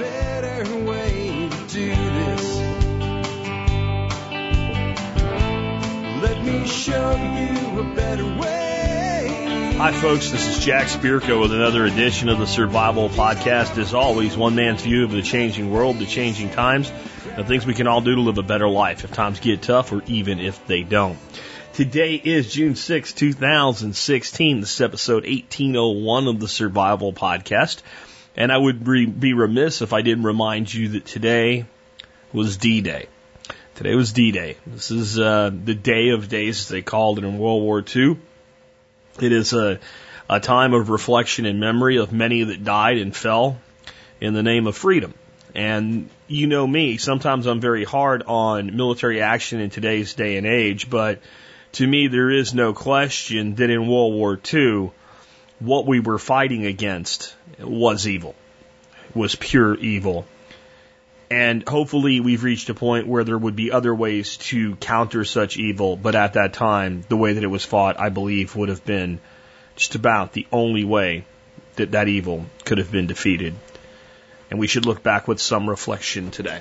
better way to do this. Let me show you a better way. Hi, folks. This is Jack Spirko with another edition of the Survival Podcast. As always, one man's view of the changing world, the changing times, the things we can all do to live a better life if times get tough or even if they don't. Today is June 6, 2016. This is episode 1801 of the Survival Podcast. And I would re- be remiss if I didn't remind you that today was D Day. Today was D Day. This is uh, the day of days, as they called it in World War II. It is a, a time of reflection and memory of many that died and fell in the name of freedom. And you know me, sometimes I'm very hard on military action in today's day and age, but to me, there is no question that in World War II, what we were fighting against was evil, was pure evil. And hopefully we've reached a point where there would be other ways to counter such evil, but at that time, the way that it was fought, I believe, would have been just about the only way that that evil could have been defeated. And we should look back with some reflection today.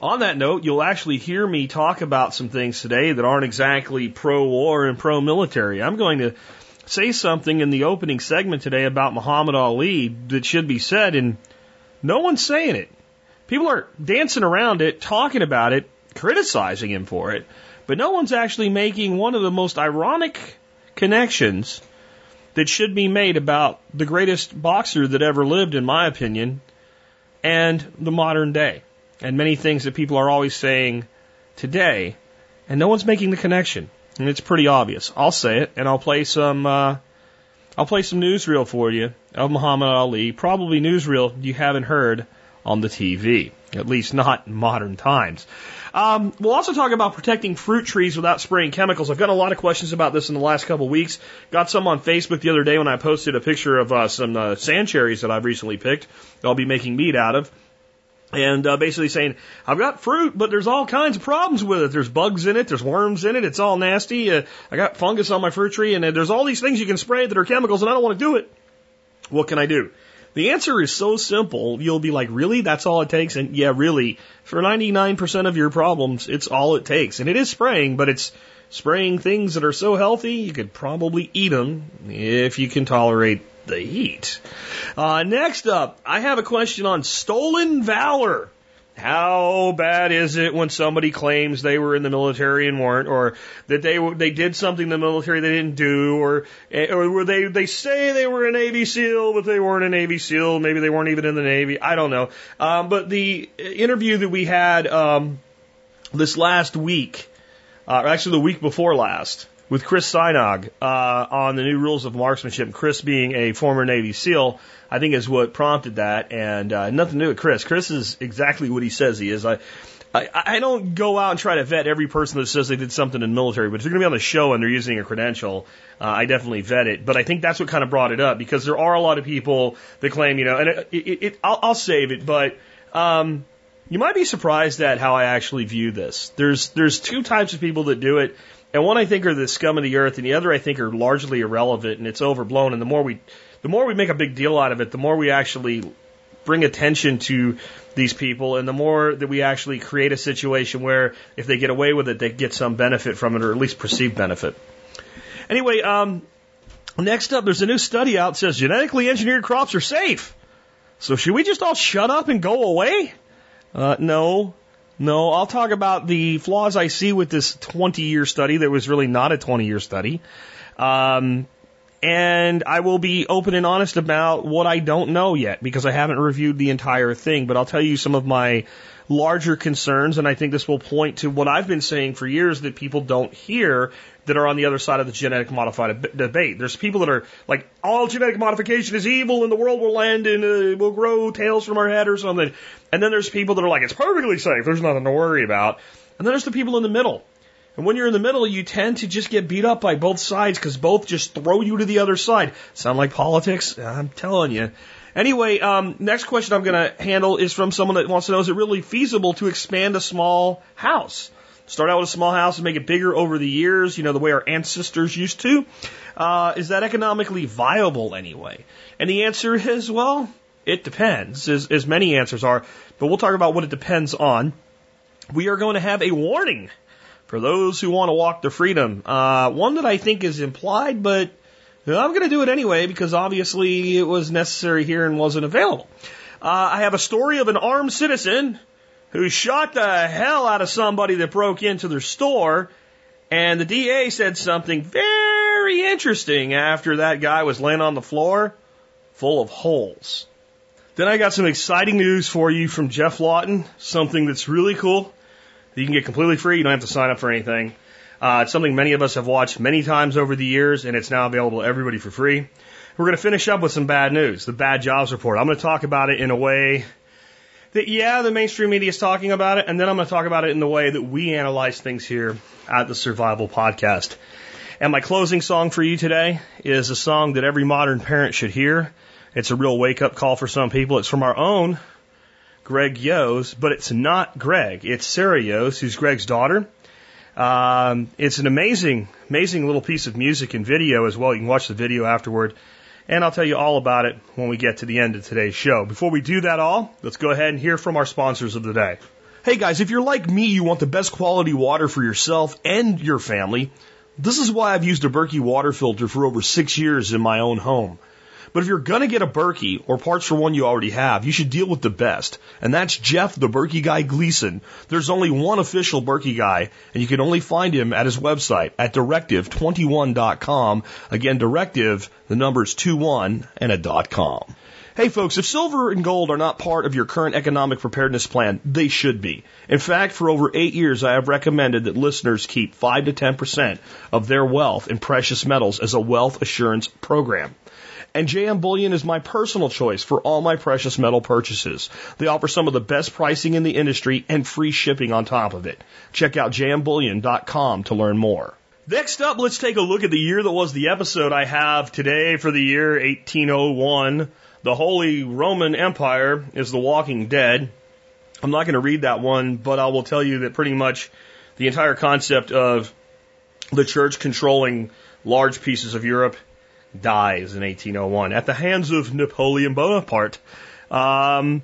On that note, you'll actually hear me talk about some things today that aren't exactly pro war and pro military. I'm going to say something in the opening segment today about Muhammad Ali that should be said, and no one's saying it. People are dancing around it, talking about it, criticizing him for it, but no one's actually making one of the most ironic connections that should be made about the greatest boxer that ever lived, in my opinion, and the modern day. And many things that people are always saying today, and no one's making the connection. And it's pretty obvious. I'll say it, and I'll play some. Uh, I'll play some newsreel for you of Muhammad Ali. Probably newsreel you haven't heard on the TV, at least not in modern times. Um, we'll also talk about protecting fruit trees without spraying chemicals. I've got a lot of questions about this in the last couple of weeks. Got some on Facebook the other day when I posted a picture of uh, some uh, sand cherries that I've recently picked. That I'll be making meat out of and uh, basically saying, I've got fruit, but there's all kinds of problems with it. There's bugs in it, there's worms in it, it's all nasty. Uh, I got fungus on my fruit tree, and uh, there's all these things you can spray that are chemicals, and I don't want to do it. What can I do? The answer is so simple. You'll be like, really? That's all it takes? And yeah, really. For 99% of your problems, it's all it takes. And it is spraying, but it's spraying things that are so healthy, you could probably eat them if you can tolerate the heat. Uh, next up, I have a question on stolen valor. How bad is it when somebody claims they were in the military and weren't, or that they they did something in the military they didn't do, or or were they they say they were a Navy SEAL but they weren't a Navy SEAL, maybe they weren't even in the Navy. I don't know. Um, but the interview that we had um, this last week, uh, actually the week before last, with Chris Sajnog uh, on the new rules of marksmanship. Chris being a former Navy SEAL, I think is what prompted that, and uh, nothing to do with Chris. Chris is exactly what he says he is. I, I, I don't go out and try to vet every person that says they did something in the military, but if they're going to be on the show and they're using a credential, uh, I definitely vet it. But I think that's what kind of brought it up because there are a lot of people that claim, you know, and it, it, it I'll, I'll save it, but. Um, you might be surprised at how I actually view this. There's there's two types of people that do it. And one I think are the scum of the earth, and the other I think are largely irrelevant, and it's overblown. And the more we, the more we make a big deal out of it, the more we actually bring attention to these people, and the more that we actually create a situation where if they get away with it, they get some benefit from it, or at least perceived benefit. Anyway, um, next up, there's a new study out that says genetically engineered crops are safe. So should we just all shut up and go away? Uh, no, no, I'll talk about the flaws I see with this 20 year study that was really not a 20 year study. Um, and I will be open and honest about what I don't know yet because I haven't reviewed the entire thing, but I'll tell you some of my larger concerns, and I think this will point to what I've been saying for years that people don't hear that are on the other side of the genetic modified debate. There's people that are like, all genetic modification is evil and the world will end and uh, we'll grow tails from our head or something. And then there's people that are like, it's perfectly safe. There's nothing to worry about. And then there's the people in the middle. And when you're in the middle, you tend to just get beat up by both sides because both just throw you to the other side. Sound like politics? I'm telling you. Anyway, um, next question I'm going to handle is from someone that wants to know is it really feasible to expand a small house? Start out with a small house and make it bigger over the years, you know, the way our ancestors used to. Uh, is that economically viable anyway? And the answer is, well, it depends, as, as many answers are, but we'll talk about what it depends on. We are going to have a warning for those who want to walk to freedom. Uh, one that I think is implied, but I'm going to do it anyway because obviously it was necessary here and wasn't available. Uh, I have a story of an armed citizen who shot the hell out of somebody that broke into their store, and the DA said something very interesting after that guy was laying on the floor full of holes. Then I got some exciting news for you from Geoff Lawton, something that's really cool. You can get completely free. You don't have to sign up for anything. Uh, it's something many of us have watched many times over the years, and it's now available to everybody for free. We're going to finish up with some bad news, the bad jobs report. I'm going to talk about it in a way that, yeah, the mainstream media is talking about it, and then I'm going to talk about it in the way that we analyze things here at the Survival Podcast. And my closing song for you today is a song that every modern parent should hear. It's a real wake up call for some people. It's from our own Greg Yost, but it's not Greg. It's Sarah Yost, who's Greg's daughter. Um, it's an amazing, amazing little piece of music and video as well. You can watch the video afterward. And I'll tell you all about it when we get to the end of today's show. Before we do that all, let's go ahead and hear from our sponsors of the day. Hey guys, if you're like me, you want the best quality water for yourself and your family. This is why I've used a Berkey water filter for over six years in my own home. But if you're gonna get a Berkey or parts for one you already have, you should deal with the best. And that's Jeff, the Berkey guy Gleason. There's only one official Berkey guy, and you can only find him at his website at directive21.com. Again, directive, the number's 21 and a dot com. Hey folks, if silver and gold are not part of your current economic preparedness plan, they should be. In fact, for over eight years, I have recommended that listeners keep 5 to 10% of their wealth in precious metals as a wealth assurance program. And JM Bullion is my personal choice for all my precious metal purchases. They offer some of the best pricing in the industry and free shipping on top of it. Check out jmbullion.com to learn more. Next up, let's take a look at the year that was the episode I have today for the year 1801. The Holy Roman Empire is the Walking Dead. I'm not going to read that one, but I will tell you that pretty much the entire concept of the church controlling large pieces of Europe dies in 1801 at the hands of Napoleon Bonaparte. Um,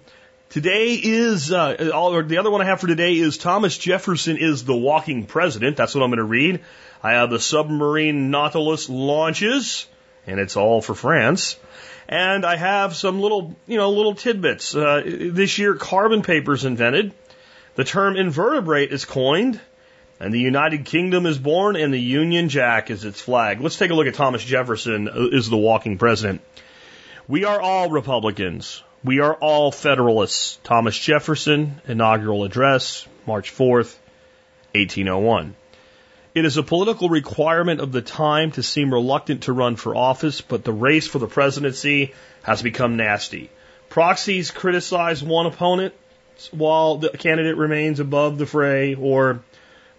today is uh, all, the other one I have for today is Thomas Jefferson is the walking president. That's what I'm going to read. I have the submarine Nautilus launches, and it's all for France. And I have some little, you know, little tidbits. Uh, this year, carbon paper is invented. The term invertebrate is coined. And the United Kingdom is born, and the Union Jack is its flag. Let's take a look at Thomas Jefferson uh, is the walking president. We are all Republicans. We are all Federalists. Thomas Jefferson, inaugural address, March 4th, 1801. It is a political requirement of the time to seem reluctant to run for office, but the race for the presidency has become nasty. Proxies criticize one opponent while the candidate remains above the fray, or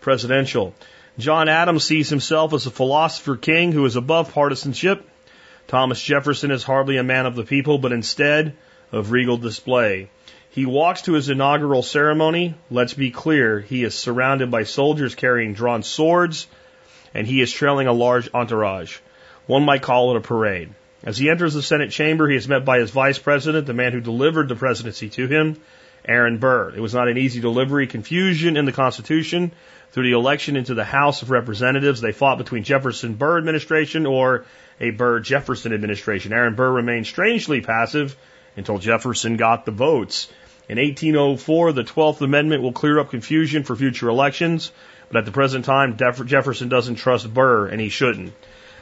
presidential. John Adams sees himself as a philosopher king who is above partisanship. Thomas Jefferson is hardly a man of the people, but instead of regal display. He walks to his inaugural ceremony. Let's be clear, he is surrounded by soldiers carrying drawn swords, and he is trailing a large entourage. One might call it a parade. As he enters the Senate chamber, he is met by his vice president, the man who delivered the presidency to him, Aaron Burr. It was not an easy delivery, confusion in the Constitution, through the election into the House of Representatives. They fought between Jefferson Burr administration or a Burr Jefferson administration. Aaron Burr remained strangely passive until Jefferson got the votes. In 1804, the 12th Amendment will clear up confusion for future elections, but at the present time, Jefferson doesn't trust Burr, and he shouldn't.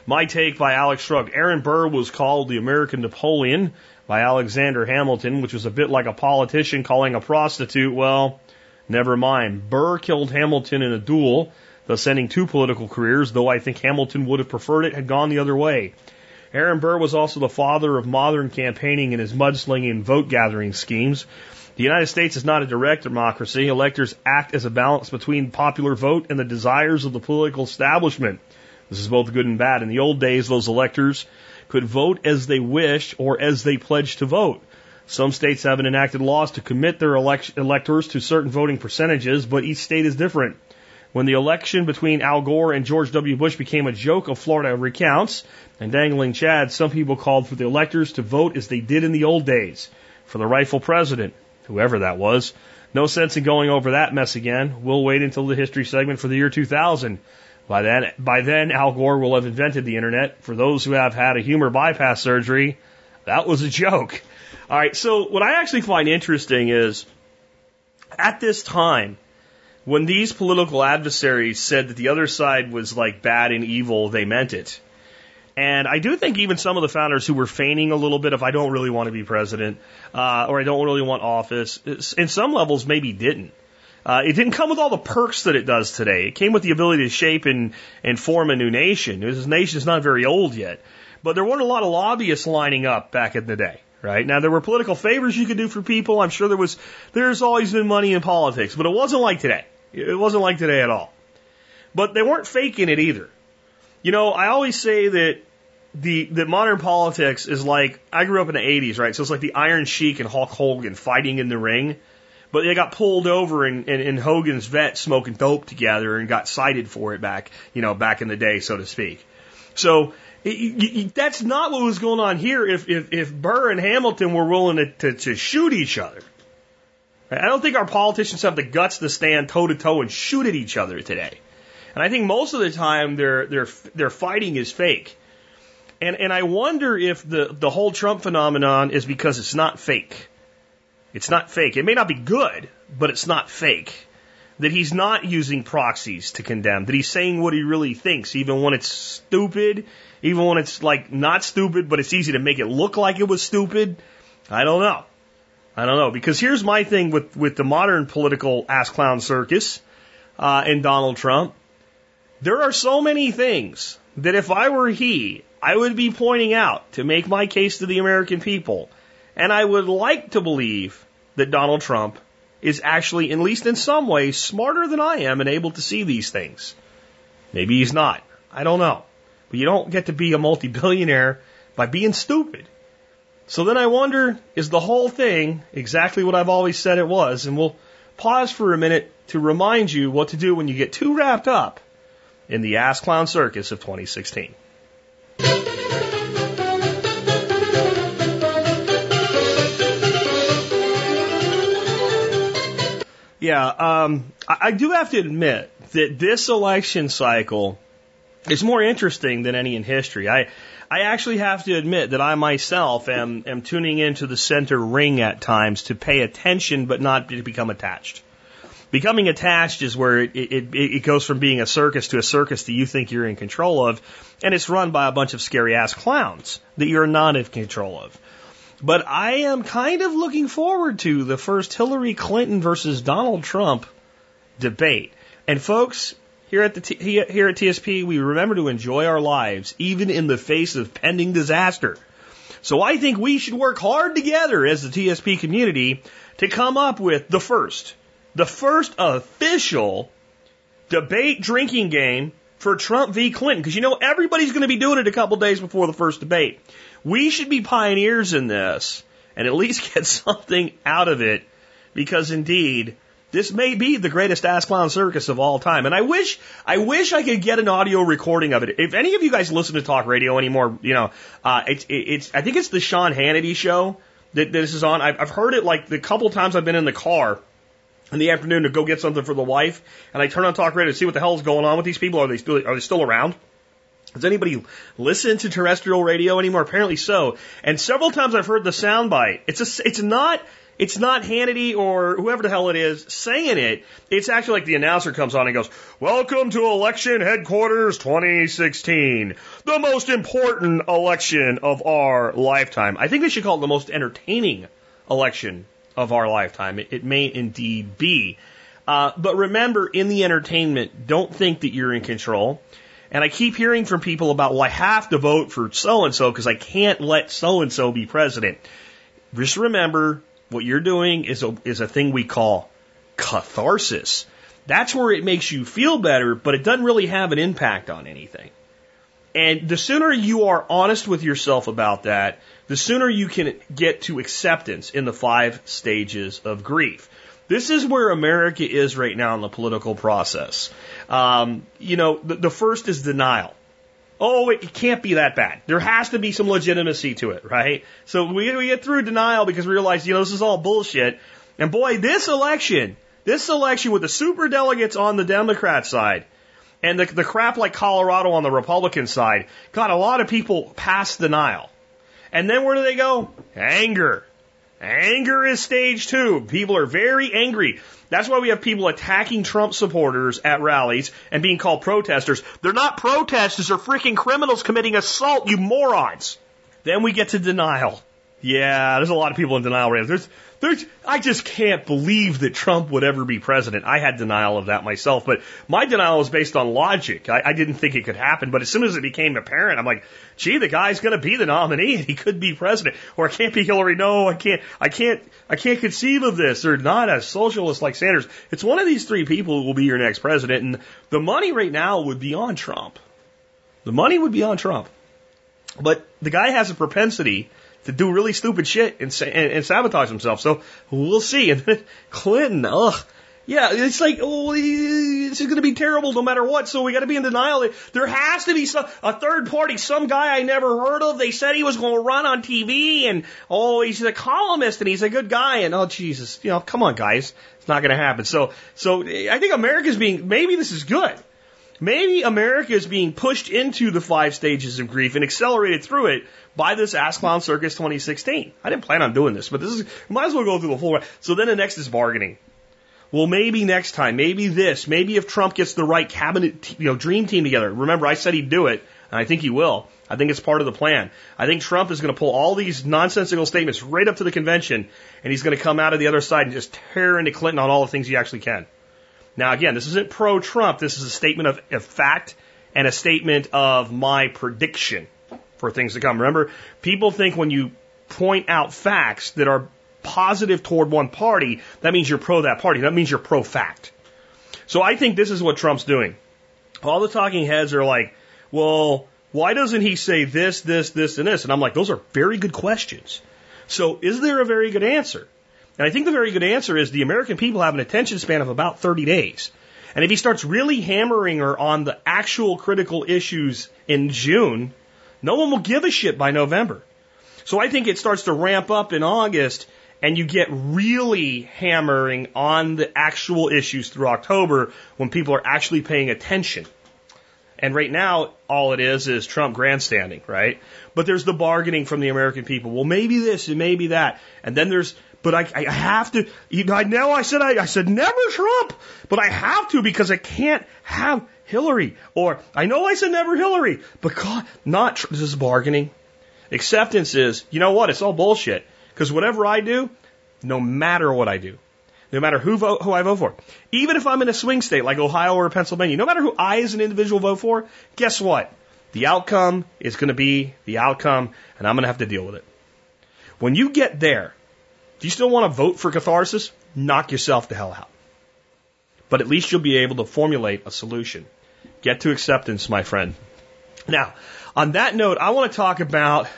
My take by Alex Shrugged. Aaron Burr was called the American Napoleon by Alexander Hamilton, which was a bit like a politician calling a prostitute, well, Never mind. Burr killed Hamilton in a duel, thus ending two political careers, though I think Hamilton would have preferred it had gone the other way. Aaron Burr was also the father of modern campaigning in his mudslinging and vote gathering schemes. The United States is not a direct democracy. Electors act as a balance between popular vote and the desires of the political establishment. This is both good and bad. In the old days, those electors could vote as they wished or as they pledged to vote. Some states haven't enacted laws to commit their elect- electors to certain voting percentages, but each state is different. When the election between Al Gore and George W. Bush became a joke of Florida recounts and dangling Chad, some people called for the electors to vote as they did in the old days. for the rightful president, whoever that was. No sense in going over that mess again. We'll wait until the history segment for the year 2000. By then, by then, Al Gore will have invented the internet. For those who have had a humor bypass surgery, that was a joke. All right, so what I actually find interesting is at this time, when these political adversaries said that the other side was like bad and evil, they meant it. And I do think even some of the founders who were feigning a little bit of I don't really want to be president uh, or I don't really want office, in some levels maybe didn't. Uh, it didn't come with all the perks that it does today. It came with the ability to shape and, and form a new nation. This nation is not very old yet, but there weren't a lot of lobbyists lining up back in the day. Right now, there were political favors you could do for people. I'm sure there was. There's always been money in politics, but it wasn't like today. It wasn't like today at all. But they weren't faking it either. You know, I always say that the that modern politics is like I grew up in the 80s, right? So it's like the Iron Sheik and Hulk Hogan fighting in the ring, but they got pulled over in, in, in Hogan's vet smoking dope together and got cited for it back, you know, back in the day, so to speak. So that's not what was going on here. If if, if Burr and Hamilton were willing to, to, to shoot each other, I don't think our politicians have the guts to stand toe to toe and shoot at each other today. And I think most of the time their their their fighting is fake. And and I wonder if the the whole Trump phenomenon is because it's not fake. It's not fake. It may not be good, but it's not fake. That he's not using proxies to condemn. That he's saying what he really thinks, even when it's stupid, even when it's like not stupid, but it's easy to make it look like it was stupid. I don't know. I don't know because here's my thing with with the modern political ass clown circus uh, and Donald Trump. There are so many things that if I were he, I would be pointing out to make my case to the American people. And I would like to believe that Donald Trump is actually, at least in some ways, smarter than I am and able to see these things. Maybe he's not. I don't know. But you don't get to be a multi billionaire by being stupid. So then I wonder, is the whole thing exactly what I've always said it was? And we'll pause for a minute to remind you what to do when you get too wrapped up in the Ass Clown Circus of 2016. Yeah, um, I, I do have to admit that this election cycle is more interesting than any in history. I I actually have to admit that I myself am, am tuning into the center ring at times to pay attention but not to become attached. Becoming attached is where it, it, it goes from being a circus to a circus that you think you're in control of, and it's run by a bunch of scary ass clowns that you're not in control of. But I am kind of looking forward to the first Hillary Clinton versus Donald Trump debate. And folks, here at the here at TSP, we remember to enjoy our lives even in the face of pending disaster. So I think we should work hard together as the TSP community to come up with the first, the first official debate drinking game for Trump v. Clinton. Because you know everybody's going to be doing it a couple days before the first debate. We should be pioneers in this and at least get something out of it because indeed this may be the greatest ass clown circus of all time. And I wish, I wish I could get an audio recording of it. If any of you guys listen to talk radio anymore, you know, uh, it's, it's, I think it's the Sean Hannity show that this is on. I've, I've heard it like the couple times I've been in the car in the afternoon to go get something for the wife, and I turn on talk radio to see what the hell's going on with these people. Are they still, are they still around? Does anybody listen to terrestrial radio anymore? Apparently so. And several times I've heard the soundbite. It's a, it's not it's not Hannity or whoever the hell it is saying it. It's actually like the announcer comes on and goes, Welcome to election headquarters 2016. The most important election of our lifetime. I think they should call it the most entertaining election of our lifetime. It, it may indeed be. Uh, but remember, in the entertainment, don't think that you're in control. And I keep hearing from people about, well, I have to vote for so and so because I can't let so and so be president. Just remember, what you're doing is a, is a thing we call catharsis. That's where it makes you feel better, but it doesn't really have an impact on anything. And the sooner you are honest with yourself about that, the sooner you can get to acceptance in the five stages of grief. This is where America is right now in the political process. Um, you know, the, the first is denial. oh, it can't be that bad. There has to be some legitimacy to it, right? So we, we get through denial because we realize, you know, this is all bullshit. And boy, this election, this election with the super delegates on the Democrat side and the, the crap like Colorado on the Republican side got a lot of people past denial. And then where do they go? Anger. Anger is stage two. People are very angry. That's why we have people attacking Trump supporters at rallies and being called protesters. They're not protesters, they're freaking criminals committing assault, you morons. Then we get to denial. Yeah, there's a lot of people in denial. There's there's, I just can't believe that Trump would ever be president. I had denial of that myself, but my denial was based on logic. I, I didn't think it could happen, but as soon as it became apparent, I'm like, gee, the guy's going to be the nominee and he could be president, or it can't be Hillary. No, I can't, I can't, I can't conceive of this. They're not a socialist like Sanders. It's one of these three people who will be your next president, and the money right now would be on Trump. The money would be on Trump. But the guy has a propensity to do really stupid shit and, and, and sabotage himself. So we'll see. And then Clinton, ugh. Yeah, it's like, oh, this is going to be terrible no matter what. So we got to be in denial. There has to be some, a third party, some guy I never heard of. They said he was going to run on TV and, oh, he's a columnist and he's a good guy. And, oh, Jesus, you know, come on, guys. It's not going to happen. So, so I think America's being, maybe this is good. Maybe America is being pushed into the five stages of grief and accelerated through it by this Ass Clown Circus 2016. I didn't plan on doing this, but this is, might as well go through the full. So then the next is bargaining. Well, maybe next time, maybe this, maybe if Trump gets the right cabinet, you know, dream team together. Remember, I said he'd do it, and I think he will. I think it's part of the plan. I think Trump is going to pull all these nonsensical statements right up to the convention, and he's going to come out of the other side and just tear into Clinton on all the things he actually can. Now, again, this isn't pro Trump. This is a statement of, fact and a statement of my prediction for things to come. Remember, people think when you point out facts that are positive toward one party, that means you're pro that party. That means you're pro fact. So I think this is what Trump's doing. All the talking heads are like, well, why doesn't he say this, this, this, and this? And I'm like, those are very good questions. So is there a very good answer? And I think the very good answer is the American people have an attention span of about 30 days. And if he starts really hammering her on the actual critical issues in June, no one will give a shit by November. So I think it starts to ramp up in August and you get really hammering on the actual issues through October when people are actually paying attention. And right now, all it is is Trump grandstanding, right? But there's the bargaining from the American people. Well, maybe this and maybe that. And then there's, but I, I have to, you know, I know I said, I, I said never Trump, but I have to because I can't have Hillary. Or I know I said never Hillary, but God, not this is bargaining. Acceptance is, you know what? It's all bullshit. Because whatever I do, no matter what I do, no matter who vote, who I vote for, even if I'm in a swing state like Ohio or Pennsylvania, no matter who I as an individual vote for, guess what? The outcome is going to be the outcome, and I'm going to have to deal with it. When you get there, do you still want to vote for catharsis? Knock yourself the hell out. But at least you'll be able to formulate a solution. Get to acceptance, my friend. Now, on that note, I want to talk about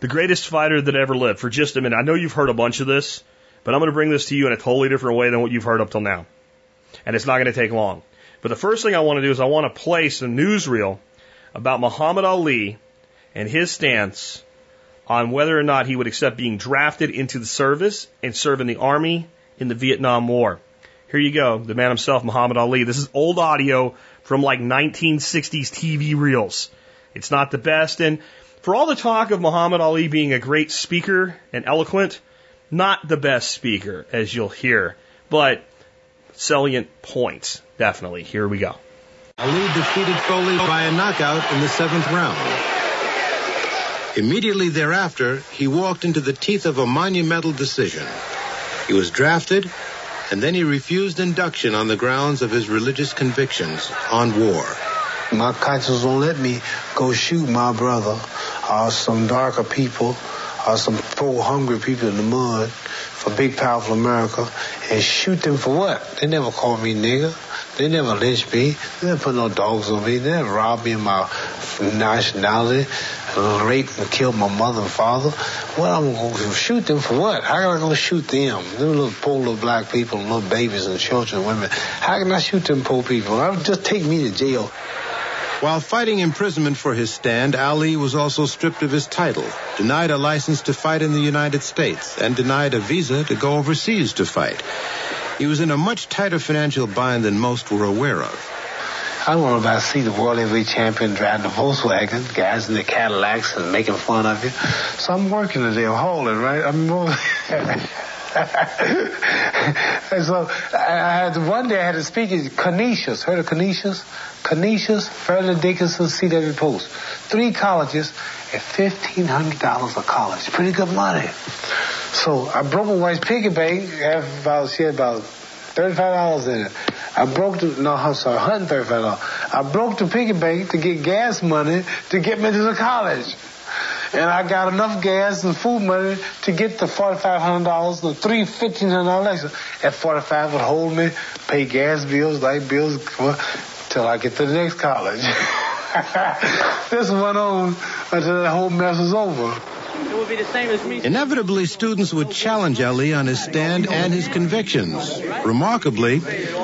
the greatest fighter that ever lived for just a minute. I know you've heard a bunch of this, but I'm going to bring this to you in a totally different way than what you've heard up till now. And it's not going to take long. But the first thing I want to do is I want to place a newsreel about Muhammad Ali and his stance on whether or not he would accept being drafted into the service and serve in the army in the Vietnam War. Here you go, the man himself, Muhammad Ali. This is old audio from like 1960s TV reels. It's not the best. And for all the talk of Muhammad Ali being a great speaker and eloquent, not the best speaker, as you'll hear, but salient points, definitely. Here we go. Ali defeated Folley by a knockout in the seventh round. Immediately thereafter, he walked into the teeth of a monumental decision. He was drafted and then he refused induction on the grounds of his religious convictions on war. My conscience won't let me go shoot my brother or some darker people or some poor hungry people in the mud for big powerful America and shoot them for what? They never called me nigger. They never lynched me. They never put no dogs on me. They never robbed me of my nationality raped and killed my mother and father. Well, I'm going to shoot them for what? How am I going to shoot them? Them little poor little black people, little babies and children and women. How can I shoot them poor people? I'll just take me to jail. While fighting imprisonment for his stand, Ali was also stripped of his title, denied a license to fight in the United States, and denied a visa to go overseas to fight. He was in a much tighter financial bind than most were aware of. I don't want to see the world heavyweight champion driving the Volkswagen, guys in the Cadillacs and making fun of you. So I'm working today, I'm hauling, right? I'm and so I had one day I had to speak at Canisius. Heard of Canisius? Canisius, Fairleigh Dickinson, C.W. Post. Three colleges at fifteen hundred dollars a college. Pretty good money. So I broke my wife's piggy bank. About she had about thirty-five dollars in it. I broke the no, I'm sorry, one hundred thirty-five dollars. I broke the piggy bank to get gas money to get me to the college and I got enough gas and food money to get the forty-five hundred dollars, the three fifteen hundred dollars. At forty-five would hold me, pay gas bills, light bills, till I get to the next college. this went on until the whole mess was over. It would be the same as me. Inevitably, students would challenge Ali on his stand and his convictions. Remarkably,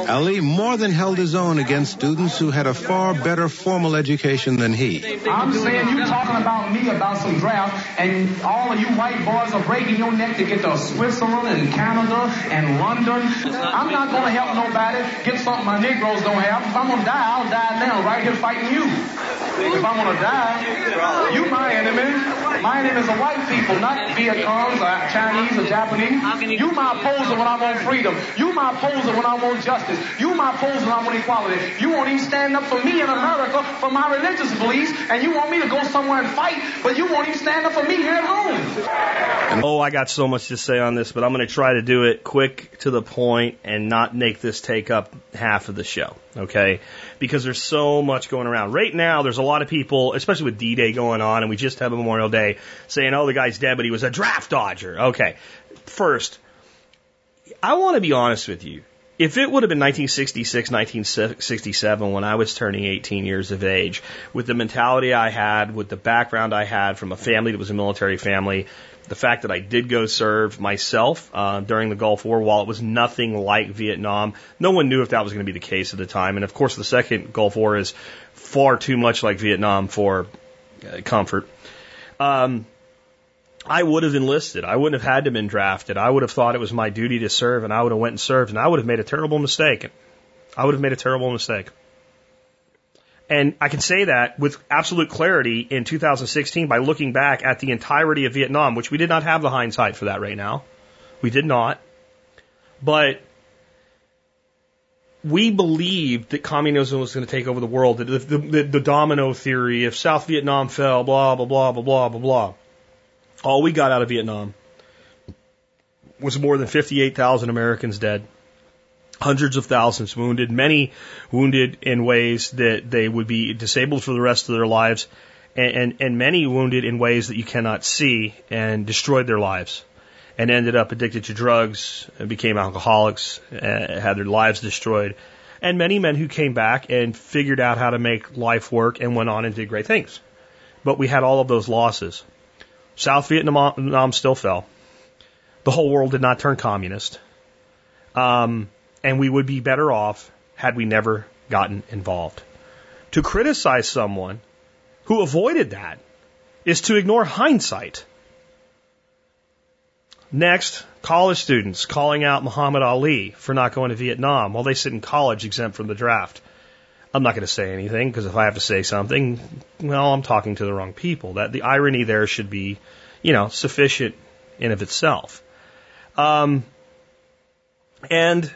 Ali more than held his own against students who had a far better formal education than he. I'm saying you're talking about me about some draft, and all of you white boys are breaking your neck to get to Switzerland and Canada and London. I'm not going to help nobody get something my Negroes don't have. If I'm going to die, I'll die now, right here fighting you. If I'm going to die, you my enemy. My enemy is the white people, not Viet Congs or Chinese or Japanese. You my opposer when I want freedom. You my opposer when I want justice. You my opposer when I want equality. You won't even stand up for me in America for my religious beliefs, and you want me to go somewhere and fight, but you won't even stand up for me here at home. Oh, I got so much to say on this, but I'm going to try to do it quick to the point and not make this take up half of the show. Okay? Because there's so much going around. Right now, there's a lot of people, especially with D-Day going on, and we just have a Memorial Day, saying, oh, the guy's dead, but he was a draft dodger. Okay. First, I want to be honest with you. If it would have been 1966, 1967 when I was turning 18 years of age, with the mentality I had, with the background I had from a family that was a military family, the fact that I did go serve myself uh, during the Gulf War, while it was nothing like Vietnam, no one knew if that was going to be the case at the time. And of course, the second Gulf War is far too much like Vietnam for uh, comfort. Um, I would have enlisted. I wouldn't have had to been drafted. I would have thought it was my duty to serve, and I would have went and served, and I would have made a terrible mistake. I would have made a terrible mistake. And I can say that with absolute clarity in 2016 by looking back at the entirety of Vietnam, which we did not have the hindsight for that right now. We did not. But we believed that communism was going to take over the world, the, the, the, domino theory, if South Vietnam fell, blah, blah, blah, blah, blah, blah, blah. All we got out of Vietnam was more than 58,000 Americans dead, hundreds of thousands wounded, many wounded in ways that they would be disabled for the rest of their lives, and, and, and many wounded in ways that you cannot see and destroyed their lives and ended up addicted to drugs and became alcoholics, uh, had their lives destroyed. And many men who came back and figured out how to make life work and went on and did great things. But we had all of those losses. South Vietnam still fell. The whole world did not turn communist. Um, and we would be better off had we never gotten involved. To criticize someone who avoided that is to ignore hindsight. Next, college students calling out Muhammad Ali for not going to Vietnam while they sit in college exempt from the draft. I'm not going to say anything because if I have to say something, well, I'm talking to the wrong people. That the irony there should be, you know, sufficient in of itself. Um, and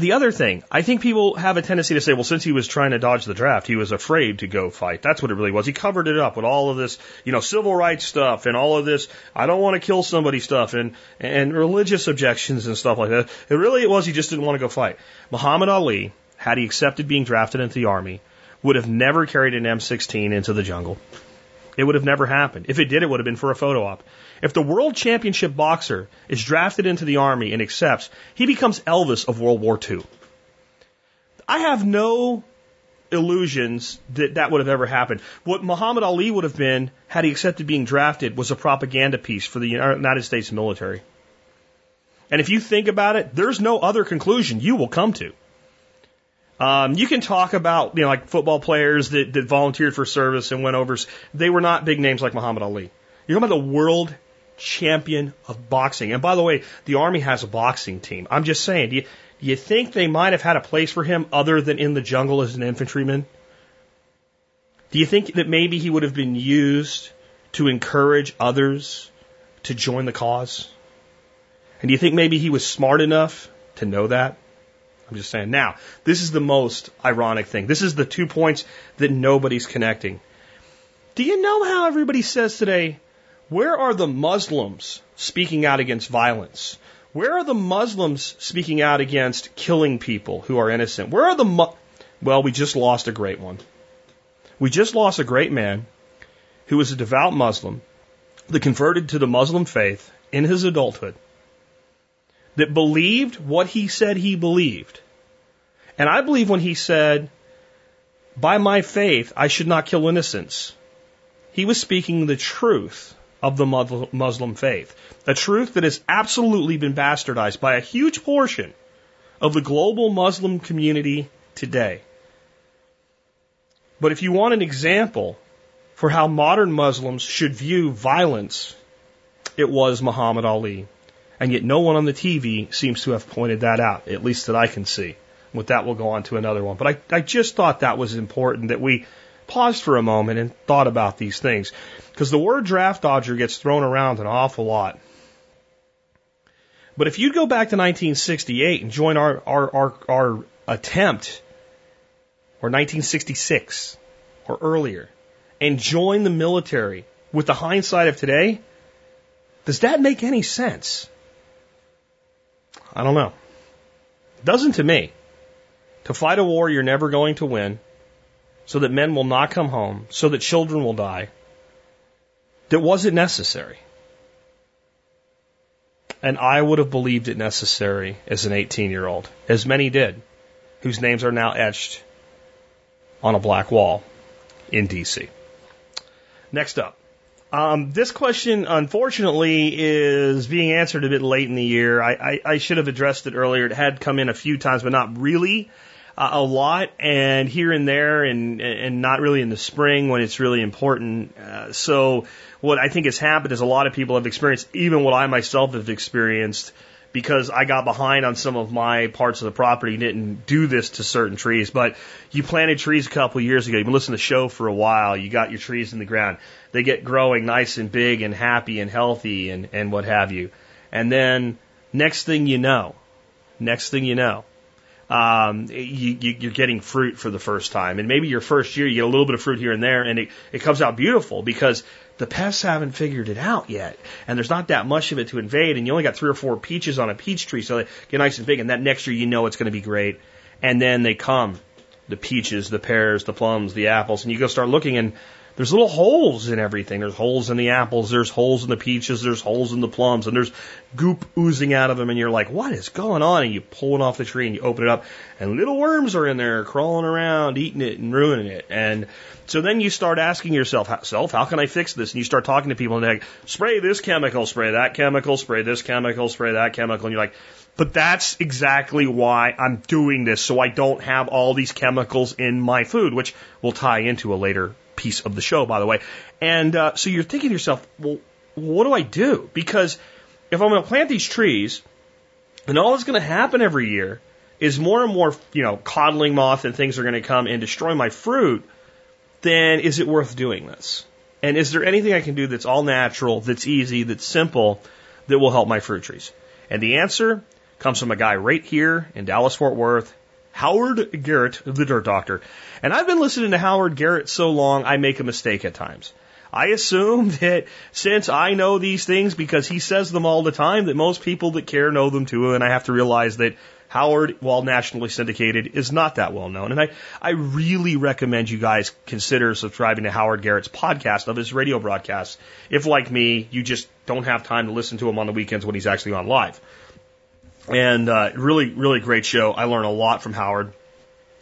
the other thing, I think people have a tendency to say, well, since he was trying to dodge the draft, he was afraid to go fight. That's what it really was. He covered it up with all of this, you know, civil rights stuff and all of this, I don't want to kill somebody stuff and, and religious objections and stuff like that. It really it was he just didn't want to go fight. Muhammad Ali, had he accepted being drafted into the army, would have never carried an M16 into the jungle. It would have never happened. If it did, it would have been for a photo op. If the world championship boxer is drafted into the army and accepts, he becomes Elvis of World War II. I have no illusions that that would have ever happened. What Muhammad Ali would have been had he accepted being drafted was a propaganda piece for the United States military. And if you think about it, there's no other conclusion you will come to. Um, you can talk about, you know, like football players that, that volunteered for service and went over. They were not big names like Muhammad Ali. You're talking about the world champion of boxing. And by the way, the Army has a boxing team. I'm just saying, do you, do you think they might have had a place for him other than in the jungle as an infantryman? Do you think that maybe he would have been used to encourage others to join the cause? And do you think maybe he was smart enough to know that? I'm just saying. Now, this is the most ironic thing. This is the two points that nobody's connecting. Do you know how everybody says today, where are the Muslims speaking out against violence? Where are the Muslims speaking out against killing people who are innocent? Where are the mu- well, we just lost a great one. We just lost a great man who was a devout Muslim that converted to the Muslim faith in his adulthood that believed what he said he believed. And I believe when he said, by my faith, I should not kill innocents, he was speaking the truth of the Muslim faith. A truth that has absolutely been bastardized by a huge portion of the global Muslim community today. But if you want an example for how modern Muslims should view violence, it was Muhammad Ali. And yet no one on the TV seems to have pointed that out, at least that I can see. With that, we'll go on to another one. But I, I just thought that was important that we paused for a moment and thought about these things. Because the word draft dodger gets thrown around an awful lot. But if you go back to 1968 and join our, our, our, our attempt, or 1966, or earlier, and join the military with the hindsight of today, does that make any sense? I don't know. Doesn't to me. To fight a war you're never going to win, so that men will not come home, so that children will die, that wasn't necessary. And I would have believed it necessary as an 18 year old, as many did, whose names are now etched on a black wall in DC. Next up. Um, this question, unfortunately, is being answered a bit late in the year. I, I, I should have addressed it earlier. It had come in a few times, but not really uh, a lot, and here and there, and and not really in the spring when it's really important. Uh, so, what I think has happened is a lot of people have experienced, even what I myself have experienced, because I got behind on some of my parts of the property, and didn't do this to certain trees. But you planted trees a couple of years ago. You've been listening to the show for a while. You got your trees in the ground. They get growing nice and big and happy and healthy and, and what have you. And then next thing you know, next thing you know, um, you, you, you're getting fruit for the first time. And maybe your first year, you get a little bit of fruit here and there, and it, it comes out beautiful because the pests haven't figured it out yet. And there's not that much of it to invade, and you only got three or four peaches on a peach tree, so they get nice and big. And that next year, you know it's going to be great. And then they come the peaches, the pears, the plums, the apples, and you go start looking, and there's little holes in everything. There's holes in the apples, there's holes in the peaches, there's holes in the plums, and there's goop oozing out of them. And you're like, what is going on? And you pull it off the tree and you open it up, and little worms are in there crawling around, eating it and ruining it. And so then you start asking yourself, self, how can I fix this? And you start talking to people and they're like, spray this chemical, spray that chemical, spray this chemical, spray that chemical. And you're like, but that's exactly why I'm doing this, so I don't have all these chemicals in my food, which will tie into a later piece of the show, by the way. And uh, so you're thinking to yourself, well, what do I do? Because if I'm going to plant these trees, and all that's going to happen every year is more and more, you know, codling moth and things are going to come and destroy my fruit, then is it worth doing this? And is there anything I can do that's all natural, that's easy, that's simple, that will help my fruit trees? And the answer comes from a guy right here in Dallas, Fort Worth, Howard Garrett, the Dirt Doctor. And I've been listening to Howard Garrett so long, I make a mistake at times. I assume that since I know these things because he says them all the time, that most people that care know them too, and I have to realize that Howard, while nationally syndicated, is not that well known. And I, I really recommend you guys consider subscribing to Howard Garrett's podcast of his radio broadcasts. If, like me, you just don't have time to listen to him on the weekends when he's actually on live. And uh, really, really great show. I learned a lot from Howard.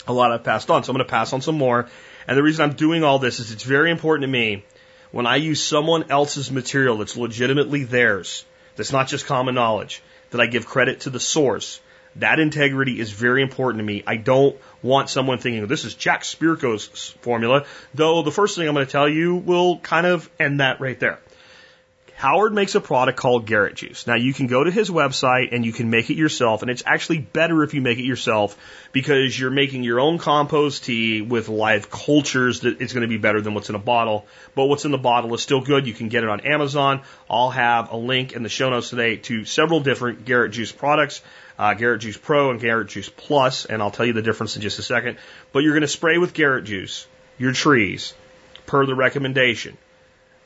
A lot I've passed on. So I'm going to pass on some more. And the reason I'm doing all this is it's very important to me when I use someone else's material that's legitimately theirs, that's not just common knowledge, that I give credit to the source, That integrity is very important to me. I don't want someone thinking this is Jack Spirko's formula, though the first thing I'm going to tell you will kind of end that right there. Howard makes a product called Garrett Juice. Now you can go to his website and you can make it yourself, and it's actually better if you make it yourself because you're making your own compost tea with live cultures that it's going to be better than what's in a bottle. But what's in the bottle is still good. You can get it on Amazon. I'll have a link in the show notes today to several different Garrett Juice products. Uh, Garrett Juice Pro and Garrett Juice Plus, and I'll tell you the difference in just a second. But you're going to spray with Garrett Juice your trees per the recommendation.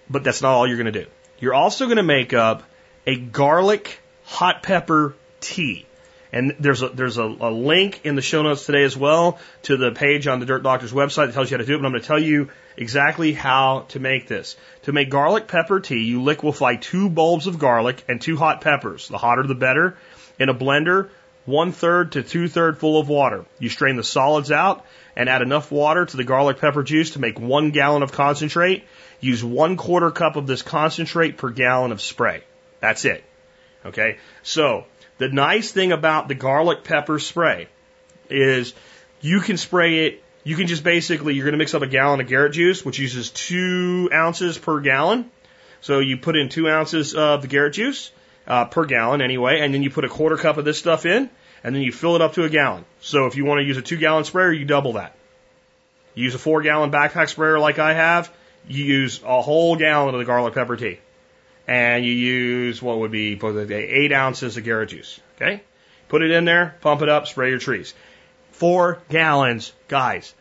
But that's not all you're going to do. You're also going to make up a garlic hot pepper tea. And there's a there's a, a, link in the show notes today as well to the page on the Dirt Doctor's website that tells you how to do it. But I'm going to tell you exactly how to make this. To make garlic pepper tea, you liquefy two bulbs of garlic and two hot peppers. The hotter the better. In a blender, one third to two third full of water. You strain the solids out and add enough water to the garlic pepper juice to make one gallon of concentrate. Use one quarter cup of this concentrate per gallon of spray. That's it. Okay. So the nice thing about the garlic pepper spray is you can spray it. You can just basically, you're going to mix up a gallon of Garrett juice, which uses two ounces per gallon. So you put in two ounces of the Garrett juice uh, per gallon anyway, and then you put a quarter cup of this stuff in, and then you fill it up to a gallon. So if you want to use a two gallon sprayer, you double that. You use a four gallon backpack sprayer like I have, you use a whole gallon of the garlic pepper tea. And you use what would be eight ounces of Garrett juice. Okay? Put it in there, pump it up, spray your trees. Four gallons, guys,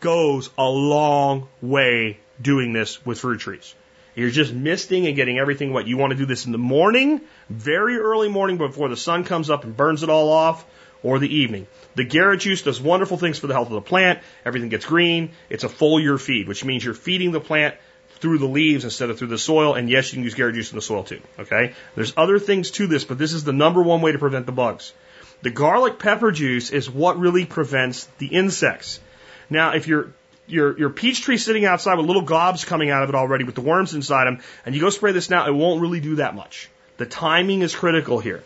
goes a long way doing this with fruit trees. You're just misting and getting everything wet. You want to do this in the morning, very early morning before the sun comes up and burns it all off, or the evening. The Garrett juice does wonderful things for the health of the plant. Everything gets green. It's a foliar feed, which means you're feeding the plant through the leaves instead of through the soil. And yes, you can use Garrett juice in the soil too. Okay. There's other things to this, but this is the number one way to prevent the bugs. The garlic pepper juice is what really prevents the insects. Now, if your your your peach tree sitting outside with little gobs coming out of it already with the worms inside them, and you go spray this now, it won't really do that much. The timing is critical here.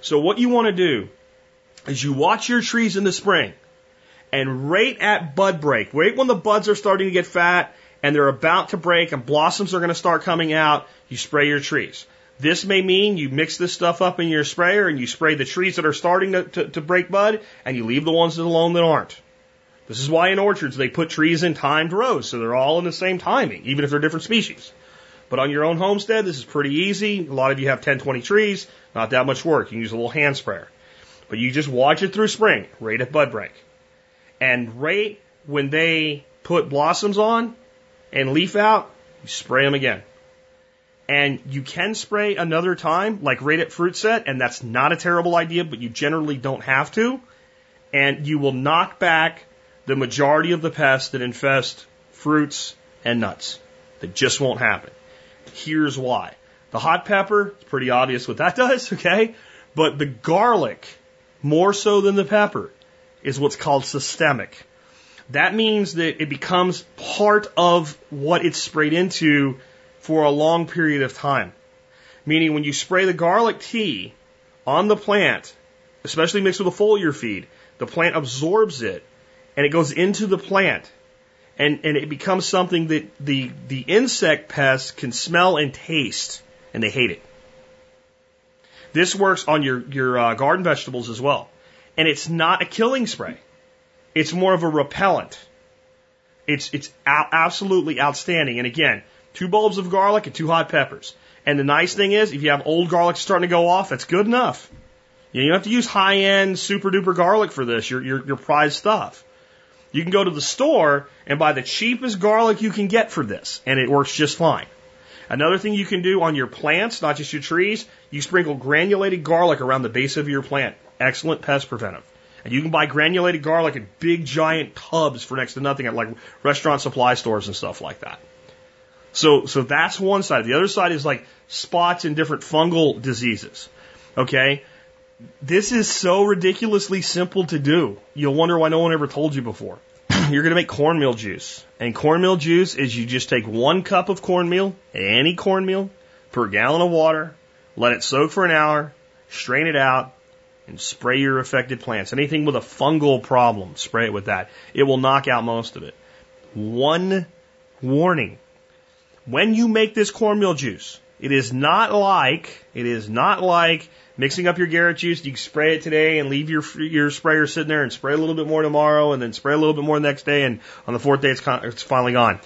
So what you want to do is you watch your trees in the spring and right at bud break, right when the buds are starting to get fat and they're about to break and blossoms are going to start coming out, you spray your trees. This may mean you mix this stuff up in your sprayer and you spray the trees that are starting to, to, to break bud and you leave the ones alone that aren't. This is why in orchards they put trees in timed rows so they're all in the same timing, even if they're different species. But on your own homestead, this is pretty easy. A lot of you have 10, 20 trees, not that much work. You can use a little hand sprayer. But you just watch it through spring, right at bud break. And right when they put blossoms on and leaf out, you spray them again. And you can spray another time, like right at fruit set, and that's not a terrible idea, but you generally don't have to. And you will knock back the majority of the pests that infest fruits and nuts. That just won't happen. Here's why. The hot pepper, it's pretty obvious what that does, okay? But the garlic more so than the pepper, is what's called systemic. That means that it becomes part of what it's sprayed into for a long period of time. Meaning when you spray the garlic tea on the plant, especially mixed with a foliar feed, the plant absorbs it and it goes into the plant. And, and it becomes something that the, the insect pests can smell and taste, and they hate it. This works on your, your uh, garden vegetables as well. And it's not a killing spray. It's more of a repellent. It's, it's absolutely outstanding. And again, two bulbs of garlic and two hot peppers. And the nice thing is, if you have old garlic starting to go off, that's good enough. You don't have to use high end, super duper garlic for this, your, your, your prized stuff. You can go to the store and buy the cheapest garlic you can get for this, and it works just fine. Another thing you can do on your plants, not just your trees, you sprinkle granulated garlic around the base of your plant. Excellent pest preventive. And you can buy granulated garlic in big giant tubs for next to nothing at like restaurant supply stores and stuff like that. So, so that's one side. The other side is like spots and different fungal diseases. Okay. This is so ridiculously simple to do. You'll wonder why no one ever told you before. You're going to make cornmeal juice. And cornmeal juice is you just take one cup of cornmeal, any cornmeal, per gallon of water, let it soak for an hour, strain it out, and spray your affected plants. Anything with a fungal problem, spray it with that. It will knock out most of it. One warning. When you make this cornmeal juice, it is not like, it is not like mixing up your Garrett juice. You spray it today and leave your, your sprayer sitting there and spray a little bit more tomorrow and then spray a little bit more the next day and on the fourth day it's, con- it's finally gone.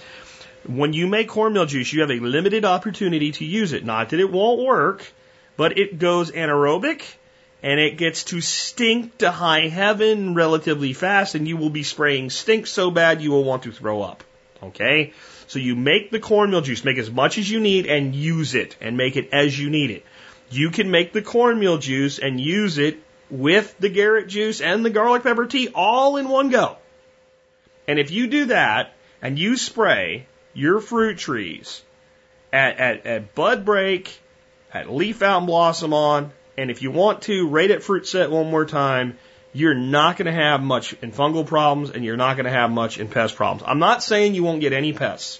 When you make cornmeal juice, you have a limited opportunity to use it. Not that it won't work, but it goes anaerobic and it gets to stink to high heaven relatively fast and you will be spraying stink so bad you will want to throw up. Okay? So you make the cornmeal juice, make as much as you need and use it and make it as you need it. You can make the cornmeal juice and use it with the Garrett juice and the garlic pepper tea all in one go. And if you do that and you spray your fruit trees at, at, at bud break, at leaf out and blossom on, and if you want to rate at fruit set one more time, you're not going to have much in fungal problems and you're not going to have much in pest problems. I'm not saying you won't get any pests,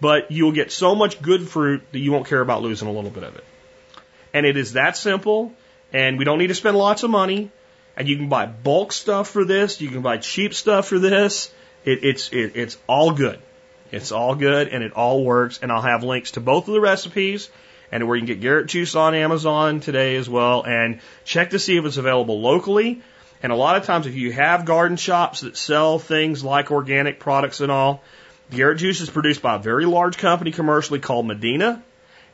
but you'll get so much good fruit that you won't care about losing a little bit of it. And it is that simple, and we don't need to spend lots of money. And you can buy bulk stuff for this. You can buy cheap stuff for this. It, it's it, it's all good. It's all good, and it all works. And I'll have links to both of the recipes and where you can get Garrett juice on Amazon today as well. And check to see if it's available locally. And a lot of times, if you have garden shops that sell things like organic products and all, Garrett juice is produced by a very large company commercially called Medina.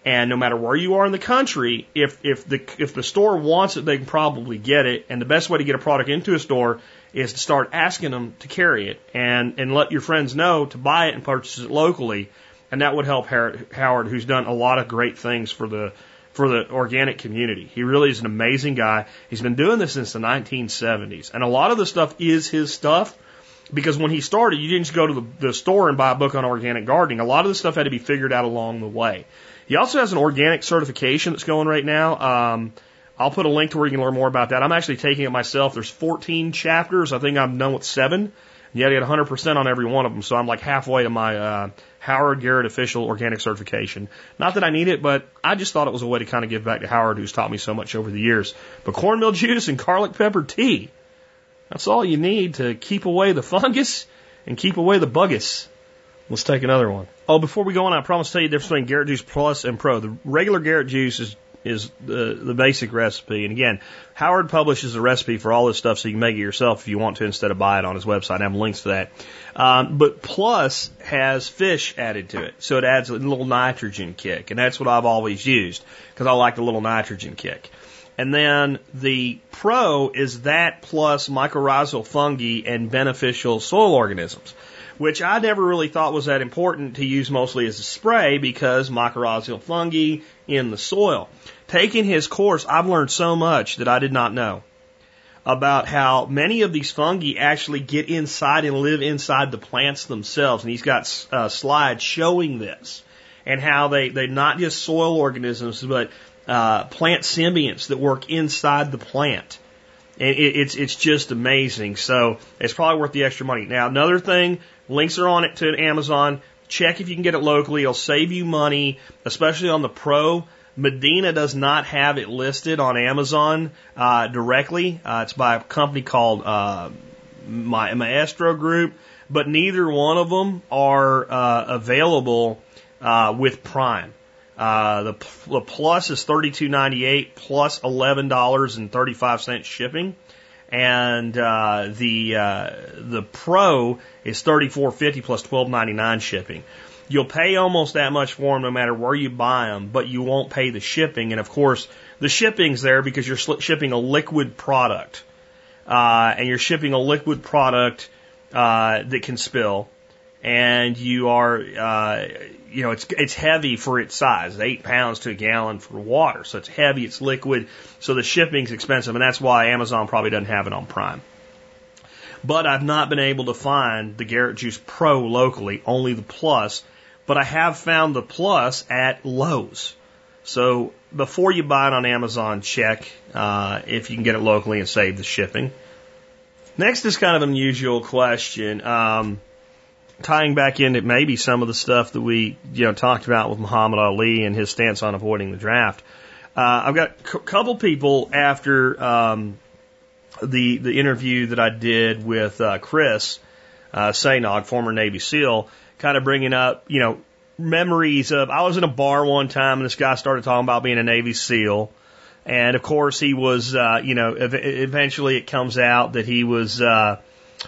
And no matter where you are in the country, if, if the, if the store wants it, they can probably get it. And the best way to get a product into a store is to start asking them to carry it and, and let your friends know to buy it and purchase it locally. And that would help Howard, who's done a lot of great things for the, for the organic community. He really is an amazing guy. He's been doing this since the 1970s. And a lot of the stuff is his stuff because when he started, you didn't just go to the, the store and buy a book on organic gardening. A lot of the stuff had to be figured out along the way. He also has an organic certification that's going right now. Um, I'll put a link to where you can learn more about that. I'm actually taking it myself. There's 14 chapters. I think I'm done with seven. You got to get 100% on every one of them. So I'm like halfway to my uh, Howard Garrett official organic certification. Not that I need it, but I just thought it was a way to kind of give back to Howard, who's taught me so much over the years. But cornmeal juice and garlic pepper tea. That's all you need to keep away the fungus and keep away the buggus. Let's take another one. Oh, before we go on, I promise to tell you the difference between Garrett Juice Plus and Pro. The regular Garrett Juice is is the the basic recipe, and again, Howard publishes a recipe for all this stuff, so you can make it yourself if you want to instead of buy it on his website. I have links to that. Um, but Plus has fish added to it, so it adds a little nitrogen kick, and that's what I've always used because I like the little nitrogen kick. And then the Pro is that plus mycorrhizal fungi and beneficial soil organisms which I never really thought was that important to use mostly as a spray because mycorrhizal fungi in the soil. Taking his course, I've learned so much that I did not know about how many of these fungi actually get inside and live inside the plants themselves. And he's got uh, slides showing this and how they, they're not just soil organisms, but uh, plant symbionts that work inside the plant. And it, it's, it's just amazing. So it's probably worth the extra money. Now, another thing Links are on it to Amazon. Check if you can get it locally. It'll save you money, especially on the Pro. Medina does not have it listed on Amazon uh, directly. Uh, it's by a company called uh, Maestro-Gro, but neither one of them are uh, available uh, with Prime. Uh, the, the plus is thirty two ninety eight plus eleven dollars and thirty five cents shipping and uh, the uh, the Pro is thirty four fifty plus twelve ninety nine shipping. You'll pay almost that much for them no matter where you buy them, but you won't pay the shipping. And of course, the shipping's there because you're shipping a liquid product, uh, and you're shipping a liquid product uh, that can spill, and you are uh, you know, it's it's heavy for its size, eight pounds to a gallon for water. So it's heavy, it's liquid, so the shipping's expensive, and that's why Amazon probably doesn't have it on Prime. But I've not been able to find the Garrett Juice Pro locally, only the Plus. But I have found the Plus at Lowe's. So before you buy it on Amazon, check uh, if you can get it locally and save the shipping. Next is kind of an unusual question. Um, tying back in into maybe some of the stuff that we you know talked about with Muhammad Ali and his stance on avoiding the draft. Uh, I've got a couple people after um, the the interview that I did with uh, Chris uh, Sajnog, former Navy SEAL, kind of bringing up, you know, memories of. I was in a bar one time and this guy started talking about being a Navy SEAL. And of course, he was, uh, you know, ev- eventually it comes out that he was uh,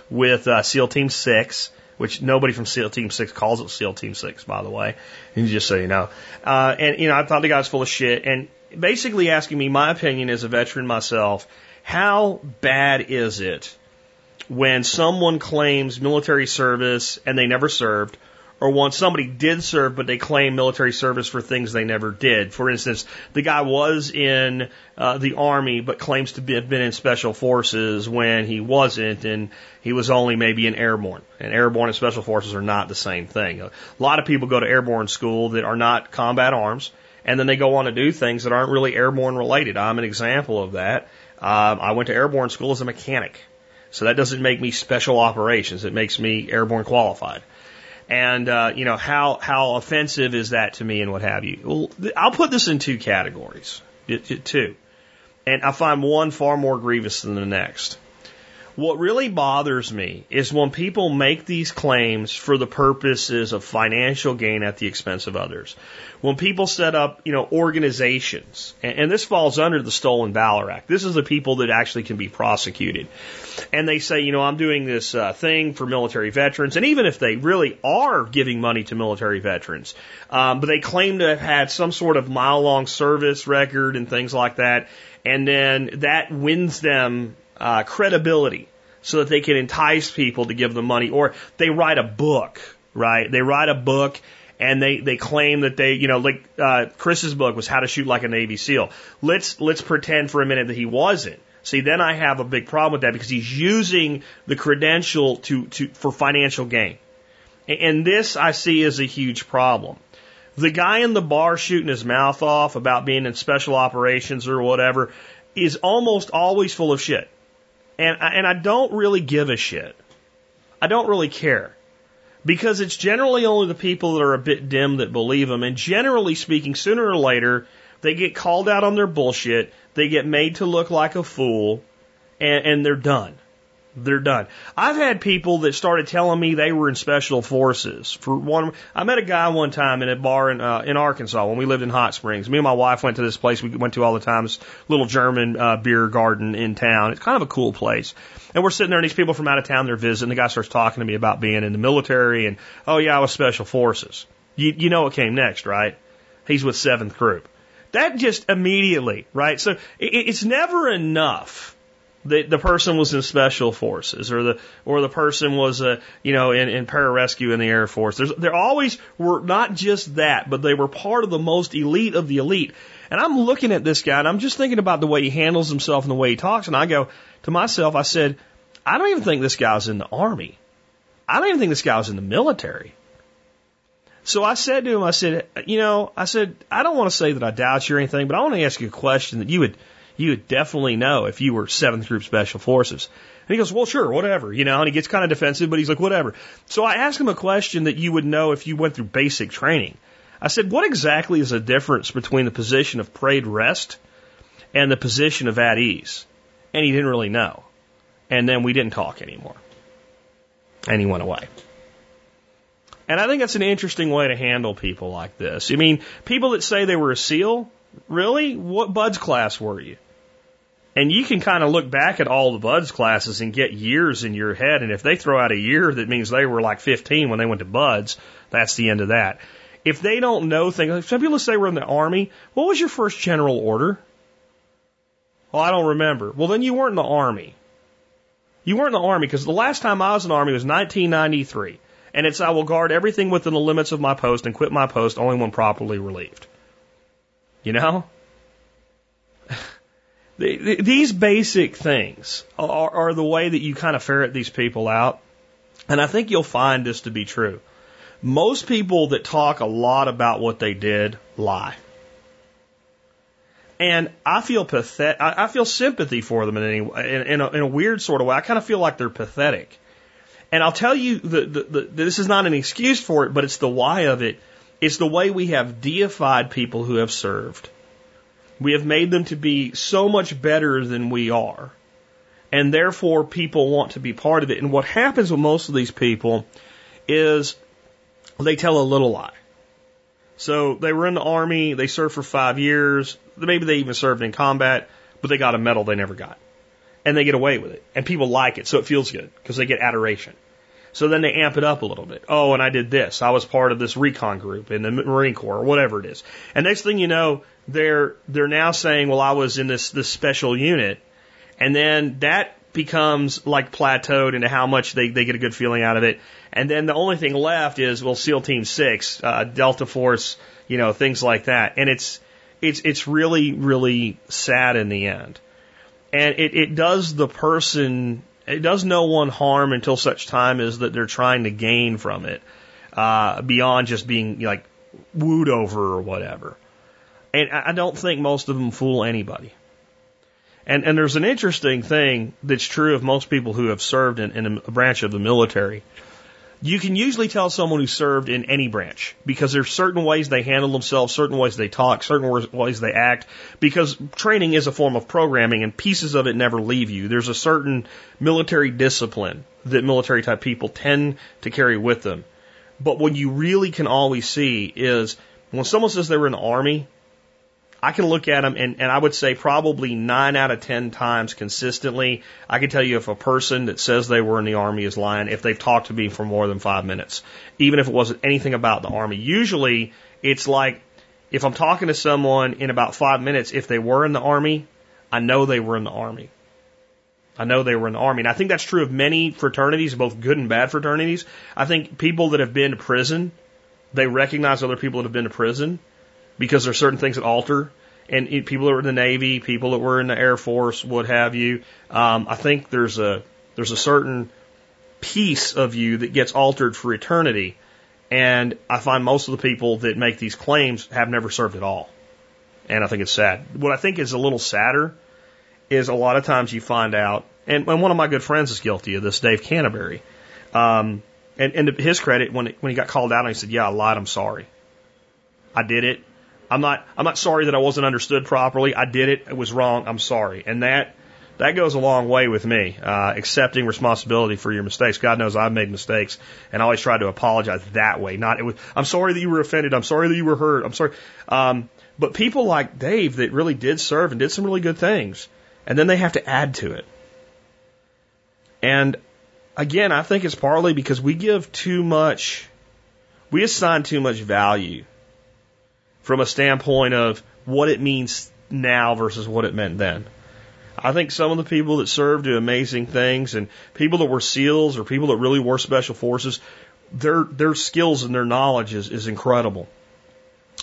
with uh, SEAL Team 6, which nobody from SEAL Team 6 calls it SEAL Team 6, by the way. And just so you know. Uh, and, you know, I thought the guy was full of shit. And basically asking me my opinion as a veteran myself how bad is it when someone claims military service and they never served, or when somebody did serve but they claim military service for things they never did. For instance, the guy was in uh, the army but claims to be, have been in special forces when he wasn't, and he was only maybe in airborne. And airborne and special forces are not the same thing. A lot of people go to airborne school that are not combat arms, and then they go on to do things that aren't really airborne related. I'm an example of that. Um, I went to airborne school as a mechanic. So that doesn't make me special operations. It makes me airborne qualified. And, uh, you know, how, how offensive is that to me and what have you? Well, I'll put this in two categories. Two. And I find one far more grievous than the next. What really bothers me is when people make these claims for the purposes of financial gain at the expense of others. When people set up, you know, organizations, and, this falls under the Stolen Valor Act. This is the people that actually can be prosecuted. And they say, you know, I'm doing this uh, thing for military veterans, and even if they really are giving money to military veterans, um, but they claim to have had some sort of mile long service record and things like that, and then that wins them uh, credibility so that they can entice people to give them money or they write a book, right? They write a book and they, they claim that they, you know, like, uh, Chris's book was how to shoot like a Navy SEAL. Let's, let's pretend for a minute that he wasn't. See, then I have a big problem with that because he's using the credential to, to, for financial gain. And this I see as a huge problem. The guy in the bar shooting his mouth off about being in special operations or whatever is almost always full of shit. And, and I don't really give a shit. I don't really care. Because it's generally only the people that are a bit dim that believe them. And generally speaking, sooner or later, they get called out on their bullshit. They get made to look like a fool. And, and they're done. They're done. I've had people that started telling me they were in special forces. For one, I met a guy one time in a bar in uh, in Arkansas when we lived in Hot Springs. Me and my wife went to this place we went to all the time. This little German uh, beer garden in town. It's kind of a cool place. And we're sitting there, and these people from out of town they're visiting. The guy starts talking to me about being in the military, and oh yeah, I was special forces. You you know what came next, right? He's with Seventh Group. That just immediately, right? So it, it's never enough the the person was in special forces or the or the person was a uh, you know in, in pararescue in the Air Force. There's there always were not just that, but they were part of the most elite of the elite. And I'm looking at this guy and I'm just thinking about the way he handles himself and the way he talks, and I go to myself, I said, I don't even think this guy's in the army. I don't even think this guy was in the military. So I said to him, I said, you know, I said, I don't want to say that I doubt you or anything, but I want to ask you a question that you would you would definitely know if you were 7th Group Special Forces. And he goes, well, sure, whatever, you know, and he gets kind of defensive, but he's like, whatever. So I asked him a question that you would know if you went through basic training. I said, what exactly is the difference between the position of parade rest and the position of at ease? And he didn't really know. And then we didn't talk anymore. And he went away. And I think that's an interesting way to handle people like this. I mean, people that say they were a SEAL, really? What BUD/S class were you? And you can kind of look back at all the BUD/S classes and get years in your head. And if they throw out a year that means they were like 15 when they went to BUD/S, that's the end of that. If they don't know things, like some people say we're in the Army. What was your first general order? Well, I don't remember. Well, then you weren't in the Army. You weren't in the Army because the last time I was in the Army was 1993. And it's I will guard everything within the limits of my post and quit my post only when properly relieved. You know? These basic things are, are the way that you kind of ferret these people out. And I think you'll find this to be true. Most people that talk a lot about what they did lie. And I feel pathetic. I feel sympathy for them in, any, in, in, a, in a weird sort of way. I kind of feel like they're pathetic. And I'll tell you that the, the, this is not an excuse for it, but it's the why of it. It's the way we have deified people who have served. We have made them to be so much better than we are And therefore, people want to be part of it. And what happens with most of these people is they tell a little lie. So they were in the army, they served for five years, maybe they even served in combat, but they got a medal they never got. And they get away with it. And people like it, so it feels good because they get adoration. So then they amp it up a little bit. Oh, and I did this. I was part of this recon group in the Marine Corps or whatever it is. And next thing you know, they're they're now saying, "Well, I was in this this special unit," and then that becomes like plateaued into how much they they get a good feeling out of it. And then the only thing left is well, SEAL Team Six, uh, Delta Force, you know, things like that. And it's it's it's really really sad in the end. And it, it does the person it does no one harm until such time as that they're trying to gain from it, uh, beyond just being like wooed over or whatever. And I don't think most of them fool anybody. And, and there's an interesting thing that's true of most people who have served in, in a branch of the military. You can usually tell someone who served in any branch because there's certain ways they handle themselves, certain ways they talk, certain ways they act, because training is a form of programming and pieces of it never leave you. There's a certain military discipline that military type people tend to carry with them. But what you really can always see is when someone says they were in the army, I can look at them and, and I would say probably nine out of ten times consistently, I can tell you if a person that says they were in the army is lying if they've talked to me for more than five minutes, even if it wasn't anything about the army. Usually it's like if I'm talking to someone in about five minutes, if they were in the army, I know they were in the army. I know they were in the army. And I think that's true of many fraternities, both good and bad fraternities. I think people that have been to prison, they recognize other people that have been to prison because there are certain things that alter. And people that were in the Navy, people that were in the Air Force, what have you. Um, I think there's a there's a certain piece of you that gets altered for eternity. And I find most of the people that make these claims have never served at all. And I think it's sad. What I think is a little sadder is a lot of times you find out, and, and one of my good friends is guilty of this, Dave Canterbury. Um, and, and to his credit, when, it, when he got called out, he said, Yeah, I lied, I'm sorry. I did it. I'm not I'm not sorry that I wasn't understood properly. I did it. It was wrong. I'm sorry. And that that goes a long way with me. Uh, accepting responsibility for your mistakes. God knows I've made mistakes, and I always try to apologize that way. Not it was. I'm sorry that you were offended. I'm sorry that you were hurt. I'm sorry. Um, but people like Dave that really did serve and did some really good things, and then they have to add to it. And again, I think it's partly because we give too much, we assign too much value from a standpoint of what it means now versus what it meant then. I think some of the people that served do amazing things and people that were SEALs or people that really were special forces, their their skills and their knowledge is, is incredible.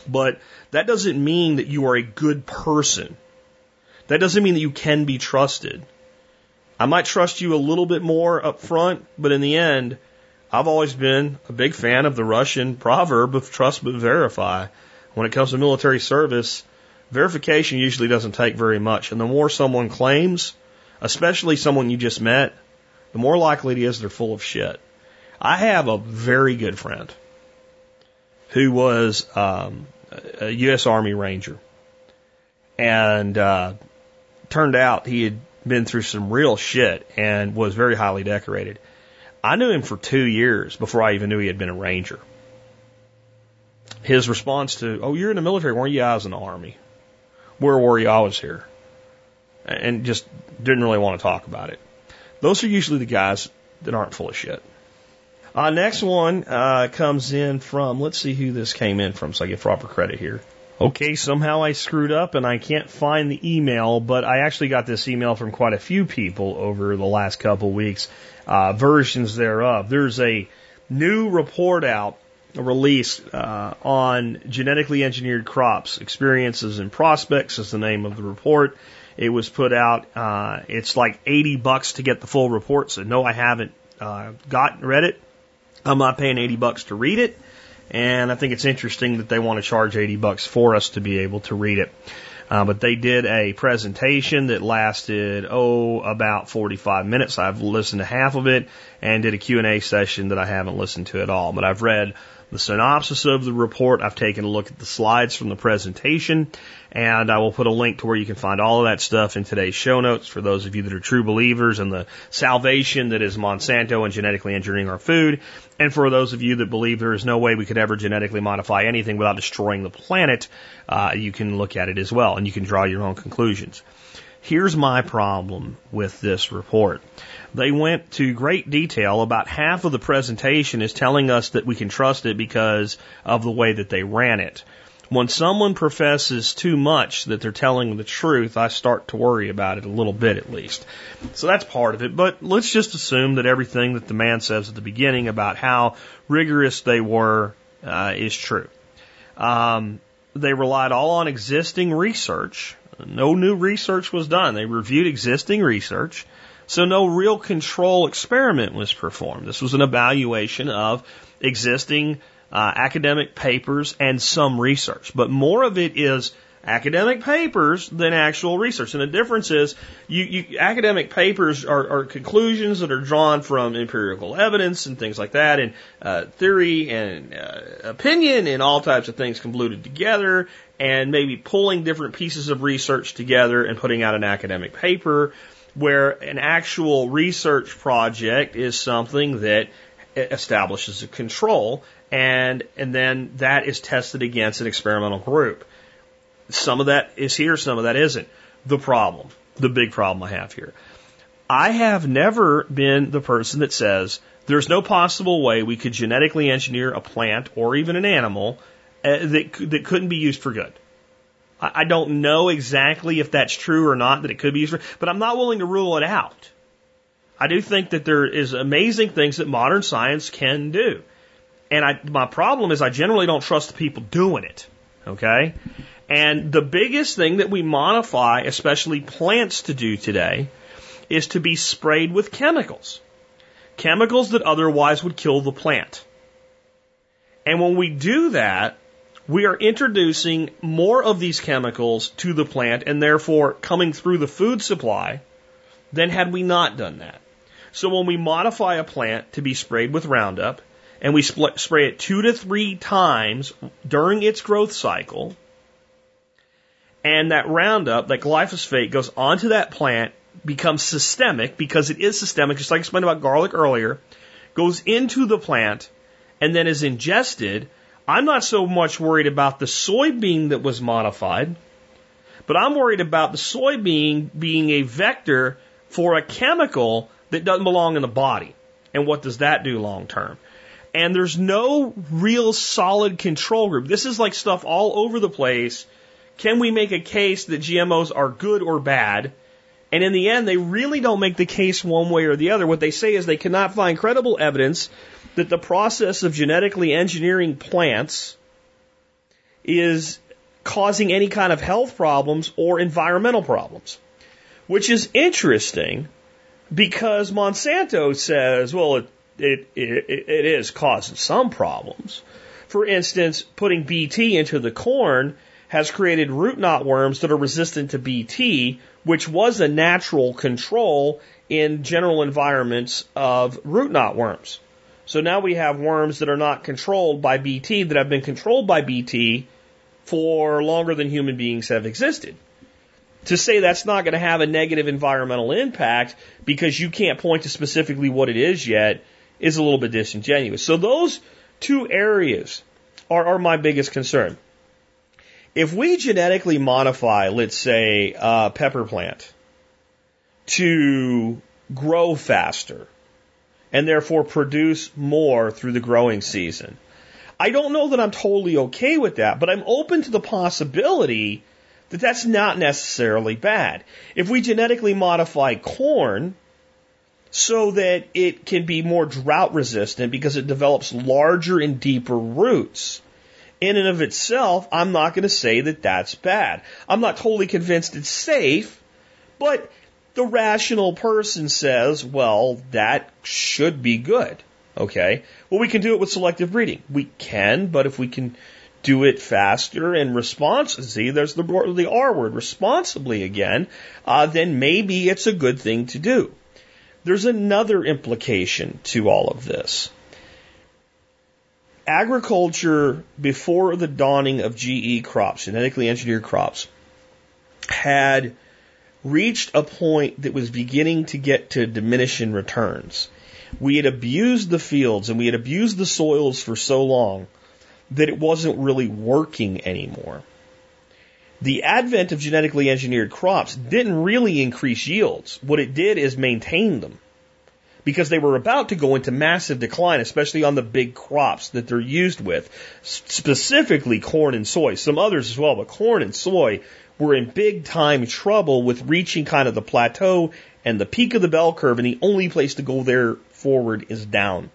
But that doesn't mean that you are a good person. That doesn't mean that you can be trusted. I might trust you a little bit more up front, but in the end, I've always been a big fan of the Russian proverb of trust but verify when it comes to military service, verification usually doesn't take very much. And the more someone claims, especially someone you just met, the more likely it is they're full of shit. I have a very good friend who was um, a U.S. Army Ranger. And uh, turned out he had been through some real shit and was very highly decorated. I knew him for two years before I even knew he had been a Ranger his response to, "Oh, you're in the military, weren't you? I was in the army. Where were you? I was here," and just didn't really want to talk about it. Those are usually the guys that aren't full of shit. Uh, next one uh, comes in from, let's see who this came in from so I get proper credit here. Okay, somehow I screwed up and I can't find the email, but I actually got this email from quite a few people over the last couple weeks, uh, versions thereof. There's a new report out release uh, on genetically engineered crops. Experiences and prospects is the name of the report. It was put out. Uh, it's like 80 bucks to get the full report. So no, I haven't uh, got read it. I'm not paying 80 bucks to read it. And I think it's interesting that they want to charge 80 bucks for us to be able to read it. Uh, but they did a presentation that lasted, oh, about 45 minutes. I've listened to half of it and did a Q&A session that I haven't listened to at all. But I've read the synopsis of the report. I've taken a look at the slides from the presentation, and I will put a link to where you can find all of that stuff in today's show notes for those of you that are true believers in the salvation that is Monsanto and genetically engineering our food, and for those of you that believe there is no way we could ever genetically modify anything without destroying the planet, uh, you can look at it as well, and you can draw your own conclusions. Here's my problem with this report. They went to great detail. About half of the presentation is telling us that we can trust it because of the way that they ran it. When someone professes too much that they're telling the truth, I start to worry about it a little bit at least. So that's part of it. But let's just assume that everything that the man says at the beginning about how rigorous they were uh, is true. Um, they relied all on existing research no new research was done. They reviewed existing research. So no real control experiment was performed. This was an evaluation of existing uh, academic papers and some research. But more of it is academic papers than actual research. And the difference is you, you academic papers are, are, conclusions that are drawn from empirical evidence and things like that, and uh, theory and uh, opinion and all types of things convoluted together, and maybe pulling different pieces of research together and putting out an academic paper. Where an actual research project is something that establishes a control and and then that is tested against an experimental group. Some of that is here, some of that isn't. The problem, the big problem I have here. I have never been the person that says there's no possible way we could genetically engineer a plant or even an animal uh, that that couldn't be used for good. I, I don't know exactly if that's true or not that it could be used for, but I'm not willing to rule it out. I do think that there is amazing things that modern science can do. And I, my problem is I generally don't trust the people doing it. Okay? And the biggest thing that we modify, especially plants to do today, is to be sprayed with chemicals. Chemicals that otherwise would kill the plant. And when we do that, we are introducing more of these chemicals to the plant and therefore coming through the food supply than had we not done that. So when we modify a plant to be sprayed with Roundup and we spray it two to three times during its growth cycle, and that Roundup, that glyphosate, goes onto that plant, becomes systemic because it is systemic, just like I explained about garlic earlier, goes into the plant, and then is ingested. I'm not so much worried about the soybean that was modified, but I'm worried about the soybean being a vector for a chemical that doesn't belong in the body. And what does that do long term? And there's no real solid control group. This is like stuff all over the place can we make a case that GMOs are good or bad? And in the end, they really don't make the case one way or the other. What they say is they cannot find credible evidence that the process of genetically engineering plants is causing any kind of health problems or environmental problems. Which is interesting because Monsanto says, well, it, it, it, it is causing some problems. For instance, putting BT into the corn has created root knot worms that are resistant to BT, which was a natural control in general environments of root knot worms. So now we have worms that are not controlled by BT that have been controlled by BT for longer than human beings have existed. To say that's not going to have a negative environmental impact because you can't point to specifically what it is yet is a little bit disingenuous. So those two areas are, are my biggest concern. If we genetically modify, let's say, a pepper plant to grow faster and therefore produce more through the growing season, I don't know that I'm totally okay with that, but I'm open to the possibility that that's not necessarily bad. If we genetically modify corn so that it can be more drought resistant because it develops larger and deeper roots, in and of itself, I'm not going to say that that's bad. I'm not totally convinced it's safe, but the rational person says, well, that should be good. Okay. Well, we can do it with selective breeding. We can, but if we can do it faster and responsibly, see, there's the, the R word, responsibly again, uh, then maybe it's a good thing to do. There's another implication to all of this agriculture before the dawning of GE crops, genetically engineered crops, had reached a point that was beginning to get to diminishing returns. We had abused the fields and we had abused the soils for so long that it wasn't really working anymore. The advent of genetically engineered crops didn't really increase yields. What it did is maintain them because they were about to go into massive decline, especially on the big crops that they're used with, specifically corn and soy. Some others as well, but corn and soy were in big time trouble with reaching kind of the plateau and the peak of the bell curve, and the only place to go there forward is down.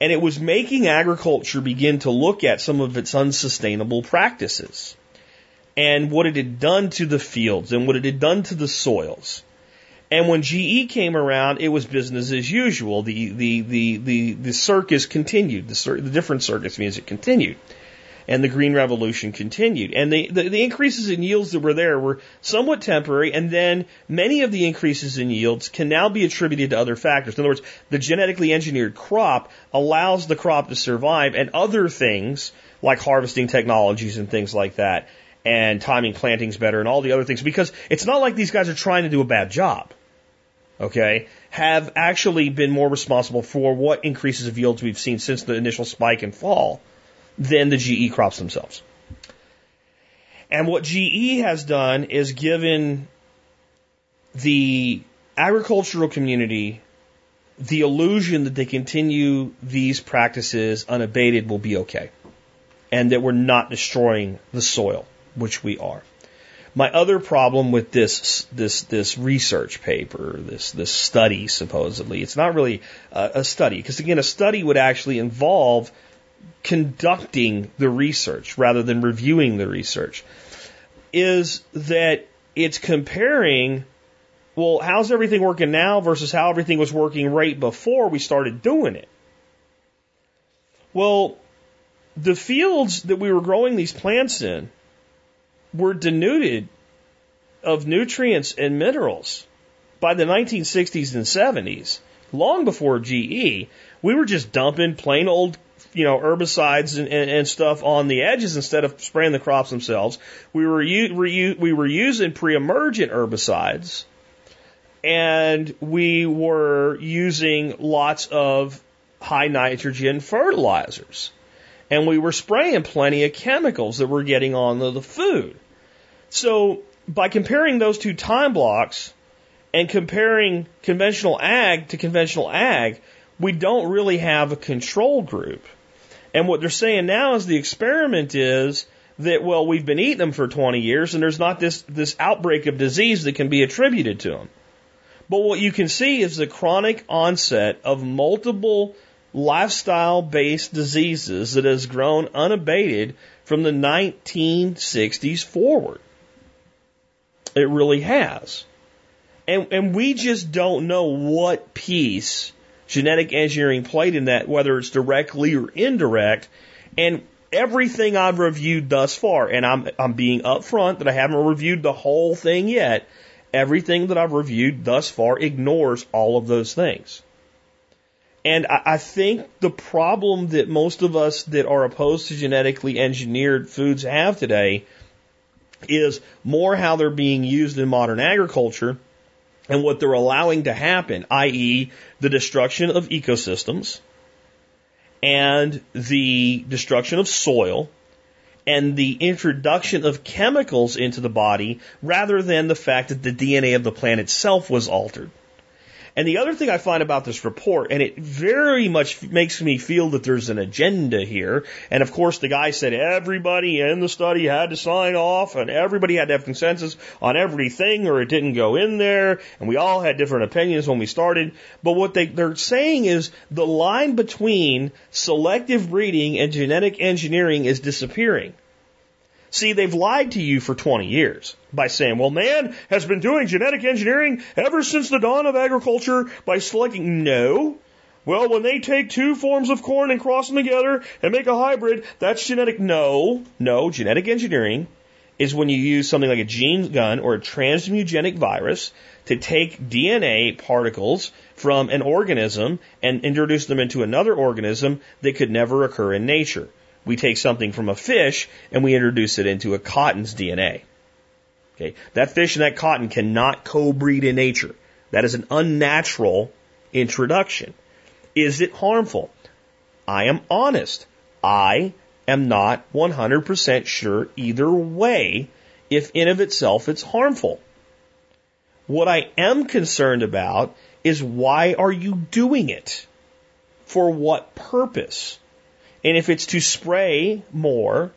And it was making agriculture begin to look at some of its unsustainable practices and what it had done to the fields and what it had done to the soils. And when GE came around, it was business as usual. The the the the, the circus continued. The, the different circus music continued and the Green Revolution continued. And the, the, the, increases in yields that were there were somewhat temporary, and then many of the increases in yields can now be attributed to other factors. In other words, the genetically engineered crop allows the crop to survive, and other things like harvesting technologies and things like that, and timing plantings better, and all the other things, because it's not like these guys are trying to do a bad job. Okay, have actually been more responsible for what increases of yields we've seen since the initial spike and fall than the GE crops themselves. And what GE has done is given the agricultural community the illusion that they continue these practices unabated will be okay. And that we're not destroying the soil, which we are. My other problem with this this this research paper, this this study supposedly, it's not really a, a study because again, a study would actually involve conducting the research rather than reviewing the research is that it's comparing well, how's everything working now versus how everything was working right before we started doing it? Well, the fields that we were growing these plants in were denuded of nutrients and minerals by the 1960s and 70s, long before GE. We were just dumping plain old you know, herbicides and, and, and, stuff on the edges instead of spraying the crops themselves. We were, u- we were using pre-emergent herbicides and we were using lots of high nitrogen fertilizers. And we were spraying plenty of chemicals that were getting on the, the food. So by comparing those two time blocks and comparing conventional ag to conventional ag, we don't really have a control group. And what they're saying now is the experiment is that, well, we've been eating them for 20 years and there's not this, this outbreak of disease that can be attributed to them. But what you can see is the chronic onset of multiple lifestyle based diseases that has grown unabated from the 1960s forward. It really has. And, and we just don't know what piece genetic engineering played in that, whether it's directly or indirect. And everything I've reviewed thus far, and I'm, I'm being upfront that I haven't reviewed the whole thing yet, everything that I've reviewed thus far ignores all of those things. And I, I think the problem that most of us that are opposed to genetically engineered foods have today is more how they're being used in modern agriculture and what they're allowing to happen, i.e., the destruction of ecosystems and the destruction of soil and the introduction of chemicals into the body rather than the fact that the DNA of the plant itself was altered. And the other thing I find about this report, and it very much makes me feel that there's an agenda here. And of course, the guy said everybody in the study had to sign off and everybody had to have consensus on everything or it didn't go in there. And we all had different opinions when we started. But what they, they're saying is the line between selective breeding and genetic engineering is disappearing. See, they've lied to you for 20 years by saying, well, man has been doing genetic engineering ever since the dawn of agriculture by selecting. No. Well, when they take two forms of corn and cross them together and make a hybrid, that's genetic. No, no, genetic engineering is when you use something like a gene gun or a transmugenic virus to take DNA particles from an organism and introduce them into another organism that could never occur in nature. We take something from a fish and we introduce it into a cotton's DNA. Okay. That fish and that cotton cannot co-breed in nature. That is an unnatural introduction. Is it harmful? I am honest. I am not 100% sure either way if in of itself it's harmful. What I am concerned about is why are you doing it? For what purpose? And if it's to spray more,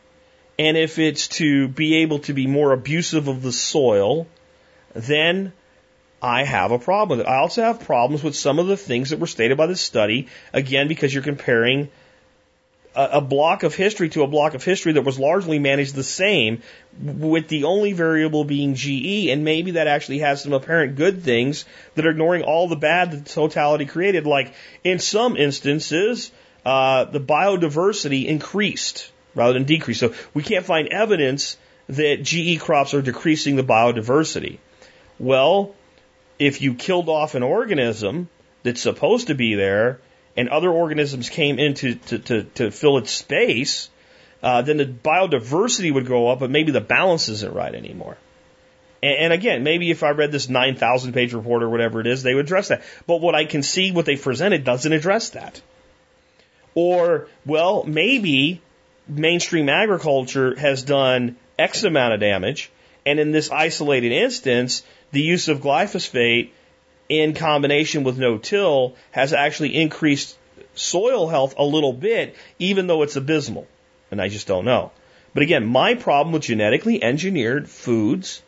and if it's to be able to be more abusive of the soil, then I have a problem. I also have problems with some of the things that were stated by this study, again, because you're comparing a, a block of history to a block of history that was largely managed the same, with the only variable being GE, and maybe that actually has some apparent good things that are ignoring all the bad that the totality created. Like in some instances, uh, the biodiversity increased rather than decreased. So we can't find evidence that GE crops are decreasing the biodiversity. Well, if you killed off an organism that's supposed to be there, and other organisms came in to, to, to, to fill its space, uh, then the biodiversity would go up, but maybe the balance isn't right anymore. And, and again, maybe if I read this 9,000 page report or whatever it is, they would address that. But what I can see, what they presented doesn't address that. Or, well, maybe mainstream agriculture has done X amount of damage, and in this isolated instance, the use of glyphosate in combination with no till has actually increased soil health a little bit, even though it's abysmal. And I just don't know. But again, my problem with genetically engineered foods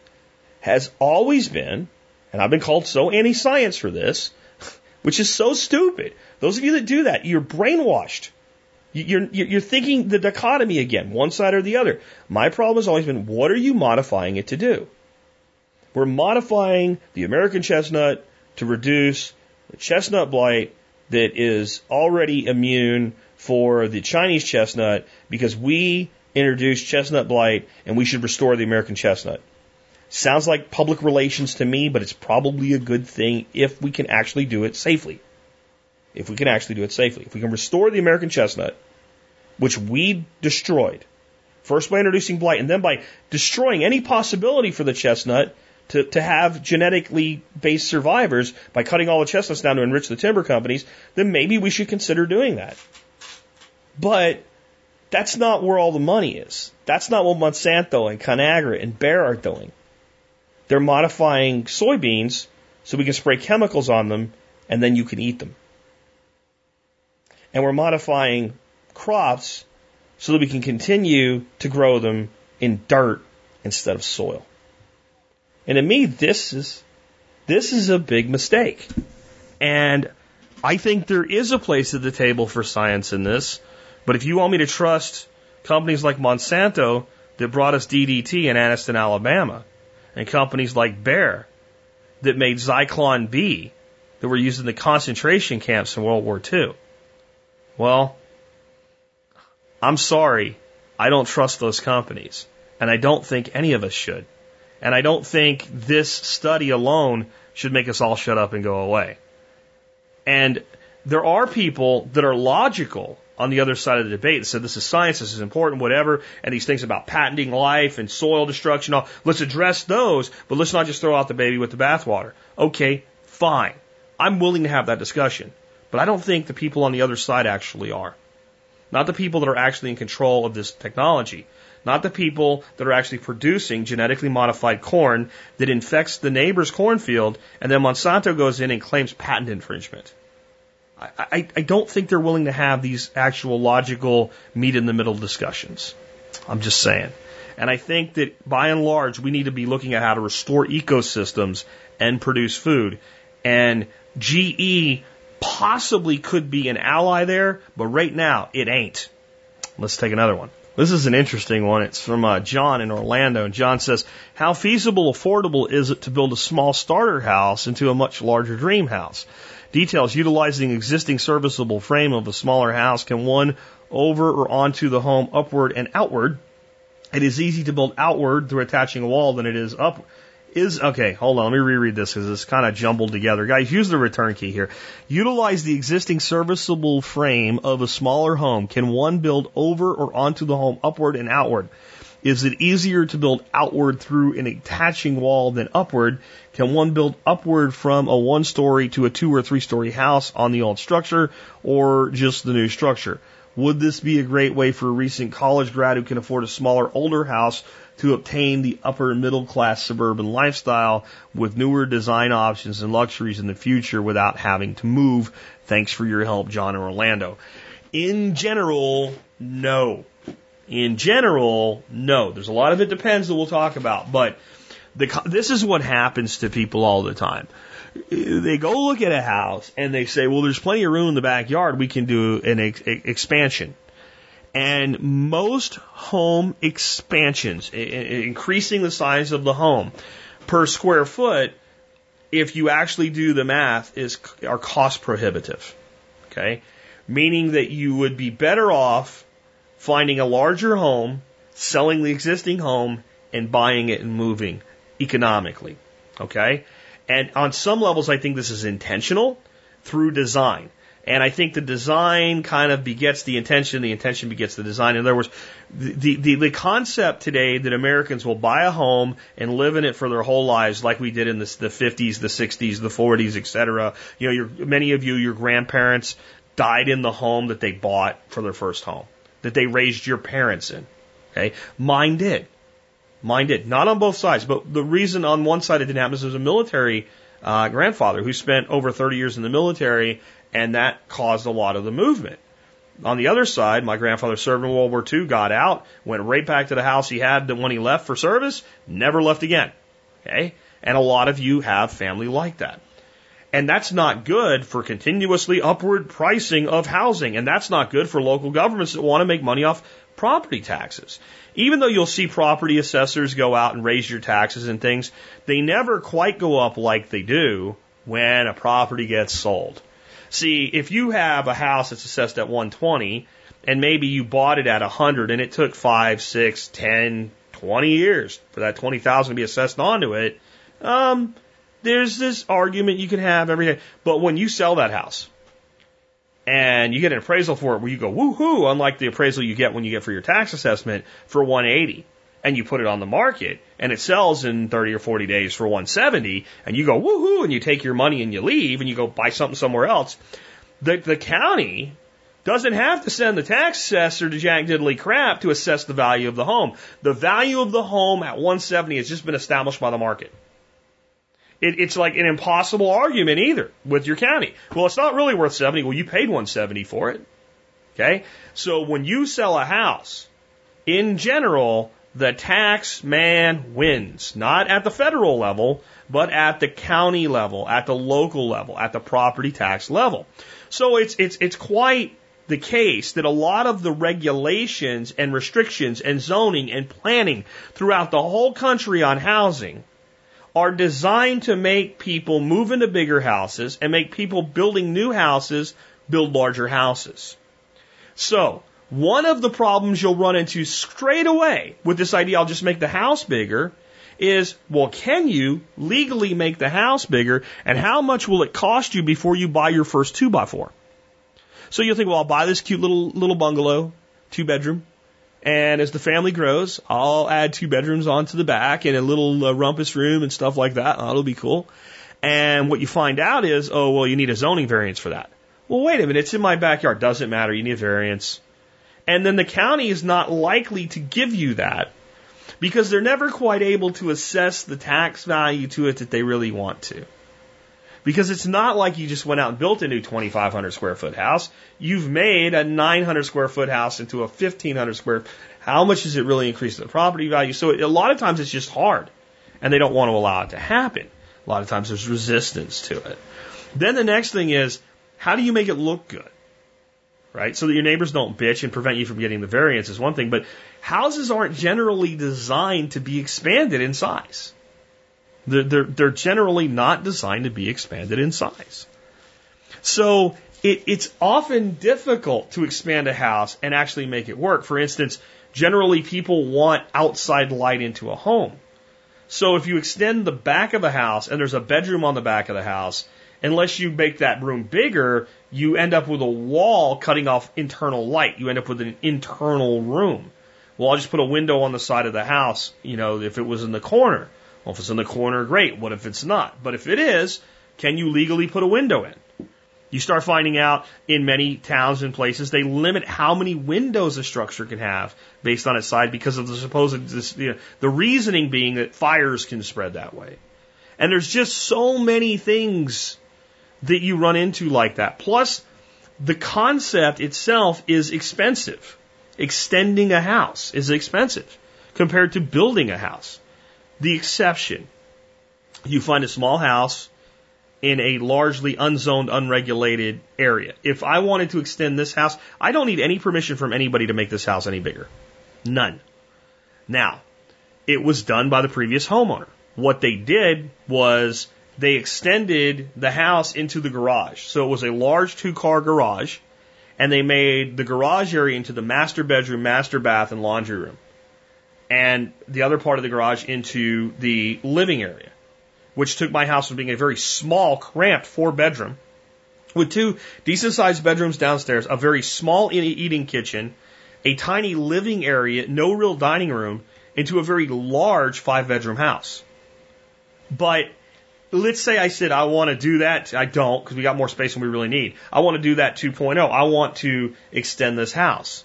has always been, and I've been called so anti science for this, which is so stupid. Those of you that do that, you're brainwashed. You're, you're thinking the dichotomy again, one side or the other. My problem has always been, what are you modifying it to do? We're modifying the American chestnut to reduce the chestnut blight that is already immune for the Chinese chestnut because we introduced chestnut blight and we should restore the American chestnut. Sounds like public relations to me, but it's probably a good thing if we can actually do it safely. If we can actually do it safely. If we can restore the American chestnut, which we destroyed, first by introducing blight and then by destroying any possibility for the chestnut to, to have genetically based survivors by cutting all the chestnuts down to enrich the timber companies, then maybe we should consider doing that. But that's not where all the money is. That's not what Monsanto and Conagra and Bayer are doing. They're modifying soybeans so we can spray chemicals on them and then you can eat them. And we're modifying crops so that we can continue to grow them in dirt instead of soil. And to me, this is, this is a big mistake. And I think there is a place at the table for science in this. But if you want me to trust companies like Monsanto that brought us DDT in Anniston, Alabama, and companies like Bayer that made Zyklon B that were used in the concentration camps in World War II. Well, I'm sorry. I don't trust those companies. And I don't think any of us should. And I don't think this study alone should make us all shut up and go away. And there are people that are logical on the other side of the debate that said this is science, this is important, whatever, and these things about patenting life and soil destruction, all, let's address those, but let's not just throw out the baby with the bathwater. Okay, fine. I'm willing to have that discussion. But I don't think the people on the other side actually are. Not the people that are actually in control of this technology not the people that are actually producing genetically modified corn that infects the neighbor's cornfield, and then Monsanto goes in and claims patent infringement. I, I, I don't think they're willing to have these actual logical meet in the middle discussions. I'm just saying. And I think that by and large, we need to be looking at how to restore ecosystems and produce food. And GE possibly could be an ally there, but right now it ain't. Let's take another one. This is an interesting one. It's from uh, John in Orlando. And John says, How feasible, affordable is it to build a small starter house into a much larger dream house? Details utilizing existing serviceable frame of a smaller house can one over or onto the home upward and outward. It is easy to build outward through attaching a wall than it is up Is okay, hold on, let me reread this because it's kind of jumbled together. Guys, use the return key here. Utilize the existing serviceable frame of a smaller home. Can one build over or onto the home, upward and outward? Is it easier to build outward through an attaching wall than upward? Can one build upward from a one story to a two or three story house on the old structure or just the new structure? Would this be a great way for a recent college grad who can afford a smaller, older house to obtain the upper middle class suburban lifestyle with newer design options and luxuries in the future without having to move? Thanks for your help, John and Orlando. In general, no. In general, no. There's a lot of it depends that we'll talk about, but the, this is what happens to people all the time they go look at a house and they say, well, there's plenty of room in the backyard. We can do an ex- expansion. And most home expansions, increasing the size of the home per square foot, if you actually do the math, is are cost prohibitive. Okay, meaning that you would be better off finding a larger home, selling the existing home, and buying it and moving economically. Okay, and on some levels, I think this is intentional through design. And I think the design kind of begets the intention, the intention begets the design. In other words, the, the, the concept today that Americans will buy a home and live in it for their whole lives, like we did in the, the 50s, the 60s, the 40s, et cetera. You know, your, many of you, your grandparents died in the home that they bought for their first home, that they raised your parents in. Okay. Mine did. Mine did. Not on both sides, but the reason on one side it didn't happen is there was a military uh, grandfather who spent over 30 years in the military, and that caused a lot of the movement. On the other side, my grandfather served in World War II, got out, went right back to the house he had when he left for service, never left again. Okay? And a lot of you have family like that. And that's not good for continuously upward pricing of housing. And that's not good for local governments that want to make money off property taxes even though you'll see property assessors go out and raise your taxes and things, they never quite go up like they do when a property gets sold. See, if you have a house that's assessed at 120 and maybe you bought it at 100 and it took 5, 6, 10, 20 years for that 20,000 to be assessed onto it, um, there's this argument you can have every day. But when you sell that house and you get an appraisal for it where you go woohoo, unlike the appraisal you get when you get for your tax assessment for 180, and you put it on the market and it sells in 30 or 40 days for 170, and you go woohoo, and you take your money and you leave and you go buy something somewhere else. The the county doesn't have to send the tax assessor to jack diddly crap to assess the value of the home. The value of the home at 170 has just been established by the market. It, it's like an impossible argument either with your county. Well, it's not really worth 70. Well, you paid 170 for it. Okay. So when you sell a house, in general, the tax man wins, not at the federal level, but at the county level, at the local level, at the property tax level. So it's, it's, it's quite the case that a lot of the regulations and restrictions and zoning and planning throughout the whole country on housing are designed to make people move into bigger houses and make people building new houses build larger houses. So, one of the problems you'll run into straight away with this idea, I'll just make the house bigger, is, well, can you legally make the house bigger and how much will it cost you before you buy your first two by four? So you'll think, well, I'll buy this cute little, little bungalow, two bedroom, and as the family grows, I'll add two bedrooms onto the back and a little uh, rumpus room and stuff like that. That'll be cool. And what you find out is, oh, well, you need a zoning variance for that. Well, wait a minute. It's in my backyard. Doesn't matter. You need a variance. And then the county is not likely to give you that because they're never quite able to assess the tax value to it that they really want to. Because it's not like you just went out and built a new 2,500 square foot house. You've made a 900 square foot house into a 1,500 square. How much does it really increase the property value? So a lot of times it's just hard, and they don't want to allow it to happen. A lot of times there's resistance to it. Then the next thing is, how do you make it look good? Right? So that your neighbors don't bitch and prevent you from getting the variance is one thing, but houses aren't generally designed to be expanded in size. They're, they're, they're generally not designed to be expanded in size. So it, it's often difficult to expand a house and actually make it work. For instance, generally people want outside light into a home. So if you extend the back of a house and there's a bedroom on the back of the house, unless you make that room bigger, you end up with a wall cutting off internal light. You end up with an internal room. Well, I'll just put a window on the side of the house, you know, if it was in the corner. Well, if it's in the corner, great. What if it's not? But if it is, can you legally put a window in? You start finding out in many towns and places they limit how many windows a structure can have based on its side because of the supposed you know, the reasoning being that fires can spread that way. And there's just so many things that you run into like that. Plus, the concept itself is expensive. Extending a house is expensive compared to building a house. The exception, you find a small house in a largely unzoned, unregulated area. If I wanted to extend this house, I don't need any permission from anybody to make this house any bigger. None. Now, it was done by the previous homeowner. What they did was they extended the house into the garage. So it was a large two car garage, and they made the garage area into the master bedroom, master bath, and laundry room. And the other part of the garage into the living area which took my house from being a very small, cramped four bedroom with two decent sized bedrooms downstairs, a very small eating kitchen, a tiny living area, no real dining room, into a very large five bedroom house. But let's say I said I want to do that. I don't because we got more space than we really need. I want to do that 2.0. I want to extend this house.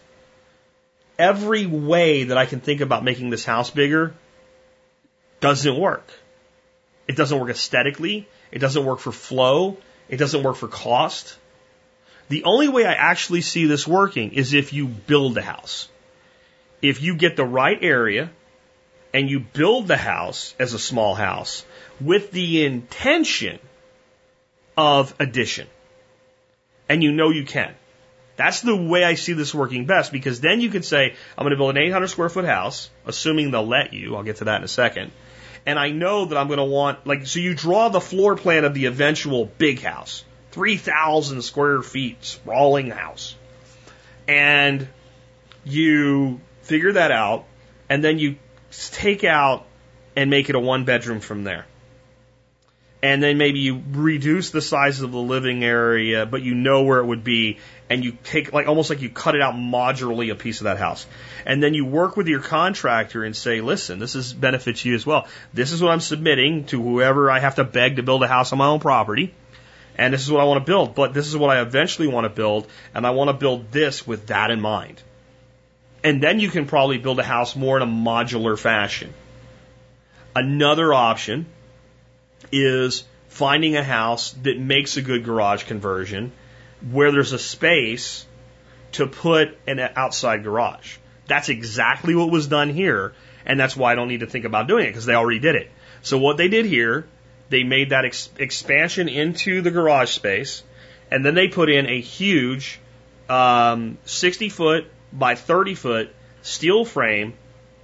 Every way that I can think about making this house bigger doesn't work. It doesn't work aesthetically. It doesn't work for flow. It doesn't work for cost. The only way I actually see this working is if you build a house. If you get the right area and you build the house as a small house with the intention of addition. And you know you can. That's the way I see this working best because then you can say, I'm going to build an 800 square foot house, assuming they'll let you. I'll get to that in a second and I know that I'm going to want, like, so you draw the floor plan of the eventual big house, 3,000 square feet, sprawling house. And you figure that out, and then you take out and make it a one bedroom from there. And then maybe you reduce the size of the living area, but you know where it would be, and you take like almost like you cut it out modularly a piece of that house. And then you work with your contractor and say, listen, this is benefits you as well. This is what I'm submitting to whoever I have to beg to build a house on my own property. And this is what I want to build, but this is what I eventually want to build, and I want to build this with that in mind. And then you can probably build a house more in a modular fashion. Another option is finding a house that makes a good garage conversion where there's a space to put an outside garage. That's exactly what was done here, and that's why I don't need to think about doing it because they already did it. So what they did here, they made that ex- expansion into the garage space, and then they put in a huge um, 60 foot by 30 foot steel frame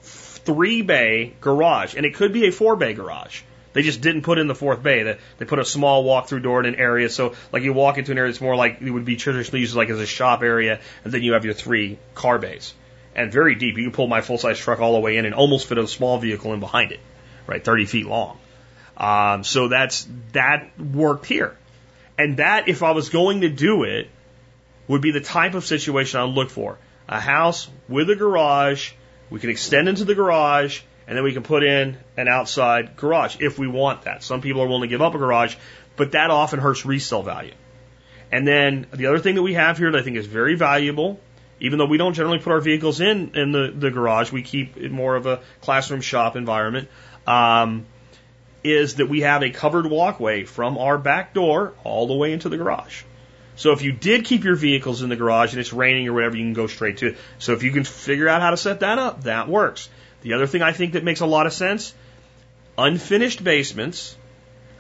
three bay garage, and it could be a four bay garage. They just didn't put in the fourth bay. They, they put a small walk-through door in an area. So, like, you walk into an area that's more like it would be traditionally used like as a shop area, and then you have your three car bays. And very deep. You can pull my full-size truck all the way in and almost fit a small vehicle in behind it, right? 30 feet long. Um, so that's, that worked here. And that, if I was going to do it, would be the type of situation I'd look for. A house with a garage. We can extend into the garage and then we can put in an outside garage if we want that. Some people are willing to give up a garage, but that often hurts resale value. And then the other thing that we have here that I think is very valuable, even though we don't generally put our vehicles in in the, the garage, we keep it more of a classroom shop environment. Um, is that we have a covered walkway from our back door all the way into the garage. So if you did keep your vehicles in the garage and it's raining or whatever, you can go straight to it. So if you can figure out how to set that up, that works. The other thing I think that makes a lot of sense unfinished basements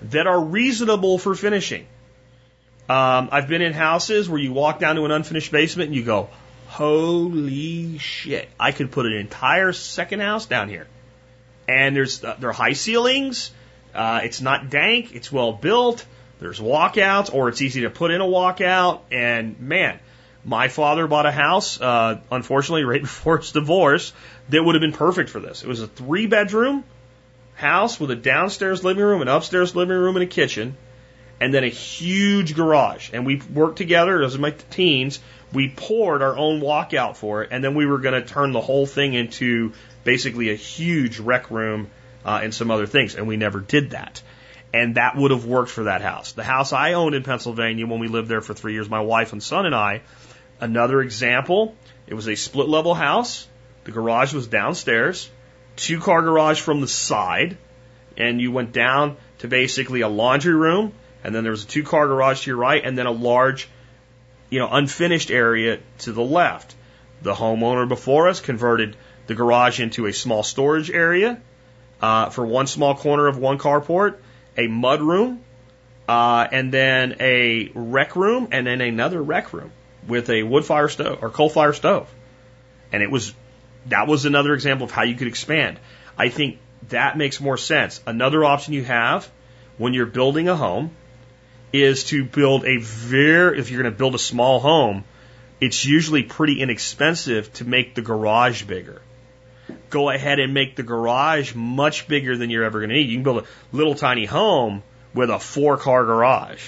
that are reasonable for finishing. Um, I've been in houses where you walk down to an unfinished basement and you go, holy shit, I could put an entire second house down here. And there's uh, there are high ceilings. Uh, it's not dank. It's well built. There's walkouts, or it's easy to put in a walkout. And man, my father bought a house, uh, unfortunately, right before his divorce, that would have been perfect for this. It was a three bedroom house with a downstairs living room, an upstairs living room, and a kitchen, and then a huge garage. And we worked together, as in my teens, we poured our own walkout for it, and then we were going to turn the whole thing into basically a huge rec room uh, and some other things, and we never did that. And that would have worked for that house. The house I owned in Pennsylvania when we lived there for three years, my wife and son and I, another example, it was a split level house. The garage was downstairs, two car garage from the side, and you went down to basically a laundry room, and then there was a two car garage to your right, and then a large, you know, unfinished area to the left. The homeowner before us converted the garage into a small storage area uh, for one small corner of one carport, a mud room, uh, and then a rec room, and then another rec room with a wood fire stove or coal fire stove. And it was that was another example of how you could expand. I think that makes more sense. Another option you have when you're building a home is to build a very if you're going to build a small home, it's usually pretty inexpensive to make the garage bigger go ahead and make the garage much bigger than you're ever going to need. You can build a little tiny home with a four car garage.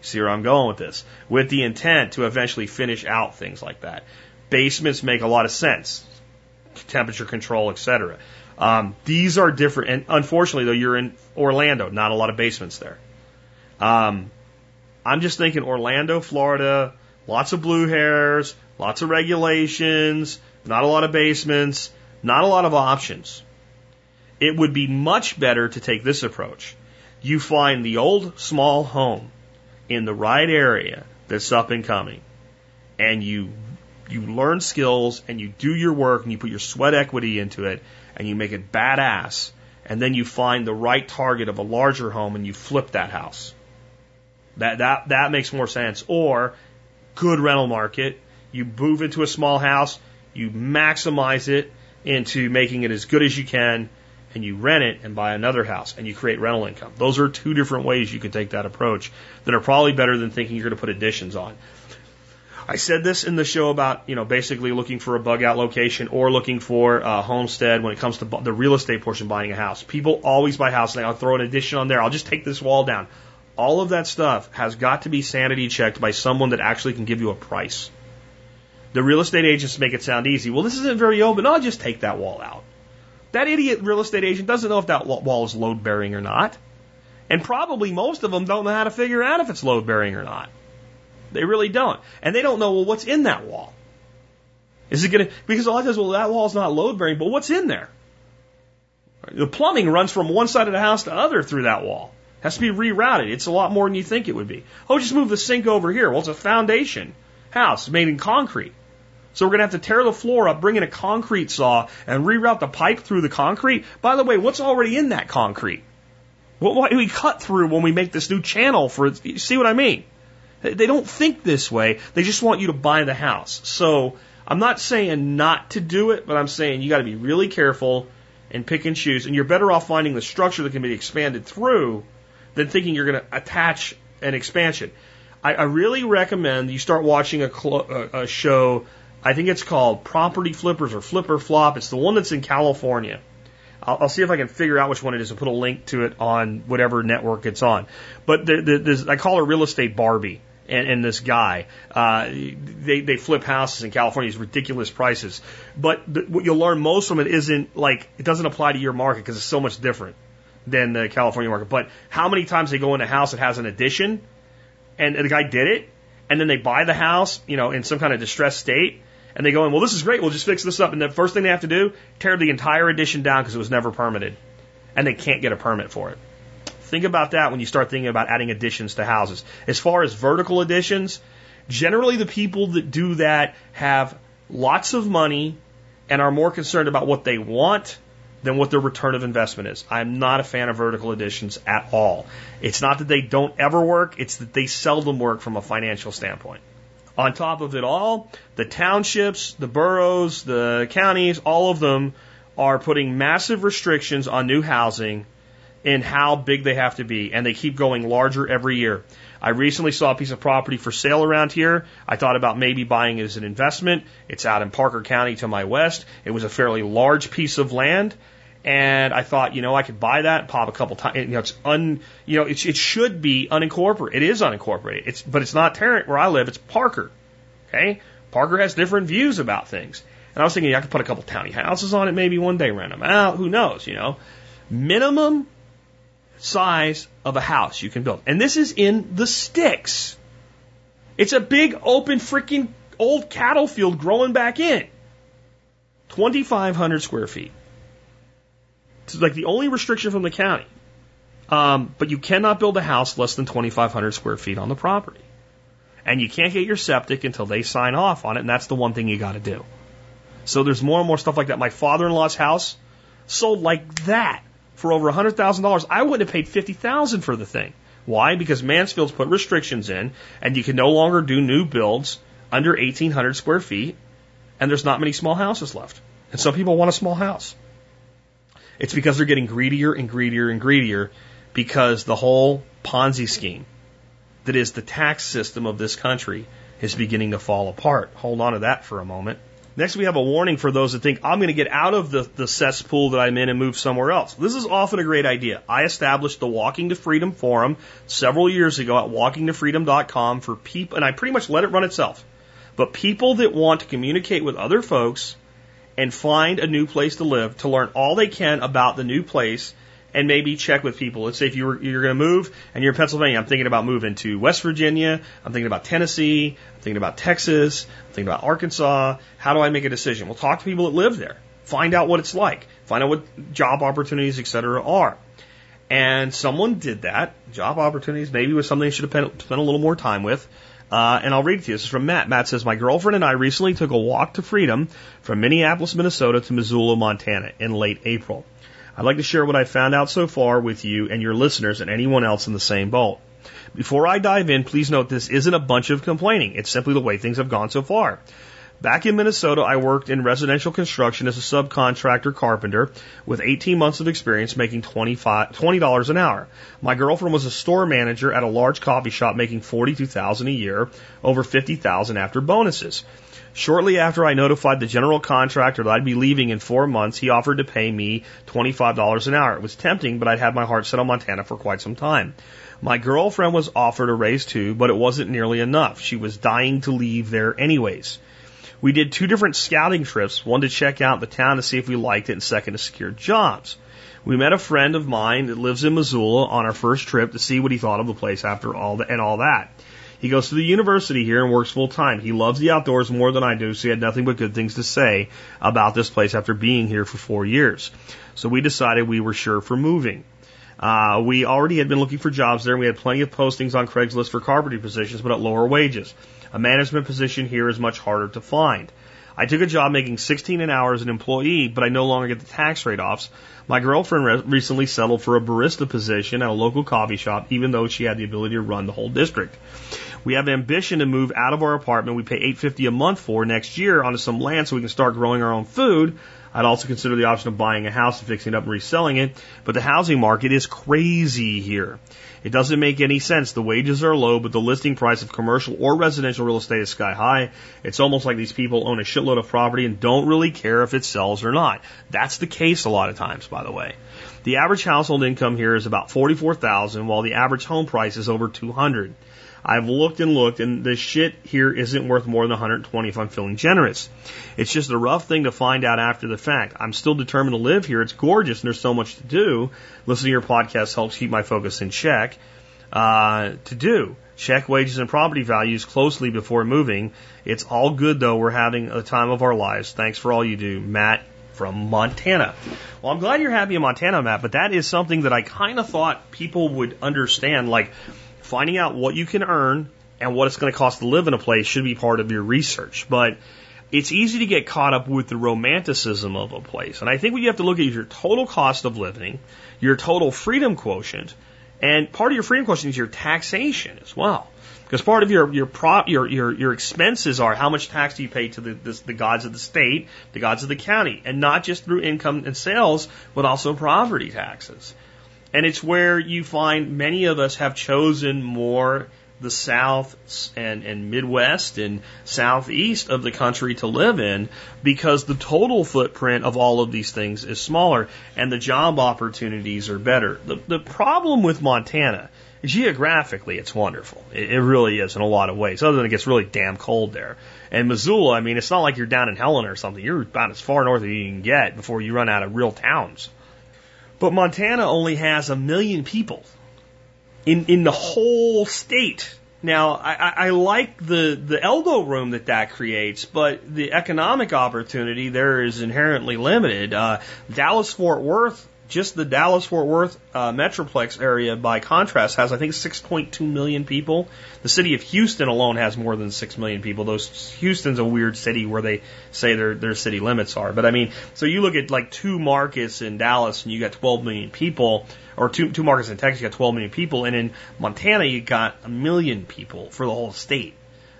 See where I'm going with this? With the intent to eventually finish out things like that. Basements make a lot of sense. Temperature control, etc. Um, these are different. And unfortunately, though, you're in Orlando. Not a lot of basements there. Um, I'm just thinking Orlando, Florida, lots of blue hairs, lots of regulations, not a lot of basements. Not a lot of options. It would be much better to take this approach. You find the old small home in the right area that's up and coming, and you you learn skills and you do your work and you put your sweat equity into it and you make it badass, and then you find the right target of a larger home and you flip that house. That that that makes more sense. Or good rental market, you move into a small house, you maximize it, into making it as good as you can and you rent it and buy another house and you create rental income. Those are two different ways you can take that approach that are probably better than thinking you're going to put additions on. I said this in the show about, you know, basically looking for a bug out location or looking for a homestead when it comes to the real estate portion buying a house. People always buy a house and I'll throw an addition on there. I'll just take this wall down. All of that stuff has got to be sanity checked by someone that actually can give you a price. The real estate agents make it sound easy. Well, this isn't very open. I'll just take that wall out. That idiot real estate agent doesn't know if that wall is load bearing or not. And probably most of them don't know how to figure out if it's load bearing or not. They really don't. And they don't know, well, what's in that wall? Is it going to, because a lot of times, well, that wall's not load bearing, but what's in there? The plumbing runs from one side of the house to the other through that wall. It has to be rerouted. It's a lot more than you think it would be. Oh, just move the sink over here. Well, it's a foundation house made in concrete. So we're going to have to tear the floor up, bring in a concrete saw, and reroute the pipe through the concrete. By the way, what's already in that concrete? What, what do we cut through when we make this new channel for? See what I mean? They don't think this way. They just want you to buy the house. So I'm not saying not to do it, but I'm saying you got to be really careful and pick and choose. And you're better off finding the structure that can be expanded through than thinking you're going to attach an expansion. I, I really recommend you start watching a, cl- a, a show. I think it's called Property Flippers or Flip or Flop. It's the one that's in California. I'll, I'll see if I can figure out which one it is and put a link to it on whatever network it's on. But the, the, I call her Real Estate Barbie and, and this guy. Uh, they, they flip houses in California, these ridiculous prices. But the, what you'll learn most from it isn't like, it doesn't apply to your market because it's so much different than the California market. But how many times they go in a house that has an addition and the guy did it, and then they buy the house, you know, in some kind of distressed state, and they go in, well, this is great, we'll just fix this up. And the first thing they have to do, tear the entire addition down because it was never permitted, and they can't get a permit for it. Think about that when you start thinking about adding additions to houses. As far as vertical additions, generally the people that do that have lots of money and are more concerned about what they want than what their return of investment is. I'm not a fan of vertical additions at all. It's not that they don't ever work, it's that they seldom work from a financial standpoint. On top of it all, the townships, the boroughs, the counties, all of them are putting massive restrictions on new housing and how big they have to be, and they keep going larger every year. I recently saw a piece of property for sale around here. I thought about maybe buying it as an investment. It's out in Parker County to my west. It was a fairly large piece of land, And I thought, you know, I could buy that, pop a couple times. You know, it's un, you know, it, it should be unincorporated. It is unincorporated. It's, but it's not Tarrant where I live. It's Parker. Okay. Parker has different views about things. And I was thinking I could put a couple tiny houses on it, maybe one day rent them out. Who knows, you know? Minimum size of a house you can build. And this is in the sticks. It's a big open freaking old cattle field growing back in. 2,500 square feet. It's like the only restriction from the county. Um, but you cannot build a house less than 2,500 square feet on the property. And you can't get your septic until they sign off on it, and that's the one thing you got to do. So there's more and more stuff like that. My father-in-law's house sold like that for over $100,000. I wouldn't have paid 50000 for the thing. Why? Because Mansfield's put restrictions in, and you can no longer do new builds under 1,800 square feet, and there's not many small houses left. And some people want a small house. It's because they're getting greedier and greedier and greedier because the whole Ponzi scheme that is the tax system of this country is beginning to fall apart. Hold on to that for a moment. Next, we have a warning for those that think I'm going to get out of the, the cesspool that I'm in and move somewhere else. This is often a great idea. I established the Walking to Freedom Forum several years ago at walkingtofreedom.com for people, and I pretty much let it run itself. But people that want to communicate with other folks and find a new place to live, to learn all they can about the new place, and maybe check with people. Let's say if you were, you're going to move and you're in Pennsylvania, I'm thinking about moving to West Virginia, I'm thinking about Tennessee, I'm thinking about Texas, I'm thinking about Arkansas. How do I make a decision? Well, talk to people that live there. Find out what it's like. Find out what job opportunities, et cetera, are. And someone did that. Job opportunities maybe was something they should have spent a little more time with. Uh, and I'll read it to you. This is from Matt. Matt says, My girlfriend and I recently took a walk to freedom from Minneapolis, Minnesota to Missoula, Montana in late April. I'd like to share what I've found out so far with you and your listeners and anyone else in the same boat. Before I dive in, please note this isn't a bunch of complaining. It's simply the way things have gone so far. Back in Minnesota, I worked in residential construction as a subcontractor carpenter with 18 months of experience making $20 an hour. My girlfriend was a store manager at a large coffee shop making 42,000 a year, over 50,000 after bonuses. Shortly after I notified the general contractor that I'd be leaving in four months, he offered to pay me $25 an hour. It was tempting, but I'd had my heart set on Montana for quite some time. My girlfriend was offered a raise too, but it wasn't nearly enough. She was dying to leave there anyways. We did two different scouting trips, one to check out the town to see if we liked it, and second to secure jobs. We met a friend of mine that lives in Missoula on our first trip to see what he thought of the place after all the, and all that. He goes to the university here and works full time. He loves the outdoors more than I do, so he had nothing but good things to say about this place after being here for four years. So we decided we were sure for moving. Uh, we already had been looking for jobs there, and we had plenty of postings on Craigslist for carpentry positions, but at lower wages. A management position here is much harder to find. I took a job making 16 an hour as an employee, but I no longer get the tax rate offs. My girlfriend re- recently settled for a barista position at a local coffee shop, even though she had the ability to run the whole district. We have ambition to move out of our apartment we pay 850 a month for next year onto some land so we can start growing our own food. I'd also consider the option of buying a house and fixing it up and reselling it, but the housing market is crazy here. It doesn't make any sense. The wages are low, but the listing price of commercial or residential real estate is sky high. It's almost like these people own a shitload of property and don't really care if it sells or not. That's the case a lot of times, by the way. The average household income here is about 44,000 while the average home price is over 200. I've looked and looked, and the shit here isn't worth more than 120 if I'm feeling generous. It's just a rough thing to find out after the fact. I'm still determined to live here. It's gorgeous, and there's so much to do. Listening to your podcast helps keep my focus in check. Uh, to do check wages and property values closely before moving. It's all good though. We're having a time of our lives. Thanks for all you do, Matt from Montana. Well, I'm glad you're happy in Montana, Matt, but that is something that I kind of thought people would understand. Like, finding out what you can earn and what it's going to cost to live in a place should be part of your research. But it's easy to get caught up with the romanticism of a place. And I think what you have to look at is your total cost of living, your total freedom quotient, and part of your freedom quotient is your taxation as well. Because part of your your, prop, your your your expenses are how much tax do you pay to the, the the gods of the state, the gods of the county, and not just through income and sales, but also property taxes. And it's where you find many of us have chosen more the South and, and Midwest and Southeast of the country to live in because the total footprint of all of these things is smaller and the job opportunities are better. The, the problem with Montana, geographically, it's wonderful. It, it really is in a lot of ways, other than it gets really damn cold there. And Missoula, I mean, it's not like you're down in Helena or something. You're about as far north as you can get before you run out of real towns. But Montana only has a million people in in the whole state. Now, I, I like the the elbow room that that creates, but the economic opportunity there is inherently limited. Uh, Dallas Fort Worth just the Dallas Fort Worth uh, Metroplex area, by contrast, has I think 6.2 million people. The city of Houston alone has more than 6 million people. Those Houston's a weird city where they say their their city limits are. But I mean, so you look at like two markets in Dallas and you got 12 million people, or two two markets in Texas, you got 12 million people, and in Montana you got a million people for the whole state.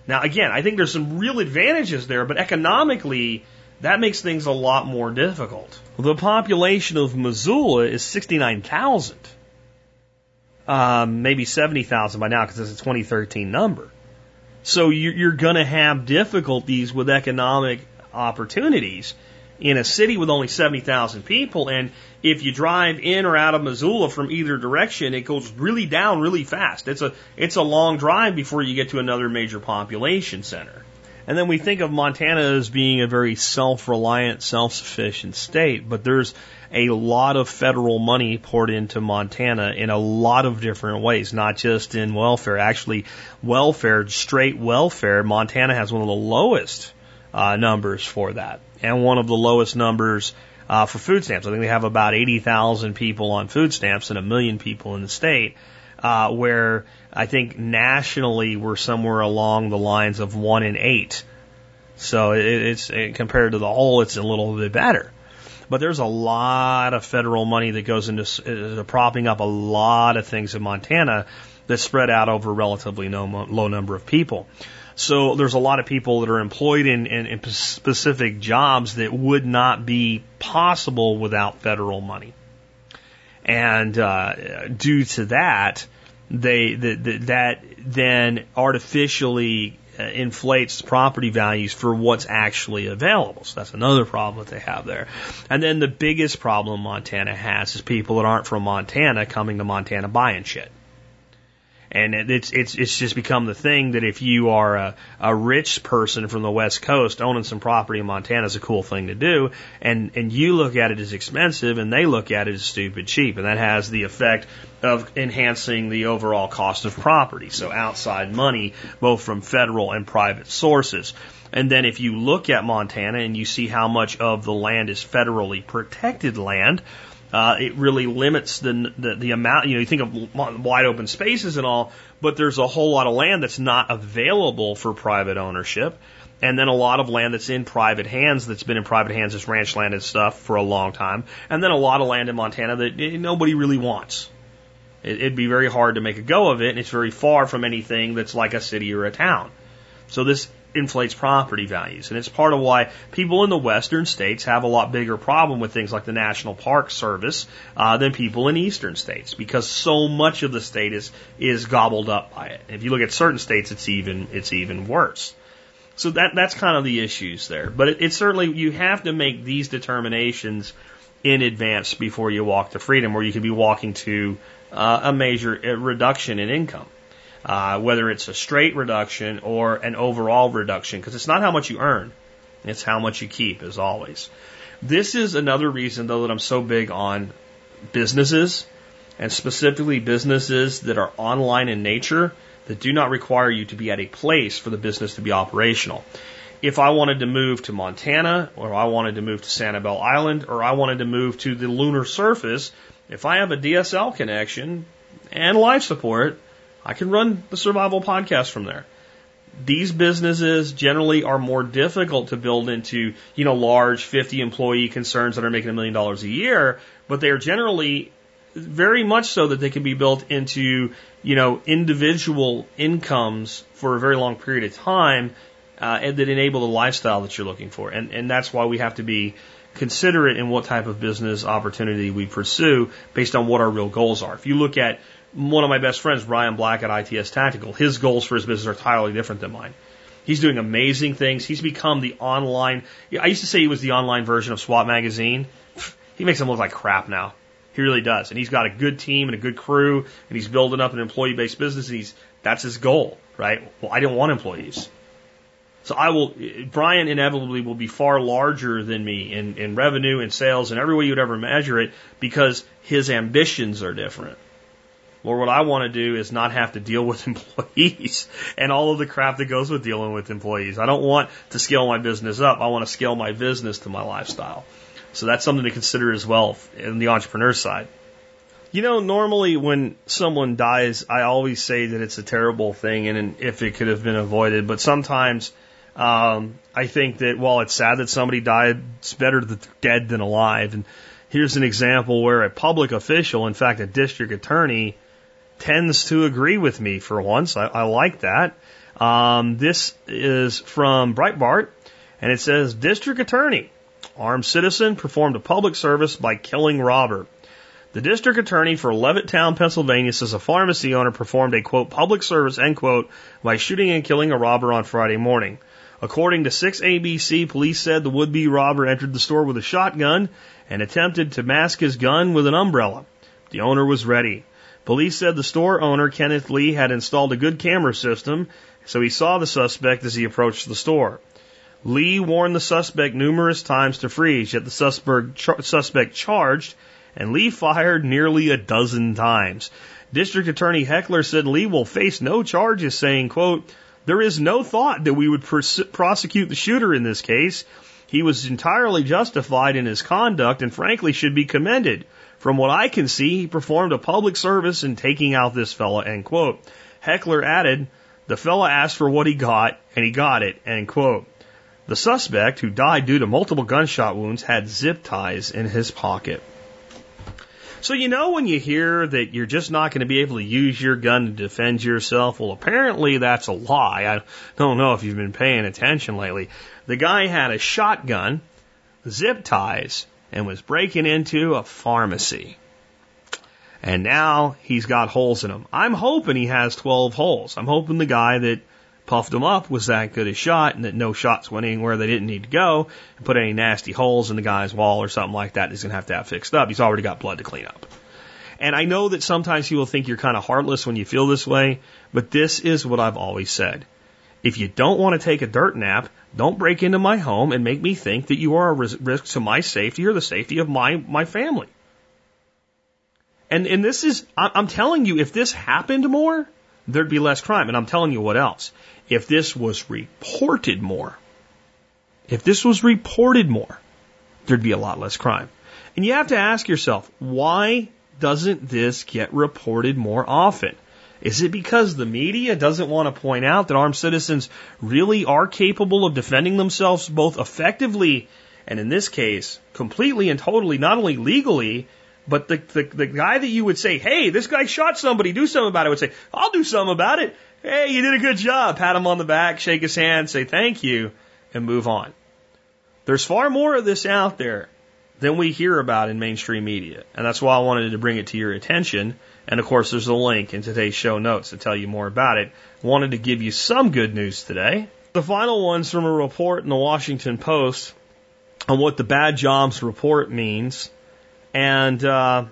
Now again, I think there's some real advantages there, but economically that makes things a lot more difficult. The population of Missoula is 69,000. Um, maybe 70,000 by now because it's a 2013 number. So you're going to have difficulties with economic opportunities in a city with only 70,000 people. And if you drive in or out of Missoula from either direction, it goes really down really fast. It's a, it's a long drive before you get to another major population center. And then we think of Montana as being a very self-reliant, self-sufficient state, but there's a lot of federal money poured into Montana in a lot of different ways, not just in welfare. Actually, welfare, straight welfare, Montana has one of the lowest uh, numbers for that, and one of the lowest numbers uh, for food stamps. I think they have about 80,000 people on food stamps and a million people in the state, uh, where I think nationally we're somewhere along the lines of one in eight. So it, it's it, compared to the whole, it's a little bit better. But there's a lot of federal money that goes into uh, propping up a lot of things in Montana that's spread out over a relatively no, low number of people. So there's a lot of people that are employed in, in, in specific jobs that would not be possible without federal money. And uh, due to that, they that that then artificially uh, inflates property values for what's actually available. So that's another problem that they have there. And then the biggest problem Montana has is people that aren't from Montana coming to Montana buying shit. And it's it's it's just become the thing that if you are a, a rich person from the West Coast, owning some property in Montana is a cool thing to do, and and you look at it as expensive, and they look at it as stupid cheap, and that has the effect of enhancing the overall cost of property. So outside money, both from federal and private sources. And then if you look at Montana and you see how much of the land is federally protected land, uh, it really limits the, the, the amount. You know, you think of wide open spaces and all, but there's a whole lot of land that's not available for private ownership, and then a lot of land that's in private hands that's been in private hands as ranch land and stuff for a long time, and then a lot of land in Montana that nobody really wants. It, it'd be very hard to make a go of it, and it's very far from anything that's like a city or a town. So this inflates property values. And it's part of why people in the western states have a lot bigger problem with things like the National Park Service uh, than people in eastern states because so much of the state is is gobbled up by it. If you look at certain states, it's even it's even worse. So that that's kind of the issues there. But it, it certainly you have to make these determinations in advance before you walk to freedom, or you could be walking to uh, a major reduction in income uh, whether it's a straight reduction or an overall reduction, because it's not how much you earn, it's how much you keep, as always. This is another reason, though, that I'm so big on businesses, and specifically businesses that are online in nature that do not require you to be at a place for the business to be operational. If I wanted to move to Montana, or I wanted to move to Sanibel Island, or I wanted to move to the lunar surface, if I have a DSL connection and life support, I can run the survival podcast from there. These businesses generally are more difficult to build into, you know, large 50 employee concerns that are making a million dollars a year, but they are generally very much so that they can be built into, you know, individual incomes for a very long period of time uh, and that enable the lifestyle that you're looking for. And, and that's why we have to be considerate in what type of business opportunity we pursue based on what our real goals are. If you look at one of my best friends, Bryan Black at ITS Tactical, his goals for his business are entirely different than mine. He's doing amazing things. He's become the online. I used to say he was the online version of SWAT magazine. He makes him look like crap now. He really does. And he's got a good team and a good crew, and he's building up an employee-based business. He's that's his goal, right? Well, I didn't want employees. So I will, Bryan inevitably will be far larger than me in, in revenue and sales and every way you'd ever measure it because his ambitions are different. Or what I want to do is not have to deal with employees and all of the crap that goes with dealing with employees. I don't want to scale my business up. I want to scale my business to my lifestyle. So that's something to consider as well in the entrepreneur side. You know, normally when someone dies, I always say that it's a terrible thing and if it could have been avoided, but sometimes um, I think that while it's sad that somebody died, it's better dead than alive. And here's an example where a public official, in fact, a district attorney, tends to agree with me for once. I, I like that. Um, this is from Breitbart, and it says District Attorney, armed citizen, performed a public service by killing robber. The district attorney for Levittown, Pennsylvania says a pharmacy owner performed a quote public service end quote by shooting and killing a robber on Friday morning. According to 6ABC, police said the would be robber entered the store with a shotgun and attempted to mask his gun with an umbrella. The owner was ready. Police said the store owner, Kenneth Lee, had installed a good camera system, so he saw the suspect as he approached the store. Lee warned the suspect numerous times to freeze, yet the suspect charged, and Lee fired nearly a dozen times. District Attorney Heckler said Lee will face no charges, saying, quote, there is no thought that we would prosecute the shooter in this case. He was entirely justified in his conduct and frankly should be commended. From what I can see, he performed a public service in taking out this fella, end quote. Heckler added, the fella asked for what he got and he got it, end quote. The suspect, who died due to multiple gunshot wounds, had zip ties in his pocket. So you know when you hear that you're just not going to be able to use your gun to defend yourself? Well, apparently that's a lie. I don't know if you've been paying attention lately. The guy had a shotgun, zip ties, and was breaking into a pharmacy. And now he's got holes in him. I'm hoping he has 12 holes. I'm hoping the guy that puffed him up was that good a shot and that no shots went anywhere they didn't need to go and put any nasty holes in the guy's wall or something like that he's going to have to have fixed up. He's already got blood to clean up. And I know that sometimes people think you're kind of heartless when you feel this way, but this is what I've always said. If you don't want to take a dirt nap, don't break into my home and make me think that you are a risk to my safety or the safety of my, my family. And, and this is, I'm telling you, if this happened more, there'd be less crime. And I'm telling you what else if this was reported more. If this was reported more, there'd be a lot less crime. And you have to ask yourself, why doesn't this get reported more often? Is it because the media doesn't want to point out that armed citizens really are capable of defending themselves both effectively and in this case, completely and totally, not only legally, but the, the, the guy that you would say, hey, this guy shot somebody, do something about it, would say, I'll do something about it. Hey, you did a good job. Pat him on the back, shake his hand, say thank you, and move on. There's far more of this out there than we hear about in mainstream media. And that's why I wanted to bring it to your attention. And of course, there's a link in today's show notes to tell you more about it. Wanted to give you some good news today. The final one's from a report in the Washington Post on what the bad jobs report means. And uh,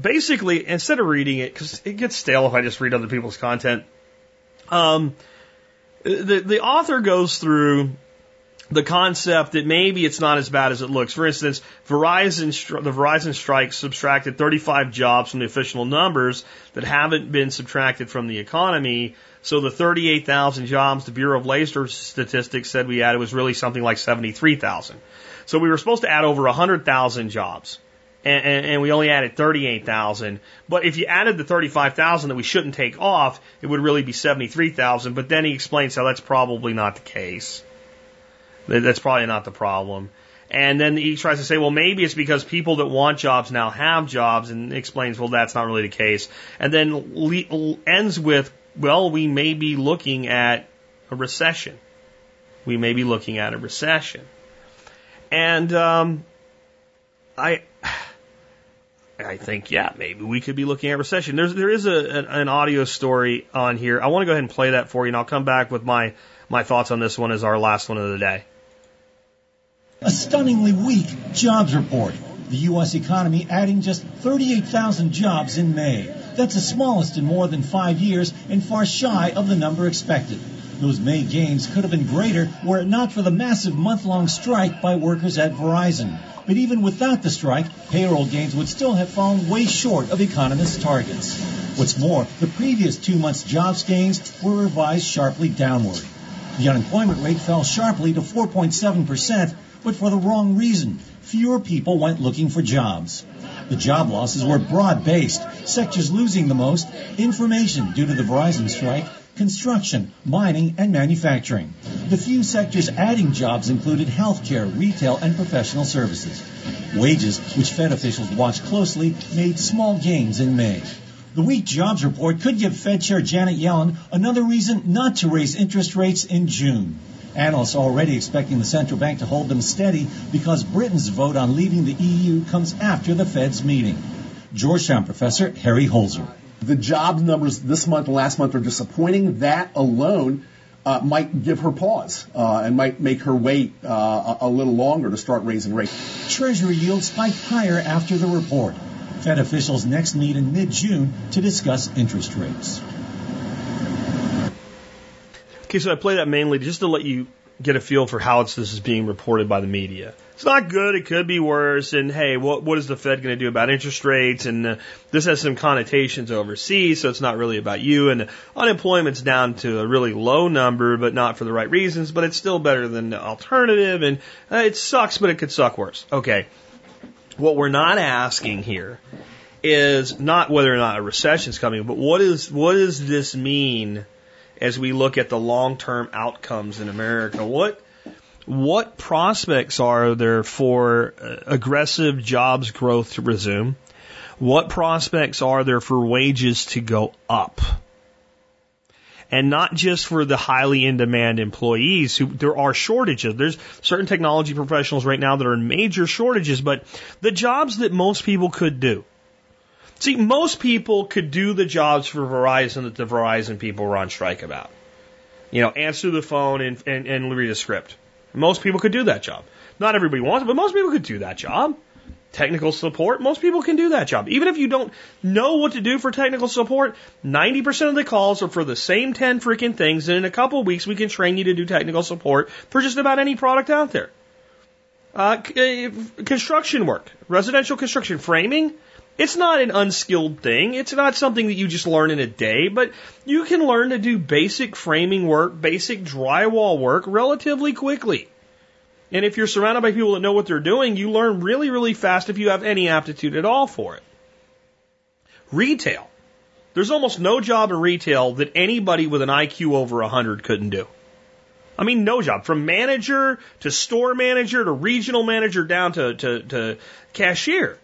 basically, instead of reading it, because it gets stale if I just read other people's content, um, the the author goes through the concept that maybe it's not as bad as it looks. For instance, Verizon the Verizon strike subtracted 35 jobs from the official numbers that haven't been subtracted from the economy. So the 38,000 jobs the Bureau of Labor Statistics said we added was really something like 73,000. So we were supposed to add over 100,000 jobs and, and, and we only added 38,000. But if you added the 35,000 that we shouldn't take off, it would really be 73,000. But then he explains how that's probably not the case. That's probably not the problem. And then he tries to say, well, maybe it's because people that want jobs now have jobs, and explains, well, that's not really the case. And then ends with, well, we may be looking at a recession. We may be looking at a recession. And um, I, I think, yeah, maybe we could be looking at recession. There's, there is a, an, an audio story on here. I want to go ahead and play that for you, and I'll come back with my, my thoughts on this one as our last one of the day. A stunningly weak jobs report. The U.S. economy adding just 38,000 jobs in May. That's the smallest in more than five years and far shy of the number expected. Those May gains could have been greater were it not for the massive month-long strike by workers at Verizon. But even without the strike, payroll gains would still have fallen way short of economists' targets. What's more, the previous two months' jobs gains were revised sharply downward. The unemployment rate fell sharply to 4.7%, but for the wrong reason. Fewer people went looking for jobs. The job losses were broad based, sectors losing the most information due to the Verizon strike, construction, mining, and manufacturing. The few sectors adding jobs included healthcare, retail, and professional services. Wages, which Fed officials watched closely, made small gains in May. The weak jobs report could give Fed Chair Janet Yellen another reason not to raise interest rates in June. Analysts are already expecting the central bank to hold them steady because Britain's vote on leaving the EU comes after the Fed's meeting. Georgetown professor Harry Holzer. The jobs numbers this month and last month are disappointing. That alone uh, might give her pause uh, and might make her wait uh, a little longer to start raising rates. Treasury yields spiked higher after the report. Fed officials next meet in mid-June to discuss interest rates. Okay, so I play that mainly just to let you get a feel for how this is being reported by the media. It's not good. It could be worse. And hey, what what is the Fed going to do about interest rates? And uh, this has some connotations overseas, so it's not really about you. And unemployment's down to a really low number, but not for the right reasons. But it's still better than the alternative. And uh, it sucks, but it could suck worse. Okay, what we're not asking here is not whether or not a recession is coming, but what is what does this mean? As we look at the long term outcomes in America. What what prospects are there for uh, aggressive jobs growth to resume? What prospects are there for wages to go up? And not just for the highly in demand employees who there are shortages. There's certain technology professionals right now that are in major shortages, but the jobs that most people could do, See, most people could do the jobs for Verizon that the Verizon people were on strike about. You know, answer the phone and, and, and read a script. Most people could do that job. Not everybody wants it, but most people could do that job. Technical support, most people can do that job. Even if you don't know what to do for technical support, 90% of the calls are for the same 10 freaking things, and in a couple of weeks we can train you to do technical support for just about any product out there. Uh, construction work, residential construction, framing, it's not an unskilled thing. It's not something that you just learn in a day, but you can learn to do basic framing work, basic drywall work relatively quickly. And if you're surrounded by people that know what they're doing, you learn really, really fast if you have any aptitude at all for it. Retail. There's almost no job in retail that anybody with an IQ over 100 couldn't do. I mean, no job. From manager to store manager to regional manager down to, to, to cashier.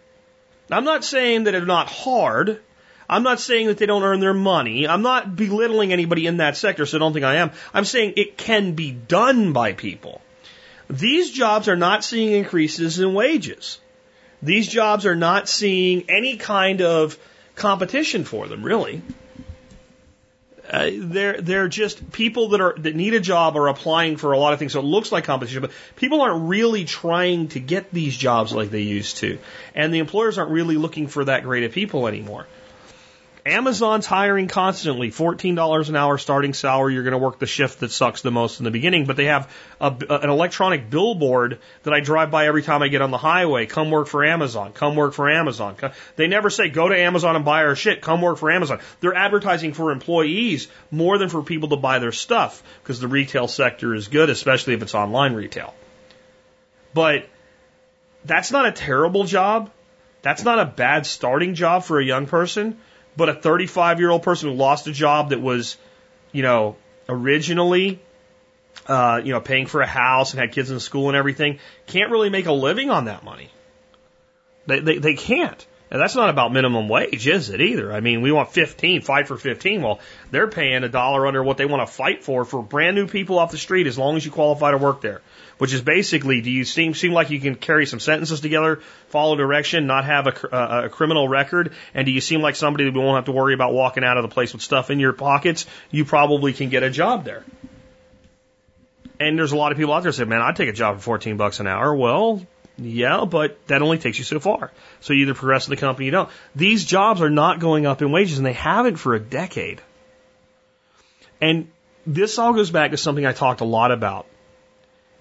I'm not saying that it's not hard. I'm not saying that they don't earn their money. I'm not belittling anybody in that sector, so don't think I am. I'm saying it can be done by people. These jobs are not seeing increases in wages. These jobs are not seeing any kind of competition for them, really. Uh, they're they're just people that are that need a job are applying for a lot of things. So it looks like competition, but people aren't really trying to get these jobs like they used to, and the employers aren't really looking for that grade of people anymore. Amazon's hiring constantly. $14 an hour starting salary. You're going to work the shift that sucks the most in the beginning, but they have a, an electronic billboard that I drive by every time I get on the highway. Come work for Amazon. Come work for Amazon. They never say go to Amazon and buy our shit. Come work for Amazon. They're advertising for employees more than for people to buy their stuff because the retail sector is good, especially if it's online retail. But that's not a terrible job. That's not a bad starting job for a young person but a 35 year old person who lost a job that was, you know, originally, uh, you know, paying for a house and had kids in school and everything can't really make a living on that money. They, they, they can't. And that's not about minimum wage, is it either? I mean, we want 15, fight for 15. Well, they're paying a dollar under what they want to fight for for brand new people off the street as long as you qualify to work there. Which is basically, do you seem seem like you can carry some sentences together, follow direction, not have a, a, uh, a criminal record, and do you seem like somebody that we won't have to worry about walking out of the place with stuff in your pockets? You probably can get a job there. And there's a lot of people out there say, man, I'd take a job for 14 bucks an hour. Well, yeah, but that only takes you so far. So you either progress in the company you don't. These jobs are not going up in wages and they haven't for a decade. And this all goes back to something I talked a lot about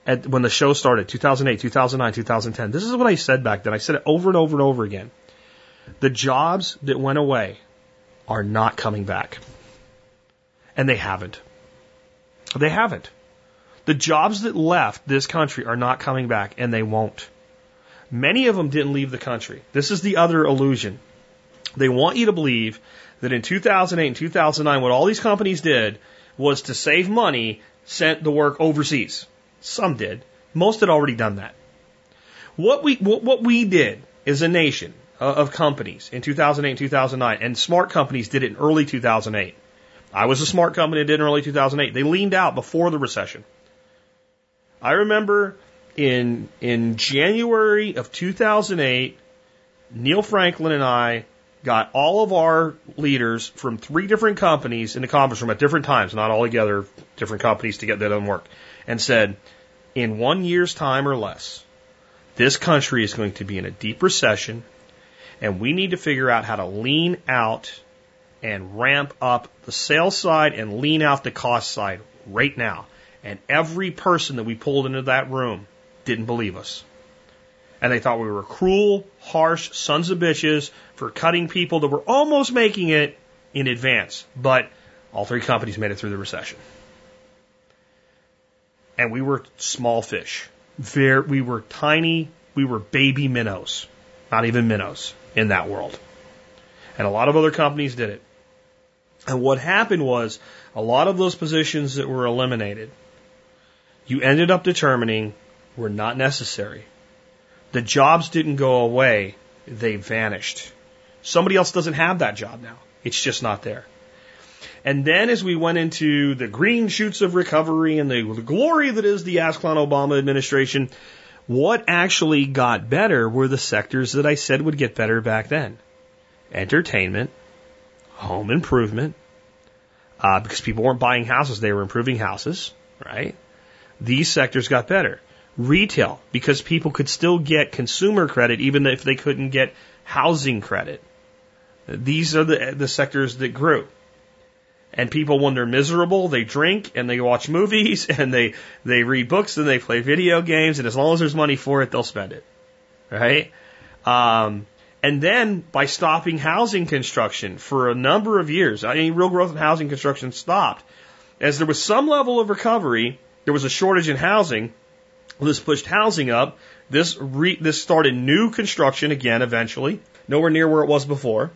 at, when the show started, 2008, 2009, 2010. This is what I said back then. I said it over and over and over again. The jobs that went away are not coming back. And they haven't. They haven't. The jobs that left this country are not coming back, and they won't. Many of them didn't leave the country. This is the other illusion. They want you to believe that in 2008 and 2009, what all these companies did was to save money, sent the work overseas. Some did. Most had already done that. What we, what, what we did as a nation uh, of companies in 2008 and 2009, and smart companies did it in early 2008. I was a smart company that did in early 2008. They leaned out before the recession. I remember in in January of 2008, Neil Franklin and I got all of our leaders from three different companies in the conference room at different times, not all together, different companies to get that done work, and said, in one year's time or less, this country is going to be in a deep recession, and we need to figure out how to lean out and ramp up the sales side and lean out the cost side right now. And every person that we pulled into that room didn't believe us. And they thought we were cruel, harsh sons of bitches for cutting people that were almost making it in advance. But all three companies made it through the recession. And we were small fish. Very, we were tiny, we were baby minnows. Not even minnows in that world. And a lot of other companies did it. And what happened was a lot of those positions that were eliminated you ended up determining were not necessary. The jobs didn't go away, they vanished. Somebody else doesn't have that job now. It's just not there. And then as we went into the green shoots of recovery and the, the glory that is the Ascalon Obama administration, what actually got better were the sectors that I said would get better back then. Entertainment, home improvement, uh, because people weren't buying houses, they were improving houses, right? these sectors got better. Retail, because people could still get consumer credit even if they couldn't get housing credit. These are the, the sectors that grew. And people, when they're miserable, they drink and they watch movies and they, they read books and they play video games. And as long as there's money for it, they'll spend it. Right? Um, and then by stopping housing construction for a number of years, I mean, real growth in housing construction stopped. As there was some level of recovery, there was a shortage in housing. This pushed housing up. This re, this started new construction again eventually, nowhere near where it was before.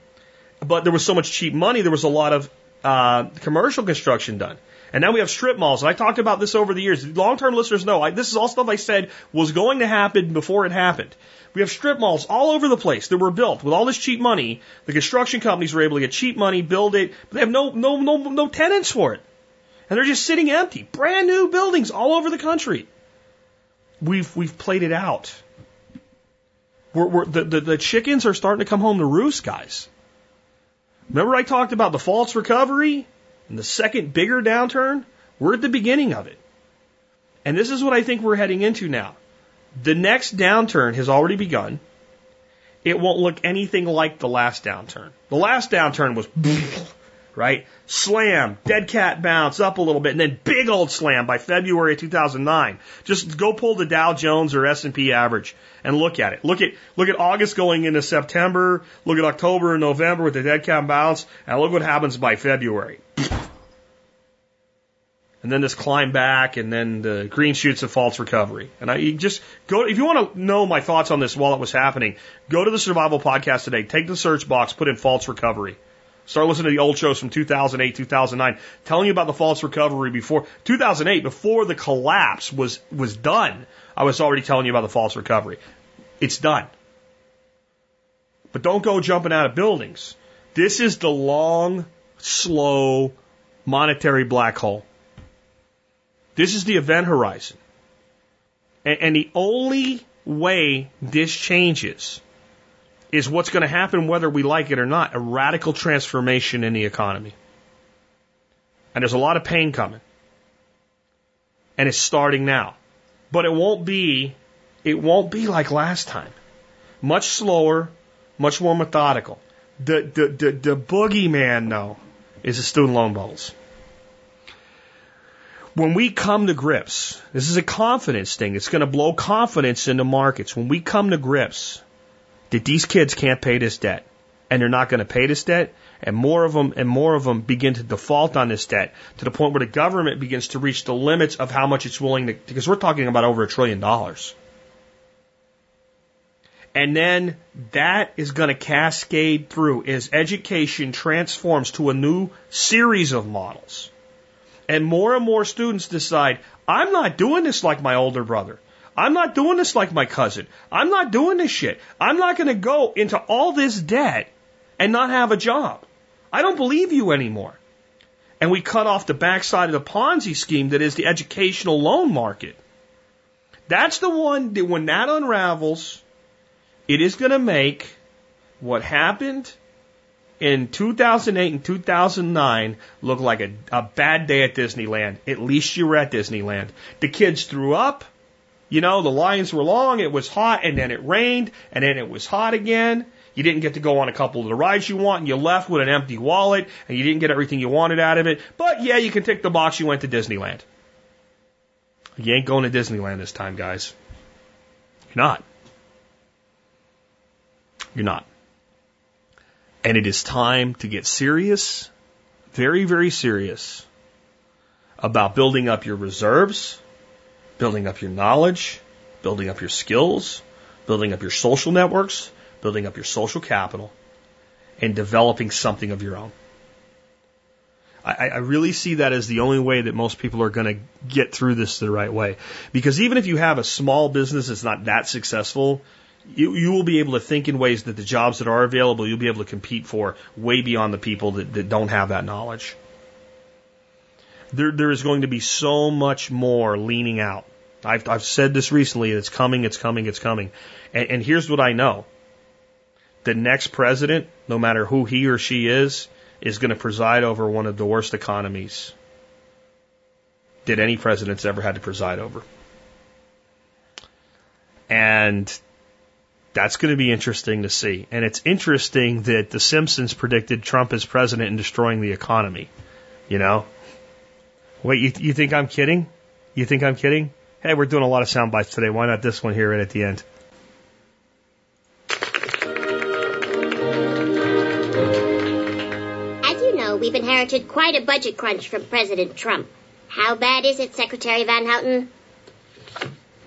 But there was so much cheap money, there was a lot of uh, commercial construction done. And now we have strip malls. And I talked about this over the years. Long term listeners know I, this is all stuff I said was going to happen before it happened. We have strip malls all over the place that were built with all this cheap money. The construction companies were able to get cheap money, build it, but they have no no no no tenants for it. And they're just sitting empty. Brand new buildings all over the country. We've, we've played it out. We're, we're, the, the, the chickens are starting to come home to roost, guys. Remember I talked about the false recovery and the second bigger downturn? We're at the beginning of it. And this is what I think we're heading into now. The next downturn has already begun. It won't look anything like the last downturn. The last downturn was right? Slam, dead cat bounce up a little bit, and then big old slam by February of 2009. Just go pull the Dow Jones or S&P average and look at it. Look at look at August going into September. Look at October and November with the dead cat bounce, and look what happens by February. And then this climb back, and then the green shoots of false recovery. And I you just go if you want to know my thoughts on this while it was happening. Go to the Survival Podcast today. Take the search box, put in false recovery. Start listening to the old shows from 2008, 2009, telling you about the false recovery before 2008, before the collapse was was done. I was already telling you about the false recovery. It's done. But don't go jumping out of buildings. This is the long, slow monetary black hole. This is the event horizon. And, and the only way this changes is what's going to happen whether we like it or not a radical transformation in the economy. And there's a lot of pain coming. And it's starting now. But it won't be it won't be like last time. Much slower, much more methodical. The the the, the boogeyman though is the student loan bubbles. When we come to grips, this is a confidence thing. It's going to blow confidence into markets. When we come to grips that these kids can't pay this debt and they're not going to pay this debt, and more of them and more of them begin to default on this debt to the point where the government begins to reach the limits of how much it's willing to, because we're talking about over a trillion dollars. And then that is going to cascade through as education transforms to a new series of models. And more and more students decide, I'm not doing this like my older brother. I'm not doing this like my cousin. I'm not doing this shit. I'm not going to go into all this debt and not have a job. I don't believe you anymore. And we cut off the backside of the Ponzi scheme that is the educational loan market. That's the one that when that unravels, it is going to make what happened in 2008 and 2009 look like a, a bad day at Disneyland. At least you were at Disneyland. The kids threw up. You know, the lines were long, it was hot, and then it rained, and then it was hot again. You didn't get to go on a couple of the rides you want, and you left with an empty wallet, and you didn't get everything you wanted out of it. But yeah, you can tick the box you went to Disneyland. You ain't going to Disneyland this time, guys. You're not. You're not. And it is time to get serious, very, very serious about building up your reserves, building up your knowledge, building up your skills, building up your social networks, building up your social capital, and developing something of your own. I, I really see that as the only way that most people are going to get through this the right way. Because even if you have a small business that's not that successful, you, you will be able to think in ways that the jobs that are available, you'll be able to compete for way beyond the people that, that don't have that knowledge. There, there is going to be so much more leaning out. I've, I've said this recently. It's coming, it's coming, it's coming. And, and here's what I know. The next president, no matter who he or she is, is going to preside over one of the worst economies that any president's ever had to preside over. And that's going to be interesting to see. And it's interesting that The Simpsons predicted Trump as president and destroying the economy. You know? Wait, you, you think I'm kidding? You think I'm kidding? Hey, we're doing a lot of sound bites today. Why not this one here right at the end? As you know, we've inherited quite a budget crunch from President Trump. How bad is it, Secretary Van Houten?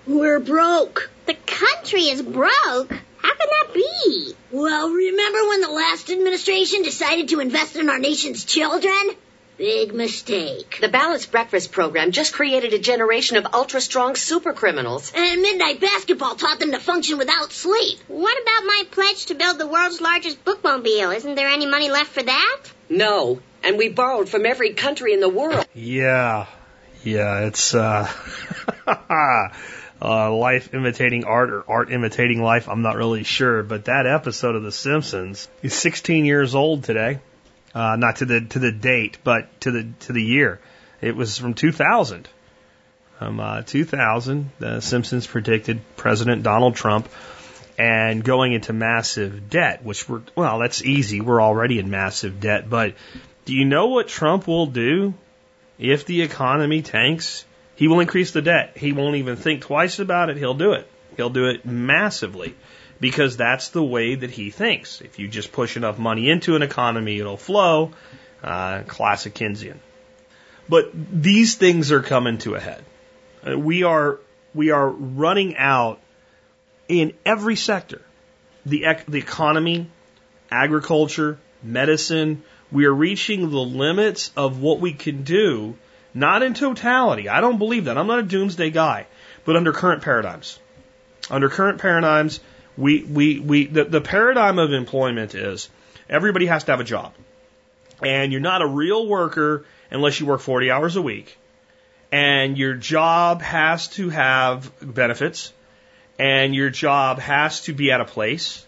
We're broke. The country is broke. How can that be? Well, remember when the last administration decided to invest in our nation's children? Big mistake. The Balanced Breakfast program just created a generation of ultra strong super criminals. And midnight basketball taught them to function without sleep. What about my pledge to build the world's largest bookmobile? Isn't there any money left for that? No. And we borrowed from every country in the world. Yeah. Yeah, it's uh, uh life imitating art or art imitating life. I'm not really sure, but that episode of The Simpsons, he's 16 years old today. Uh, not to the to the date, but to the to the year. It was from 2000. Um, uh, 2000, the Simpsons predicted President Donald Trump and going into massive debt, which we're well, that's easy. We're already in massive debt, but do you know what Trump will do if the economy tanks? He will increase the debt. He won't even think twice about it. He'll do it. He'll do it massively because that's the way that he thinks. If you just push enough money into an economy, it'll flow. Uh, classic Keynesian. But these things are coming to a head. Uh, we are we are running out in every sector. The ec- the economy, agriculture, medicine. We are reaching the limits of what we can do, not in totality. I don't believe that. I'm not a doomsday guy, but under current paradigms. Under current paradigms, We, we, we, the, the paradigm of employment is everybody has to have a job. And you're not a real worker unless you work 40 hours a week. And your job has to have benefits. And your job has to be at a place.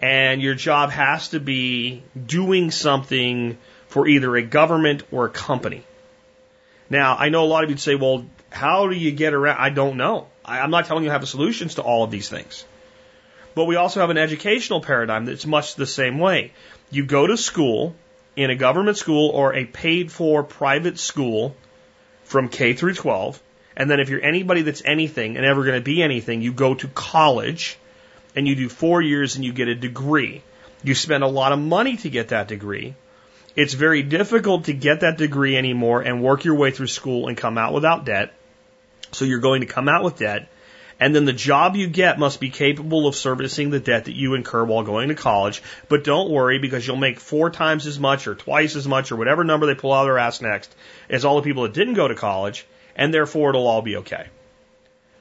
And your job has to be doing something for either a government or a company. Now, I know a lot of you say, well, how do you get around? I don't know. I, I'm not telling you I have solutions to all of these things. But we also have an educational paradigm that's much the same way. You go to school in a government school or a paid for private school from K through 12. And then if you're anybody that's anything and ever going to be anything, you go to college and you do four years and you get a degree. You spend a lot of money to get that degree. It's very difficult to get that degree anymore and work your way through school and come out without debt. So you're going to come out with debt. And then the job you get must be capable of servicing the debt that you incur while going to college. But don't worry because you'll make four times as much or twice as much or whatever number they pull out of their ass next as all the people that didn't go to college. And therefore it'll all be okay.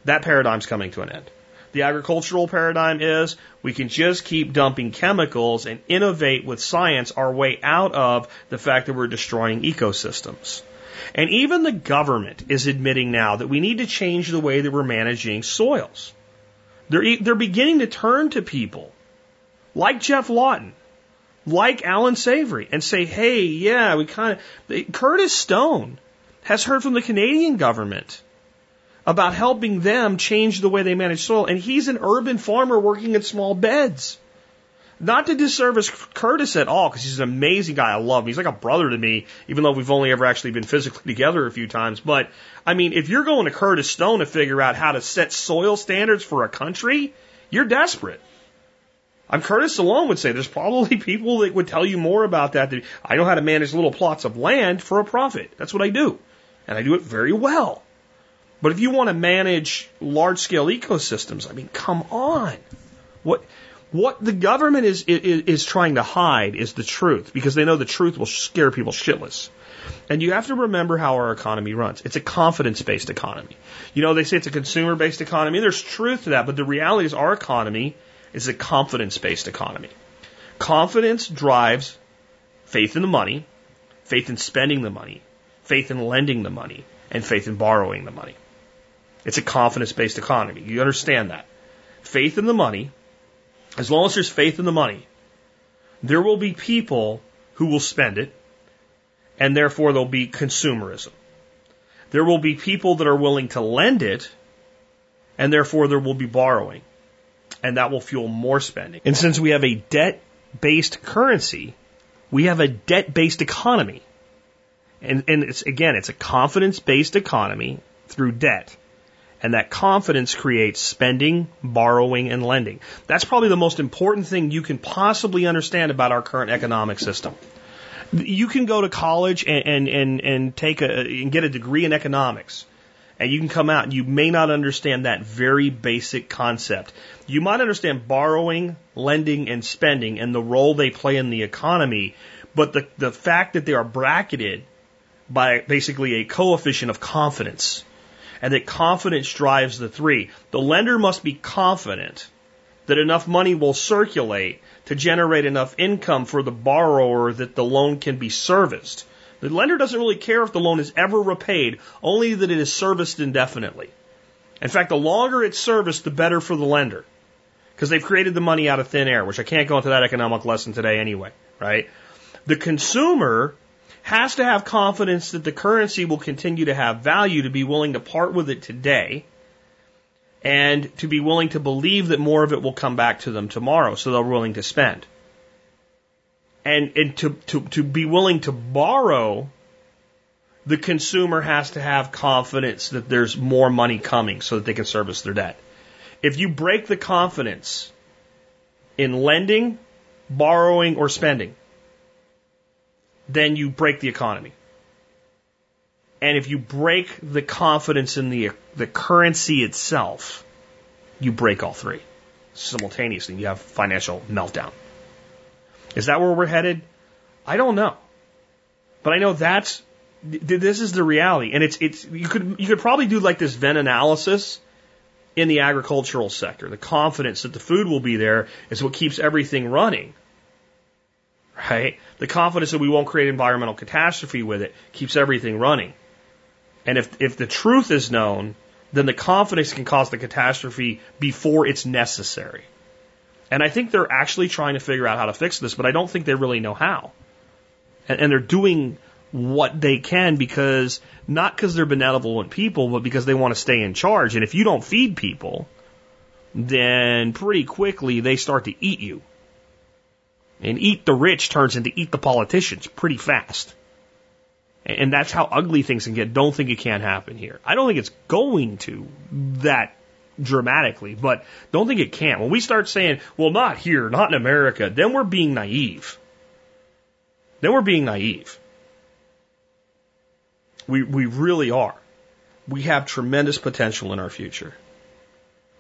That paradigm's coming to an end. The agricultural paradigm is we can just keep dumping chemicals and innovate with science our way out of the fact that we're destroying ecosystems. And even the government is admitting now that we need to change the way that we're managing soils. They're, they're beginning to turn to people like Geoff Lawton, like Alan Savory, and say, hey, yeah, we kind of. Curtis Stone has heard from the Canadian government about helping them change the way they manage soil. And he's an urban farmer working in small beds. Not to disservice Curtis at all, because he's an amazing guy. I love him. He's like a brother to me, even though we've only ever actually been physically together a few times. But, I mean, if you're going to Curtis Stone to figure out how to set soil standards for a country, you're desperate. I'm Curtis alone would say there's probably people that would tell you more about that. That I know how to manage little plots of land for a profit. That's what I do. And I do it very well. But if you want to manage large scale ecosystems, I mean, come on. What, what the government is, is, is trying to hide is the truth because they know the truth will scare people shitless. And you have to remember how our economy runs. It's a confidence based economy. You know, they say it's a consumer based economy. There's truth to that, but the reality is our economy is a confidence based economy. Confidence drives faith in the money, faith in spending the money, faith in lending the money, and faith in borrowing the money. It's a confidence based economy. You understand that. Faith in the money, as long as there's faith in the money, there will be people who will spend it, and therefore there'll be consumerism. There will be people that are willing to lend it, and therefore there will be borrowing. And that will fuel more spending. And since we have a debt based currency, we have a debt based economy. And, and it's, again, it's a confidence based economy through debt. And that confidence creates spending, borrowing, and lending. That's probably the most important thing you can possibly understand about our current economic system. You can go to college and, and, and, and take a, and get a degree in economics. And you can come out and you may not understand that very basic concept. You might understand borrowing, lending, and spending and the role they play in the economy, but the, the fact that they are bracketed by basically a coefficient of confidence and that confidence drives the three. The lender must be confident that enough money will circulate to generate enough income for the borrower that the loan can be serviced. The lender doesn't really care if the loan is ever repaid, only that it is serviced indefinitely. In fact, the longer it's serviced, the better for the lender. Because they've created the money out of thin air, which I can't go into that economic lesson today anyway, right? The consumer has to have confidence that the currency will continue to have value to be willing to part with it today and to be willing to believe that more of it will come back to them tomorrow, so they're willing to spend. And, and to, to, to be willing to borrow, the consumer has to have confidence that there's more money coming so that they can service their debt. If you break the confidence in lending, borrowing, or spending, then you break the economy. And if you break the confidence in the, the currency itself, you break all three simultaneously. You have financial meltdown. Is that where we're headed? I don't know. But I know that's, this is the reality. And it's, it's, you could, you could probably do like this Venn analysis in the agricultural sector. The confidence that the food will be there is what keeps everything running. Right? The confidence that we won't create environmental catastrophe with it keeps everything running. And if, if the truth is known, then the confidence can cause the catastrophe before it's necessary. And I think they're actually trying to figure out how to fix this, but I don't think they really know how. And, and they're doing what they can because not because they're benevolent people, but because they want to stay in charge. And if you don't feed people, then pretty quickly they start to eat you. And eat the rich turns into eat the politicians pretty fast. And that's how ugly things can get. Don't think it can't happen here. I don't think it's going to that dramatically, but don't think it can't. When we start saying, well, not here, not in America, then we're being naive. Then we're being naive. We, we really are. We have tremendous potential in our future.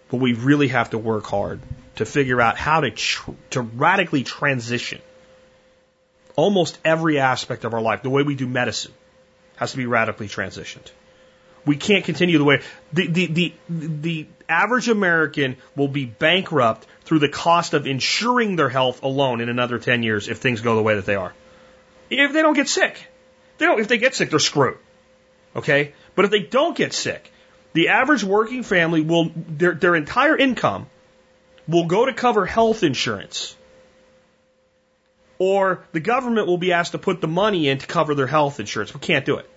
But we really have to work hard to figure out how to, tr- to radically transition almost every aspect of our life. The way we do medicine has to be radically transitioned. We can't continue the way the, the, the, the average American will be bankrupt through the cost of insuring their health alone in another 10 years if things go the way that they are. If they don't get sick. They don't, if they get sick, they're screwed. Okay? But if they don't get sick, the average working family will, their, their entire income will go to cover health insurance. Or the government will be asked to put the money in to cover their health insurance. We can't do it.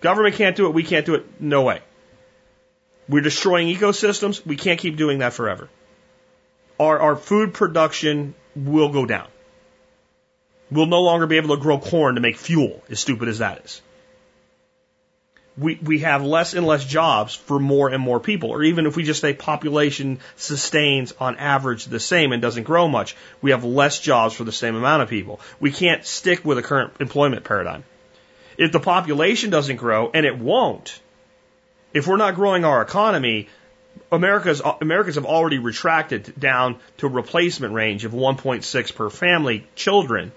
Government can't do it. We can't do it. No way. We're destroying ecosystems. We can't keep doing that forever. Our, our food production will go down. We'll no longer be able to grow corn to make fuel, as stupid as that is we, we have less and less jobs for more and more people. Or even if we just say population sustains on average the same and doesn't grow much, we have less jobs for the same amount of people. We can't stick with the current employment paradigm. If the population doesn't grow, and it won't, if we're not growing our economy, America's, Americans have already retracted down to a replacement range of 1.6 per family children.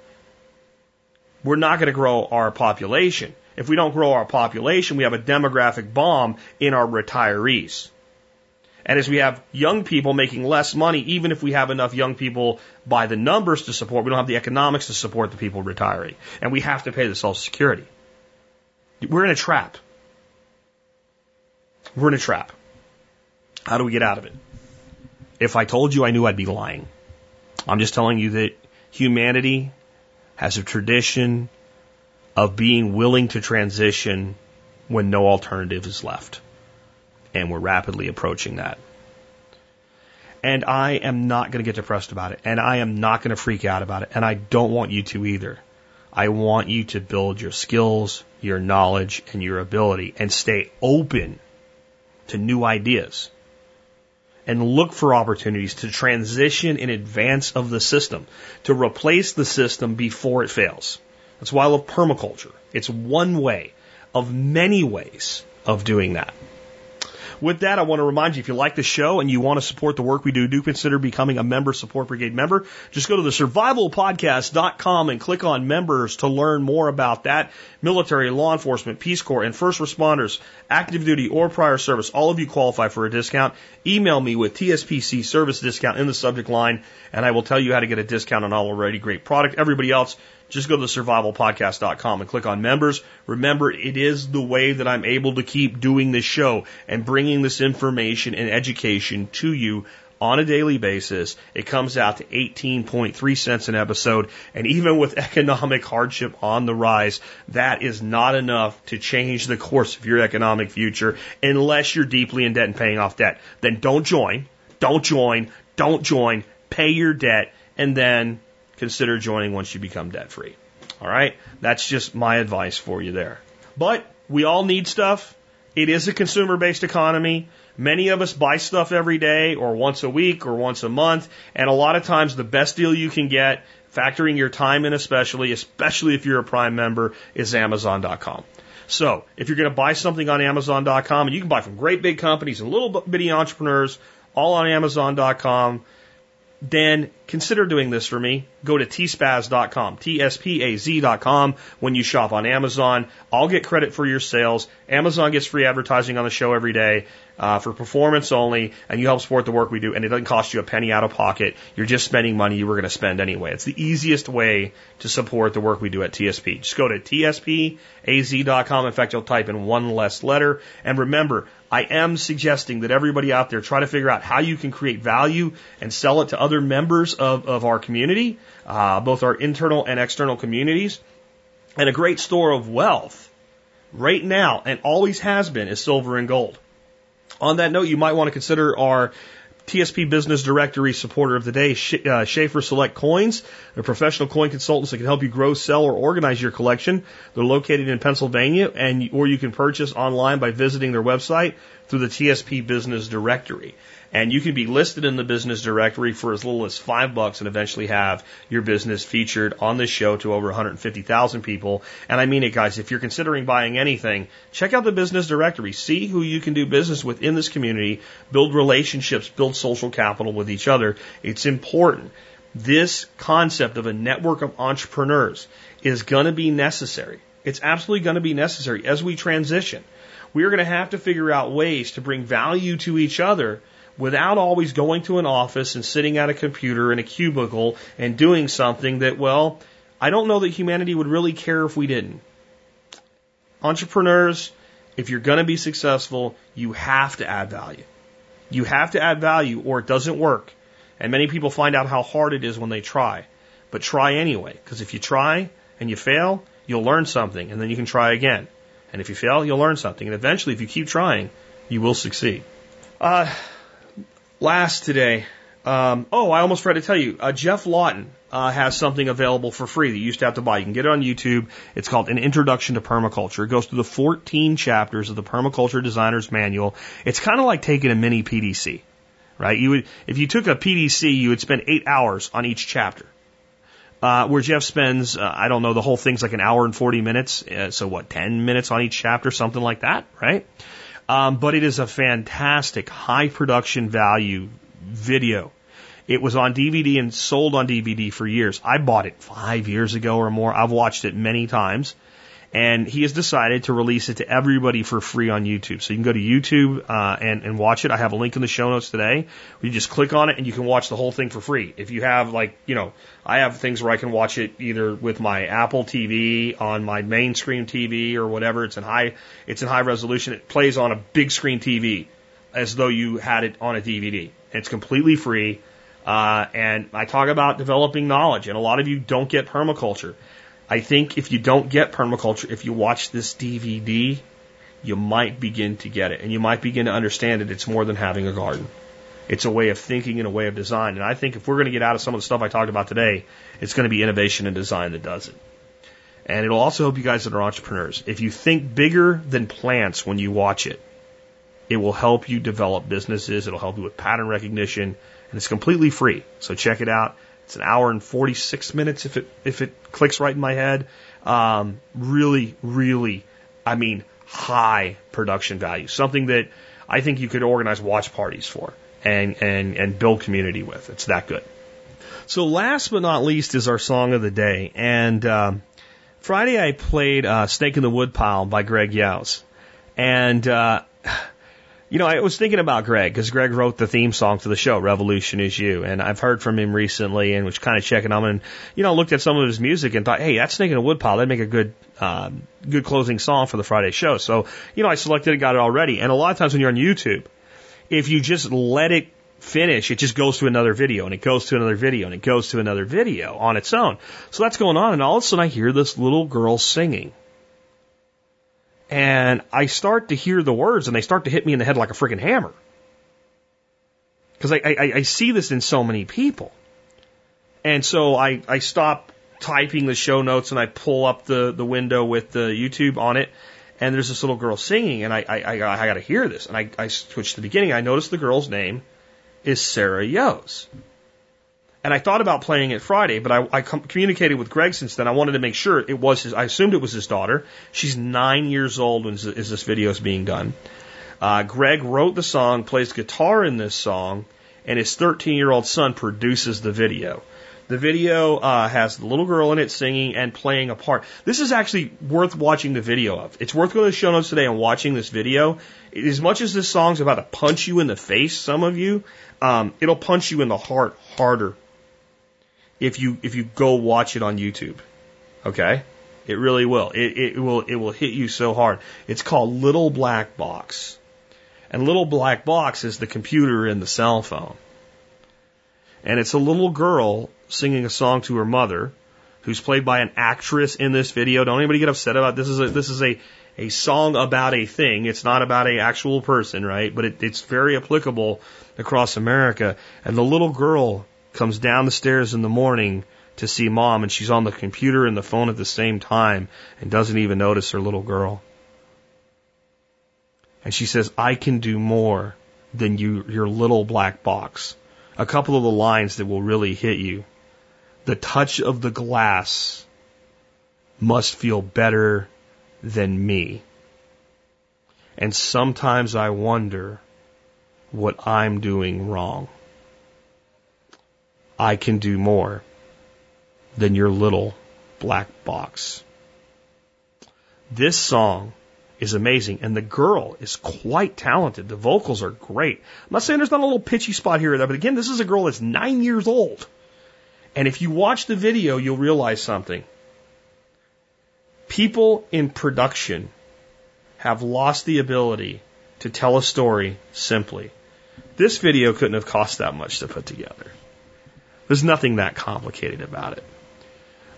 We're not going to grow our population. If we don't grow our population, we have a demographic bomb in our retirees. And as we have young people making less money, even if we have enough young people by the numbers to support, we don't have the economics to support the people retiring. And we have to pay the Social Security. We're in a trap. We're in a trap. How do we get out of it? If I told you, I knew I'd be lying. I'm just telling you that humanity has a tradition of being willing to transition when no alternative is left. And we're rapidly approaching that. And I am not going to get depressed about it. And I am not going to freak out about it. And I don't want you to either. I want you to build your skills, your knowledge, and your ability and stay open to new ideas and look for opportunities to transition in advance of the system, to replace the system before it fails. That's why I love permaculture. It's one way of many ways of doing that. With that, I want to remind you if you like the show and you want to support the work we do, do consider becoming a member support brigade member. Just go to the survivalpodcast.com and click on members to learn more about that. Military, law enforcement, Peace Corps, and first responders, active duty or prior service, all of you qualify for a discount. Email me with TSPC service discount in the subject line and I will tell you how to get a discount on already great product. Everybody else, just go to survivalpodcast.com and click on members. Remember, it is the way that I'm able to keep doing this show and bringing this information and education to you on a daily basis. It comes out to 18.3 cents an episode. And even with economic hardship on the rise, that is not enough to change the course of your economic future unless you're deeply in debt and paying off debt. Then don't join. Don't join. Don't join. Pay your debt and then consider joining once you become debt free. All right? That's just my advice for you there. But we all need stuff. It is a consumer based economy. Many of us buy stuff every day or once a week or once a month. And a lot of times the best deal you can get, factoring your time in especially, especially if you're a Prime member, is Amazon.com. So if you're going to buy something on Amazon.com, and you can buy from great big companies and little bitty entrepreneurs, all on Amazon.com, then consider doing this for me. Go to tspaz.com, T-S-P-A-Z.com when you shop on Amazon. I'll get credit for your sales. Amazon gets free advertising on the show every day. Uh, for performance only, and you help support the work we do, and it doesn't cost you a penny out of pocket. You're just spending money you were going to spend anyway. It's the easiest way to support the work we do at TSP. Just go to tspaz.com. In fact, you'll type in one less letter. And remember, I am suggesting that everybody out there try to figure out how you can create value and sell it to other members of, of our community, uh, both our internal and external communities. And a great store of wealth right now and always has been is silver and gold. On that note, you might want to consider our TSP Business Directory supporter of the day, uh, Schaefer Select Coins. They're professional coin consultants that can help you grow, sell, or organize your collection. They're located in Pennsylvania, and or you can purchase online by visiting their website through the TSP Business Directory. And you can be listed in the business directory for as little as five bucks and eventually have your business featured on this show to over 150,000 people. And I mean it, guys. If you're considering buying anything, check out the business directory. See who you can do business with in this community, build relationships, build social capital with each other. It's important. This concept of a network of entrepreneurs is going to be necessary. It's absolutely going to be necessary as we transition. We are going to have to figure out ways to bring value to each other without always going to an office and sitting at a computer in a cubicle and doing something that, well, I don't know that humanity would really care if we didn't. Entrepreneurs, if you're going to be successful, you have to add value. You have to add value or it doesn't work. And many people find out how hard it is when they try. But try anyway, because if you try and you fail, you'll learn something and then you can try again. And if you fail, you'll learn something. And eventually, if you keep trying, you will succeed. Uh, last today. Um, oh, I almost forgot to tell you. Uh, Geoff Lawton uh, has something available for free that you used to have to buy. You can get it on YouTube. It's called An Introduction to Permaculture. It goes through the 14 chapters of the Permaculture Designer's Manual. It's kind of like taking a mini PDC, right? You would, if you took a PDC, you would spend eight hours on each chapter. Uh, where Geoff spends, uh, I don't know, the whole thing's like an hour and 40 minutes. Uh, so what, 10 minutes on each chapter, something like that, right? Um, but it is a fantastic high production value video. It was on DVD and sold on DVD for years. I bought it five years ago or more. I've watched it many times and he has decided to release it to everybody for free on YouTube. So you can go to YouTube uh, and, and watch it. I have a link in the show notes today. You just click on it and you can watch the whole thing for free. If you have like, you know, I have things where I can watch it either with my Apple TV on my main screen TV or whatever. It's in high, it's in high resolution. It plays on a big screen TV as though you had it on a DVD. It's completely free. Uh, and I talk about developing knowledge, and a lot of you don't get permaculture. I think if you don't get permaculture, if you watch this DVD, you might begin to get it. And you might begin to understand that it's more than having a garden. It's a way of thinking and a way of design. And I think if we're going to get out of some of the stuff I talked about today, it's going to be innovation and design that does it. And it'll also help you guys that are entrepreneurs. If you think bigger than plants when you watch it, it will help you develop businesses. It'll help you with pattern recognition and it's completely free. So check it out. It's an hour and 46 minutes if it, if it clicks right in my head. Um, really, really, I mean, high production value. Something that I think you could organize watch parties for and, and, and build community with. It's that good. So last but not least is our song of the day. And, um, Friday I played, uh, Snake in the Woodpile by Greg Yost. And, uh, you know, I was thinking about Greg because Greg wrote the theme song to the show, Revolution is You. And I've heard from him recently and was kind of checking on him and, you know, looked at some of his music and thought, hey, that's Snake in a Woodpile. That'd make a good, um, good closing song for the Friday show. So, you know, I selected it, got it already. And a lot of times when you're on YouTube, if you just let it finish, it just goes to another video and it goes to another video and it goes to another video on its own. So that's going on. And all of a sudden I hear this little girl singing. And I start to hear the words and they start to hit me in the head like a freaking hammer. Because I, I, I see this in so many people. And so I, I stop typing the show notes and I pull up the, the window with the YouTube on it. And there's this little girl singing, and I, I, I, I got to hear this. And I, I switched to the beginning. I noticed the girl's name is Sarah Yost. And I thought about playing it Friday, but I, I com- communicated with Greg since then. I wanted to make sure it was his. I assumed it was his daughter. She's nine years old when as this video is being done. Uh, Greg wrote the song, plays guitar in this song, and his 13 year old son produces the video. The video uh, has the little girl in it singing and playing a part. This is actually worth watching the video of. It's worth going to the show notes today and watching this video. As much as this song's about to punch you in the face, some of you, um, it'll punch you in the heart harder if you if you go watch it on YouTube. Okay, it really will. It, it will it will hit you so hard. It's called Little Black Box, and Little Black Box is the computer in the cell phone, and it's a little girl singing a song to her mother, who's played by an actress in this video. Don't anybody get upset about this. Is a this is a a song about a thing. It's not about a actual person, right? But it, it's very applicable across America. And the little girl comes down the stairs in the morning to see mom, and she's on the computer and the phone at the same time, and doesn't even notice her little girl. And she says, "I can do more than you, your little black box." A couple of the lines that will really hit you the touch of the glass must feel better than me. And sometimes I wonder what I'm doing wrong. I can do more than your little black box. This song is amazing, and the girl is quite talented. The vocals are great. I'm not saying there's not a little pitchy spot here or there, but again, this is a girl that's nine years old. And if you watch the video, you'll realize something. People in production have lost the ability to tell a story simply. This video couldn't have cost that much to put together. There's nothing that complicated about it.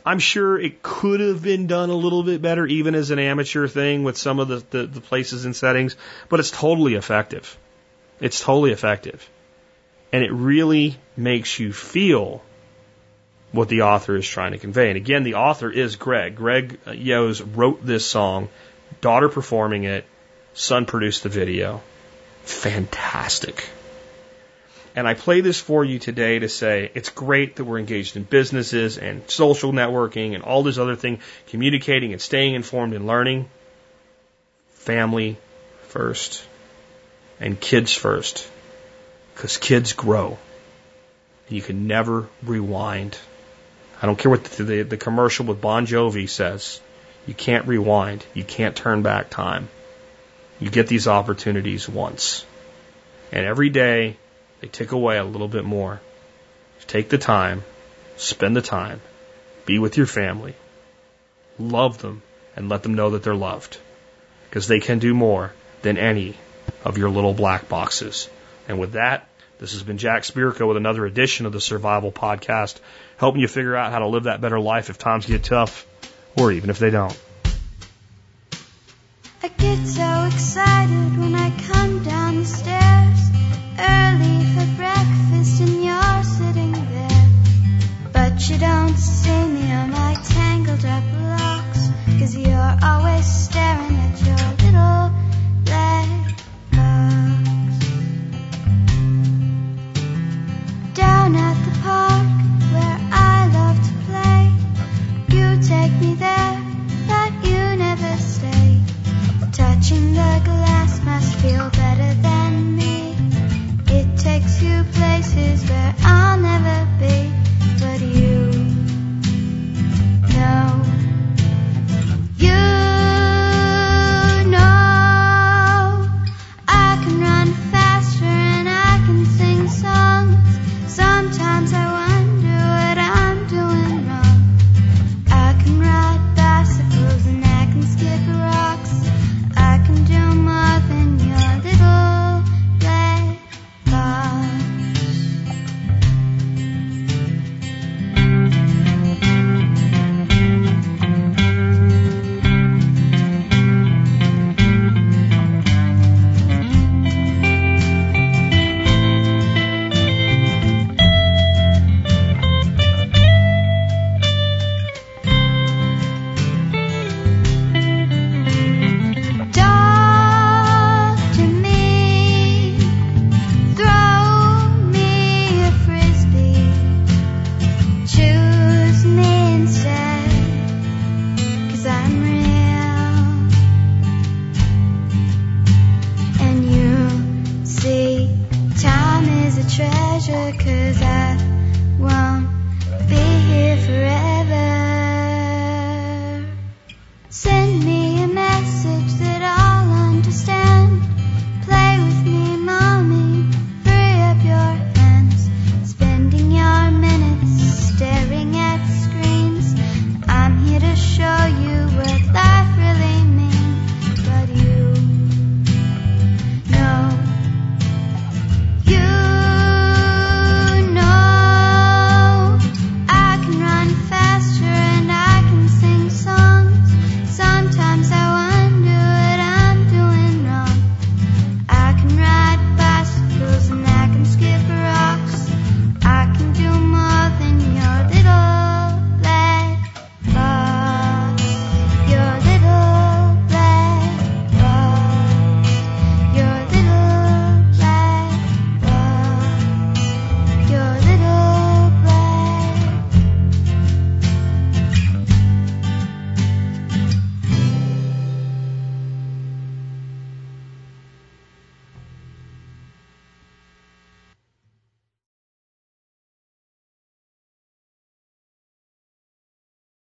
I'm sure it could have been done a little bit better, even as an amateur thing with some of the, the, the places and settings, but it's totally effective. It's totally effective. And it really makes you feel what the author is trying to convey. And again, the author is Greg. Greg uh, Yost wrote this song, daughter performing it, son produced the video. Fantastic. And I play this for you today to say it's great that we're engaged in businesses and social networking and all this other thing, communicating and staying informed and learning. Family first and kids first. Because kids grow. You can never rewind. I don't care what the, the, the commercial with Bon Jovi says. You can't rewind. You can't turn back time. You get these opportunities once. And every day they take away a little bit more. Take the time, spend the time, be with your family, love them, and let them know that they're loved. Because they can do more than any of your little black boxes. And with that, this has been Jack Spirko with another edition of the Survival Podcast, helping you figure out how to live that better life if times get tough or even if they don't. I get so excited when I come down the stairs early. don't see me on my tangled up locks, cause you're always staring at your little black box. Down at the park where I love to play, you take me there, but you never stay. Touching the glass must feel better than me. It takes you places where I'm